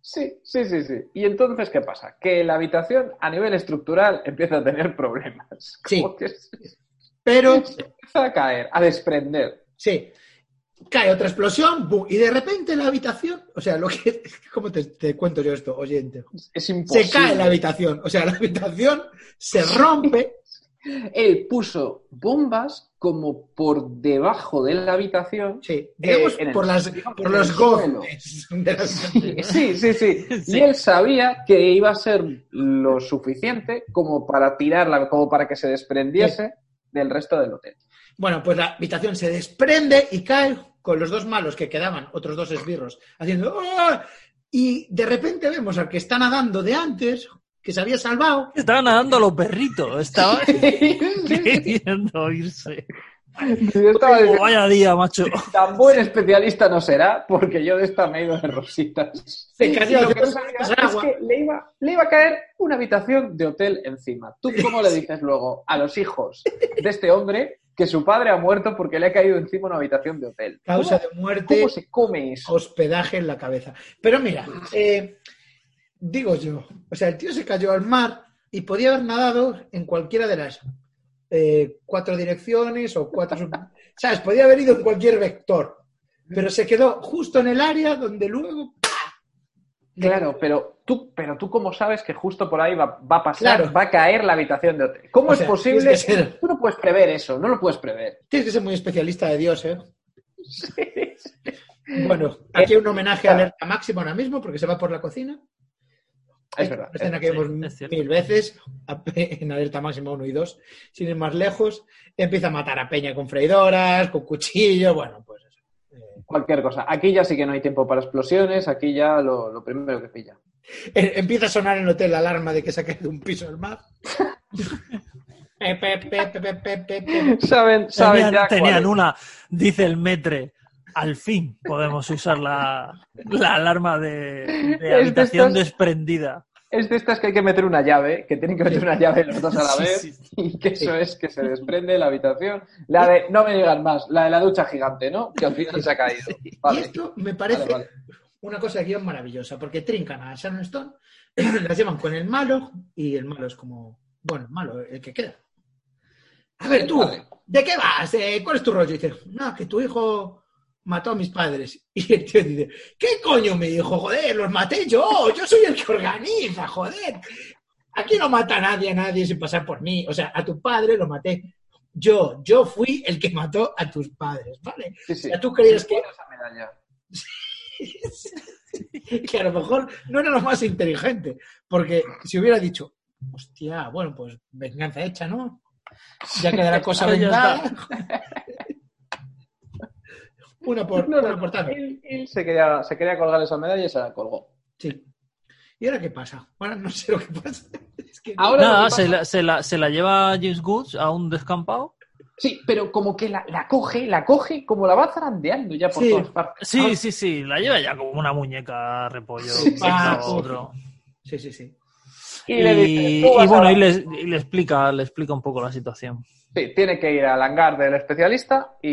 Sí, sí, sí, sí. Y entonces, ¿qué pasa? Que la habitación, a nivel estructural, empieza a tener problemas. *laughs* Sí. Que se Pero, *laughs* empieza a caer, a desprender. sí, cae otra explosión, ¡bum! y de repente la habitación, o sea, lo que, *laughs* ¿cómo te, te cuento yo esto, oyente? Es imposible. Se cae la habitación, o sea, la habitación se rompe, Él puso bombas como por debajo de la habitación. sí, digamos, Eh, el- por, las, digamos, por los goznes *laughs* sí, sí. Sí. Y él sabía que iba a ser lo suficiente como para tirarla, como para que se desprendiese del resto del hotel. Bueno, pues la habitación se desprende y cae con los dos malos que quedaban, otros dos esbirros, haciendo ¡ah! Y de repente vemos al que está nadando de antes, que se había salvado, Estaba nadando a los perritos, estaba *laughs* queriendo irse. Yo estaba Oh, diciendo, vaya día, macho. tan buen especialista no será, porque yo de esta me he ido de rositas. Se cayó Y lo que sabía es agua. que le iba, le iba a caer una habitación de hotel encima. ¿Tú cómo le dices luego a los hijos de este hombre que su padre ha muerto porque le ha caído encima una habitación de hotel? causa ¿Cómo, de muerte, cómo se come eso? hospedaje en la cabeza. Pero mira, eh, digo yo, o sea, el tío se cayó al mar y podía haber nadado en cualquiera de las eh, cuatro direcciones o cuatro... *laughs* ¿Sabes? Podía haber ido en cualquier vector, pero se quedó justo en el área donde luego... Claro, pero tú, pero tú cómo sabes que justo por ahí va, va a pasar, Claro. va a caer la habitación de hotel. ¿Cómo O es sea, posible? que ser- Tú no puedes prever eso, no lo puedes prever. Tienes que ser muy especialista de Dios, ¿eh? *laughs* Bueno, aquí hay un homenaje a Alerta Máxima ahora mismo porque se va por la cocina. Es verdad. Una escena que Sí, vemos es mil veces en Alerta Máxima 1 y 2. Sin ir más lejos, empieza a matar a Peña con freidoras, con cuchillo, bueno, pues Cualquier cosa. Aquí ya sí que no hay tiempo para explosiones, aquí ya lo, lo primero que pilla. eh, empieza a sonar en el hotel la alarma de que se ha caído un piso del mar. *laughs* Saben, saben Tenían, ya tenían una, dice el metre. Al fin podemos usar la, la alarma de, de de habitación desprendida. Es de estas que hay que meter una llave, que tienen que meter una llave los dos a la vez, sí, sí. *laughs* y que eso es que se desprende la habitación. La de, no me digan más, la de la ducha gigante, ¿no? Que al final se ha caído. Y esto me parece vale, vale. una cosa de guion maravillosa, porque trincan a Sharon Stone, *coughs* las llevan con el malo y el malo es como, bueno, el malo, el que queda. A ver, tú. ¿de qué vas? Eh, ¿Cuál es tu rollo? Y dice, no, que tu hijo mató a mis padres. *laughs* Y el tío dice, ¿qué coño me dijo? Joder, los maté yo, yo soy el que organiza, joder. Aquí no mata a nadie, a nadie sin pasar por mí. O sea, a tu padre lo maté. Yo, yo fui el que mató a tus padres, ¿vale? Sí, sí. O sea, tú creías Sí, que, esa medalla. *laughs* que a lo mejor no era lo más inteligente. Porque si hubiera dicho, hostia, bueno, pues venganza hecha, ¿no? Ya quedará cosa *laughs* Ya vengada. Una por, No, no, una no. por tanto. Él, él se, quería, se quería colgar esa medalla y se la colgó. Sí. ¿Y ahora qué pasa? Ahora no sé lo que pasa. *laughs* Es que- Ahora Nada, que se pasa- la, se, la, se la lleva James Woods a un descampado. Sí, pero como que la, la coge, la coge, como la va zarandeando ya por Sí. todas partes. Sí, sí, sí, la lleva ya como una muñeca repollo. Sí. Sí, sí, sí. Y, Y, le dice, "Tú y bueno, a- y le, explica, le explica un poco la situación. Sí, tiene que ir al hangar del especialista y,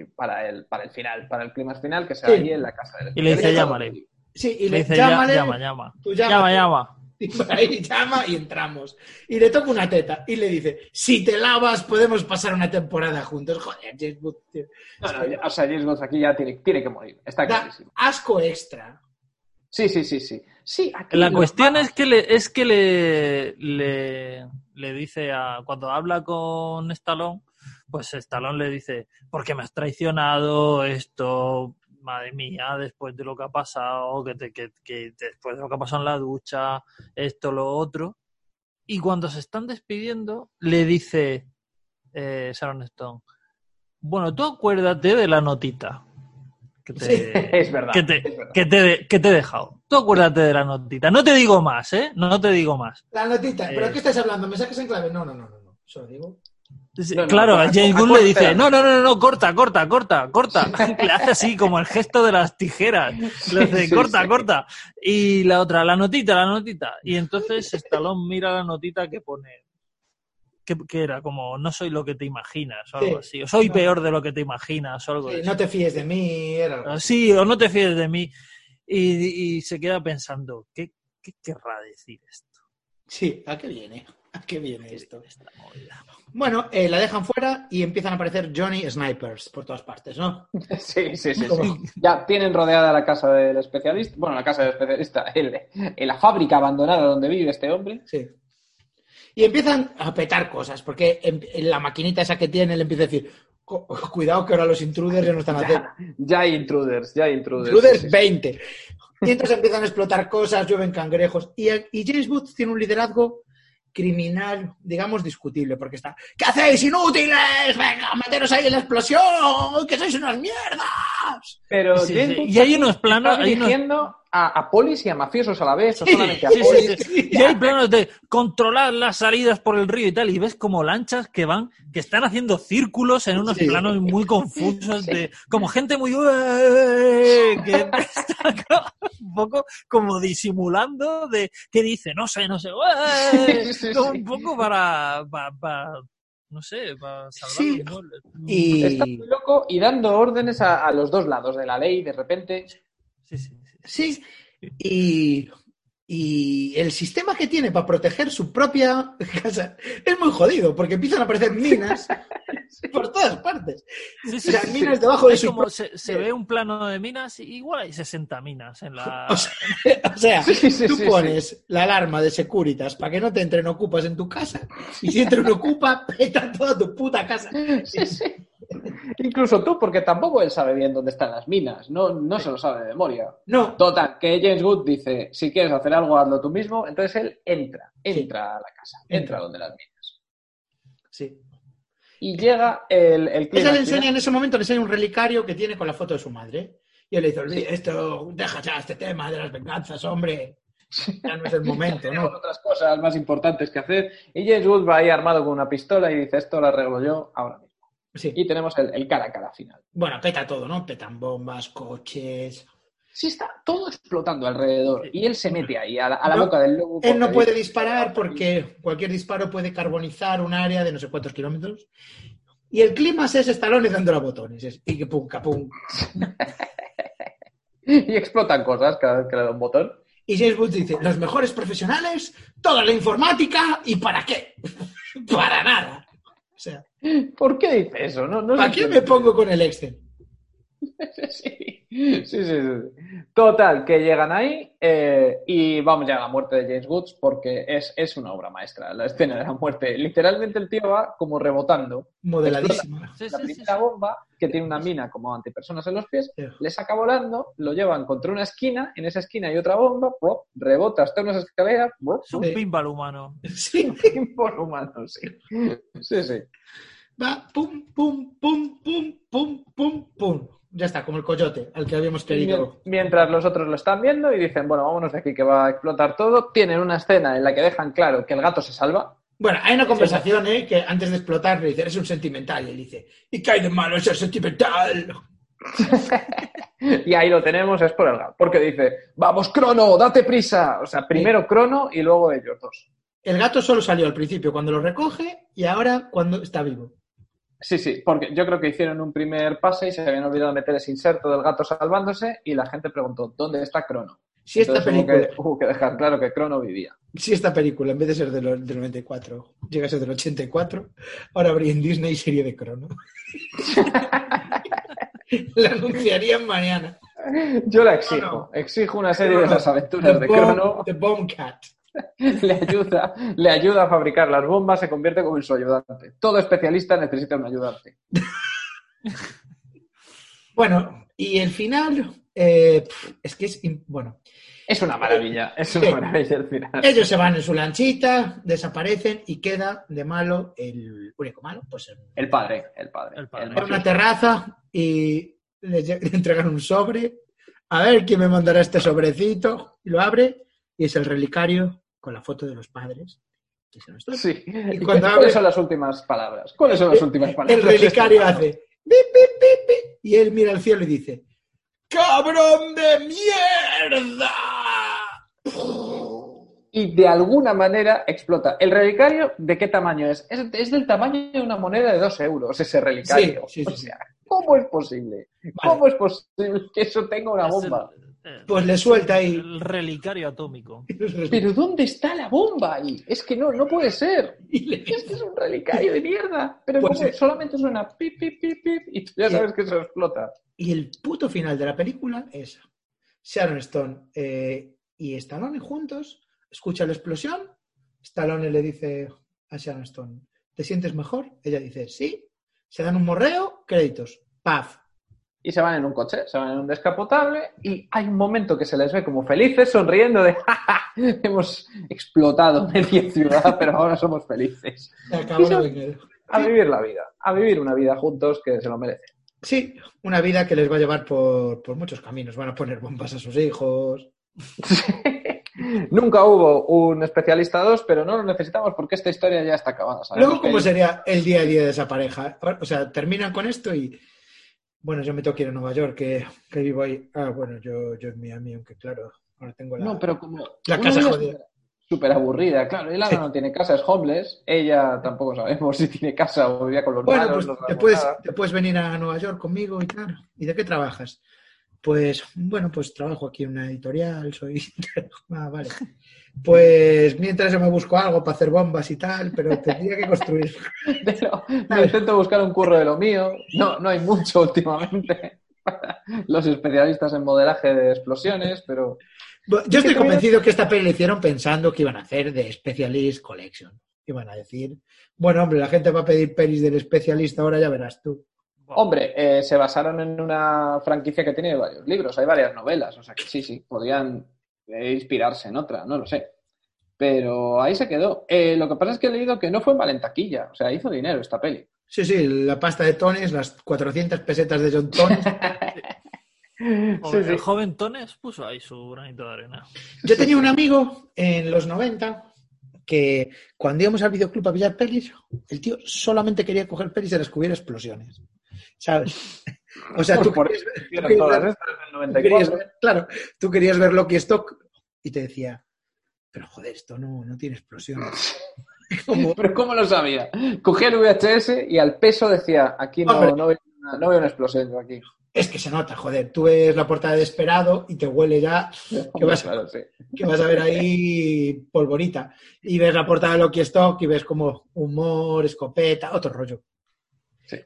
y para, el, para el final, para el clima final, que sea Sí. ahí en la casa del Y le dice, especialista. llámale. Sí, y Le le, dice, "Ya- llámale, llama, llama. tú Llama, llámate". llama. *laughs* Y por ahí llama y entramos. Y le toca una teta y le dice, si te lavas podemos pasar una temporada juntos. Joder, James Wood, tío. No, no, ya- o sea, James Bond aquí ya tiene, tiene que morir, está Da clarísimo. asco extra. Sí, sí, sí, sí. Sí, aquí La cuestión es que le, es que le, le, le dice a cuando habla con Stallone, pues Stallone le dice, porque me has traicionado esto, madre mía, después de lo que ha pasado, que, te- que, que después de lo que ha pasado en la ducha, esto, lo otro. Y cuando se están despidiendo, le dice eh, Sharon Stone, bueno, tú acuérdate de la notita. Que te, Sí, *laughs* es verdad. que te, es verdad. que te, que te he dejado. Tú acuérdate de la notita. No te digo más, ¿eh? No te digo más. La notita. ¿Pero Eh. qué estás hablando? ¿Me sacas en clave? No, no, no, no. no. Solo digo. Sí, No, no, claro, acu- James Gunn le dice, no, no, no, no, corta, corta, corta, corta. *laughs* Le hace así como el gesto de las tijeras. Le hace, Sí, corta, sí. corta. Y la otra, la notita, la notita. Y entonces Stallone mira la notita que pone, que, que era como, no soy lo que te imaginas, o algo Sí. así. O soy No. peor de lo que te imaginas, o algo Sí, así. no te fíes de mí. Era algo. Ah, Sí, o no te fíes de mí. Y, y se queda pensando, ¿qué, ¿qué querrá decir esto? Sí, ¿a qué viene? ¿A qué viene esto? Esta movida. Bueno, eh, la dejan fuera y empiezan a aparecer Johnny Snipers por todas partes, ¿no? *laughs* Sí, sí, sí, sí. *laughs* Ya tienen rodeada la casa del especialista, bueno, la casa del especialista, el, la fábrica abandonada donde vive este hombre. Sí. Y empiezan a petar cosas, porque en, en la maquinita esa que tiene le empieza a decir, "Co- cuidado que ahora los intruders ya no están haciendo. Ya, ya hay intruders, ya hay intruders. Intruders sí, sí. 20. Y entonces empiezan a explotar cosas, llueven cangrejos. Y, y James Woods tiene un liderazgo criminal, digamos, discutible, porque está, ¿qué hacéis, inútiles? Venga, meteros ahí en la explosión, que sois unas mierdas. Pero Sí, sí. Y hay unos planos, hay unos- a, a polis y a mafiosos a la vez, o solamente a polis. sí. Y hay planos de controlar las salidas por el río y tal, y ves como lanchas que van, que están haciendo círculos en unos Sí. planos muy confusos, de como gente muy que *laughs* está un poco como disimulando de qué dice, no sé, no sé, "Ué", Sí, sí, como sí. un poco para, para, para, no sé, para salvar Sí. los muebles. Y, Está muy loco y dando órdenes a, a los dos lados de la ley, de repente. Sí, sí, sí. Sí, y, y el sistema que tiene para proteger su propia casa es muy jodido, porque empiezan a aparecer minas *laughs* por todas partes. Sí, O sea, sí. minas debajo de su como se, se ve un plano de minas, y igual hay 60 minas en la... *laughs* O sea, *laughs* o tú pones la alarma de Securitas para que no te entren ocupas en tu casa y si entra un ocupa, peta toda tu puta casa. Sí, sí. Incluso tú, porque tampoco él sabe bien dónde están las minas, no, no se lo sabe de memoria. No, Total, que James Wood dice, si quieres hacer algo, hazlo tú mismo. Entonces él entra, entra a la casa, entra, Entra. donde las minas. sí. Y llega el, el clímax le enseña en ese momento, le enseña un relicario que tiene con la foto de su madre. Y él le dice, "Olvida esto, deja ya este tema de las venganzas, hombre. Ya no es el momento, ¿no? *laughs* otras cosas más importantes que hacer. Y James Wood va ahí armado con una pistola y dice, esto lo arreglo yo ahora. Sí. Y tenemos el, el cara a cara final. Bueno, peta todo, ¿no? Petan bombas, coches. Sí, está todo explotando alrededor. Y él se mete ahí, a la, a la No, boca del lobo. Él no puede disparar porque cualquier disparo puede carbonizar un área de no sé cuántos kilómetros. Y el clima es Stallone dándole a botones. Es y que pum, capum. *laughs* Y explotan cosas cada vez que le da un botón. Y James Wood dice, los mejores profesionales, toda la informática, ¿y para qué? *laughs* para nada. ¿Por qué dice eso? No, no ¿Para sé qué me pongo con el Excel? *laughs* Sí, sí, sí, sí, sí. Total, que llegan ahí eh, y vamos ya a la muerte de James Woods porque es, es una obra maestra, la escena de la muerte. Literalmente el tío va como rebotando. Modeladísima. Sí, La sí, sí, primera sí. bomba, que tiene una mina como antipersonas en los pies, Sí. le saca volando, lo llevan contra una esquina, en esa esquina hay otra bomba, ¡plop! rebota hasta unas escaleras, ¡plop! Es un pinball humano. *laughs* Sí. por humano, sí. Sí, sí. Va, pum, pum, pum, pum, pum, pum, pum. Ya está, como el coyote al que habíamos querido. mien- Mientras los otros lo están viendo y dicen, bueno, vámonos de aquí que va a explotar todo, tienen una escena en la que dejan claro que el gato se salva. Bueno, hay una conversación, ¿eh? Que antes de explotar le dice, eres un sentimental. Y él dice, ¿y qué hay de malo ser sentimental? *laughs* Y ahí lo tenemos, es por el gato. Porque dice, vamos, Crono, date prisa. O sea, primero Crono y luego ellos dos. El gato solo salió al principio cuando lo recoge y ahora cuando está vivo. Sí, sí, porque yo creo que hicieron un primer pase y se habían olvidado meter ese inserto del gato salvándose y la gente preguntó, ¿dónde está Crono? Si esta Entonces hubo película, que, hubo que dejar claro que Crono vivía. si esta película, en vez de ser del, del 94, llega a ser del 84, ahora habría en Disney serie de Crono. *laughs* la anunciarían mañana. Yo la exijo, exijo una serie de las aventuras de Bomb- Crono. The. *laughs* le ayuda, le ayuda a fabricar las bombas, se convierte como en su ayudante. Todo especialista necesita un ayudante. *laughs* Bueno, y el final, eh, es que es, bueno, Es una maravilla, es una Sí. maravilla el final. ellos se van en su lanchita, desaparecen y queda de malo el único malo, pues El padre, el padre. El padre. el en una terraza y le entregan un sobre. A ver quién me mandará este sobrecito. Y lo abre y es el relicario con la foto de los padres. Y se estoy- Sí. ¿Y cuando ¿Cuáles abre- *laughs* son las últimas palabras? ¿Cuáles son las últimas palabras? El relicario hace "Bip, bip, bip, bip", y él mira al cielo y dice ¡Cabrón de mierda! Y de alguna manera explota. ¿El relicario de qué tamaño es? Es, es del tamaño de una moneda de dos euros, ese relicario. Sí, sí, sí, o sea, ¿cómo es posible? ¿Cómo es posible que eso tenga una bomba? Pues le suelta ahí. El relicario atómico. *laughs* Pero ¿dónde está la bomba ahí? Es que no, no puede ser. Y le- Es que es un relicario de mierda. Pero Pues solamente suena pip, pip, pip, pip y tú ya sabes que eso explota. Y el puto final de la película es Sharon Stone eh, y Stallone juntos, escucha la explosión, Stallone le dice a Sharon Stone, ¿te sientes mejor? Ella dice, sí, se dan un morreo, créditos, paf. Y se van en un coche, se van en un descapotable y hay un momento que se les ve como felices, sonriendo de *laughs* ¡Ja, ja! hemos explotado media ciudad, pero ahora somos felices. Se acabó la. A vivir la vida, a vivir una vida juntos que se lo merece. Sí, una vida que les va a llevar por, por muchos caminos. Van a poner bombas a sus hijos. Nunca hubo un especialista 2, pero no lo necesitamos porque esta historia ya está acabada. Luego, ¿cómo sería el día a día de esa pareja? O sea, terminan con esto y. Bueno, yo me tengo que ir a Nueva York, que, que vivo ahí. Ah, bueno, yo, yo en Miami, aunque claro, ahora tengo la. No, pero como... La casa jodida. súper- aburrida, claro. Él ahora Sí. no tiene casa, es homeless. Ella tampoco sabemos *laughs* si tiene casa o vivía con los Bueno, malos. pues no te puedes, te puedes venir a Nueva York conmigo y tal. ¿Y de qué trabajas? Pues, bueno, pues trabajo aquí en una editorial, soy... *laughs* ah, vale. Pues mientras yo me busco algo para hacer bombas y tal, pero tendría que construir. *laughs* Pero me intento buscar un curro de lo mío. No, no hay mucho últimamente. *laughs* Los especialistas en modelaje de explosiones, pero Yo estoy convencido que esta peli la hicieron pensando que iban a hacer de Specialist Collection. Iban a decir, bueno, hombre, la gente va a pedir pelis del especialista, ahora ya verás tú. Hombre, eh, se basaron en una franquicia que tiene varios libros, hay varias novelas, o sea que sí, sí, podrían eh, inspirarse en otra, no lo sé. Pero ahí se quedó. Eh, lo que pasa es que he leído que no fue mal en taquilla, o sea, hizo dinero esta peli. Sí, sí, la pasta de Tones, las 400 pesetas de John Tones. *laughs* *laughs* Sí, El sí. joven Tones puso ahí su granito de arena. Yo tenía un amigo en los 90 que cuando íbamos al videoclub a pillar pelis, el tío solamente quería coger pelis de las que hubiera explosiones. ¿Sabes? O sea, tú Por querías, eso ver- hicieron querías todas ver- estas en el tú querías 94. ver- claro, tú querías ver Loki Stock y te decía, pero joder, esto no, no tiene explosiones. *laughs* Como, Pero ¿cómo lo sabía? Cogía el VHS y al peso decía, aquí no, no, veo, una, no veo una explosión yo aquí. es que se nota, joder, tú ves la portada de Desperado y te huele ya *laughs* que vas, Claro, sí. que vas a ver ahí polvorita. Y ves la portada de Loki Stock y ves como humor, escopeta, otro rollo.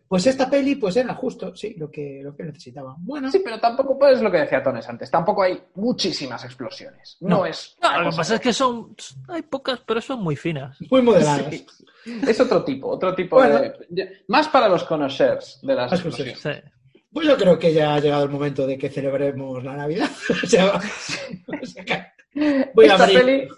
Pues esta peli, pues era justo, sí, lo que, lo que necesitaba. Bueno. Sí, pero tampoco, pues lo que decía Tones antes, tampoco hay muchísimas explosiones. No, es. Lo que pasa es que son. Hay pocas, pero son muy finas. Muy moderadas. Es otro tipo, otro tipo de. Más para los conocers de las explosiones. Pues yo creo que ya ha llegado el momento de que celebremos la Navidad. *laughs* o sea, *laughs* voy a Esta abrir. peli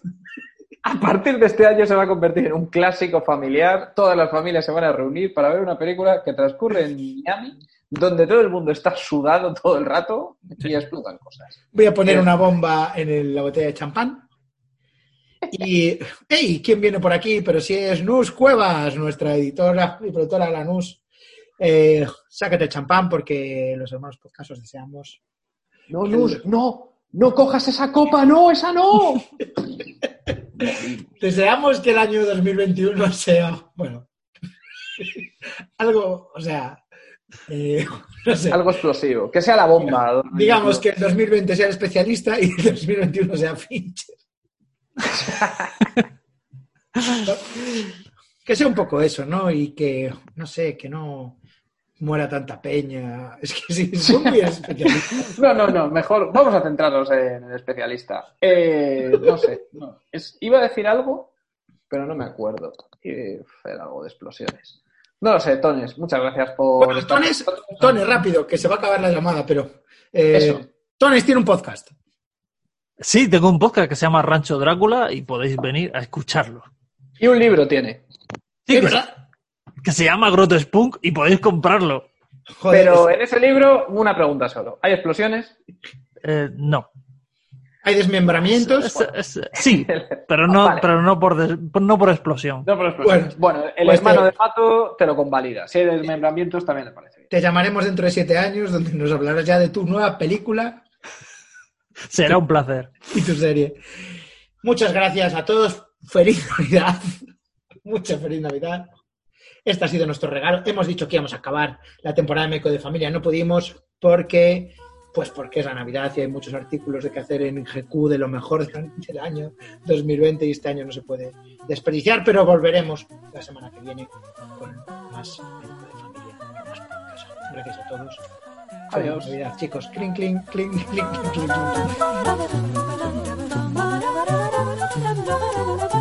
a partir de este año se va a convertir en un clásico familiar. Todas las familias se van a reunir para ver una película que transcurre en Miami, donde todo el mundo está sudado todo el rato y explotan cosas. Voy a poner una bomba en la botella de champán. Y, hey, ¿quién viene por aquí? Pero si es Nus Cuevas, nuestra editora y productora de la Nus. Eh, sácate el champán porque los hermanos podcasos deseamos. No, Nus, no, no cojas esa copa, no, esa no. *laughs* Deseamos que el año 2021 sea, bueno, algo, o sea, eh, *laughs* no sé. Algo explosivo, que sea la bomba. Digamos que el 2020 sea el especialista y el 2021 sea Fincher. *laughs* que sea un poco eso, ¿no? Y que, no sé, que no muera tanta peña. *laughs* Es que sí, son muy *laughs* especialistas. no, no, no, mejor vamos a centrarnos en el especialista. Eh, no sé, iba a decir algo, pero no me acuerdo. Eh, era algo de explosiones. No lo sé, Tones, muchas gracias por... Bueno, Tones, Tones, rápido, que se va a acabar la llamada, pero... Eh, Tones tiene un podcast. Sí, tengo un podcast que se llama Rancho Drácula y podéis venir a escucharlo. Y un libro tiene. Sí, verdad? que se llama Grotespunk y podéis comprarlo. Pero en ese libro, una pregunta solo. ¿Hay explosiones? Eh, no. ¿Hay desmembramientos? Sí, *laughs* pero no, pero no por, no por explosión. No por explosión. Bueno, el pues hermano de Pato te lo convalida. Si hay desmembramientos, también te parece. Te llamaremos dentro de siete años, donde nos hablarás ya de tu nueva película. *laughs* Será un placer. Y tu serie. Muchas gracias a todos. Feliz Navidad. *laughs* Mucha feliz Navidad. Este ha sido nuestro regalo. Hemos dicho que íbamos a acabar la temporada de Médico de Familia. No pudimos porque, pues porque es la Navidad y hay muchos artículos de que hacer en GQ de lo mejor del año 2020 y este año no se puede desperdiciar, pero volveremos la semana que viene con más Médico de Familia. Más. Gracias a todos. Adiós. Navidad, chicos. Cling, cling, cling, cling, cling, cling, cling.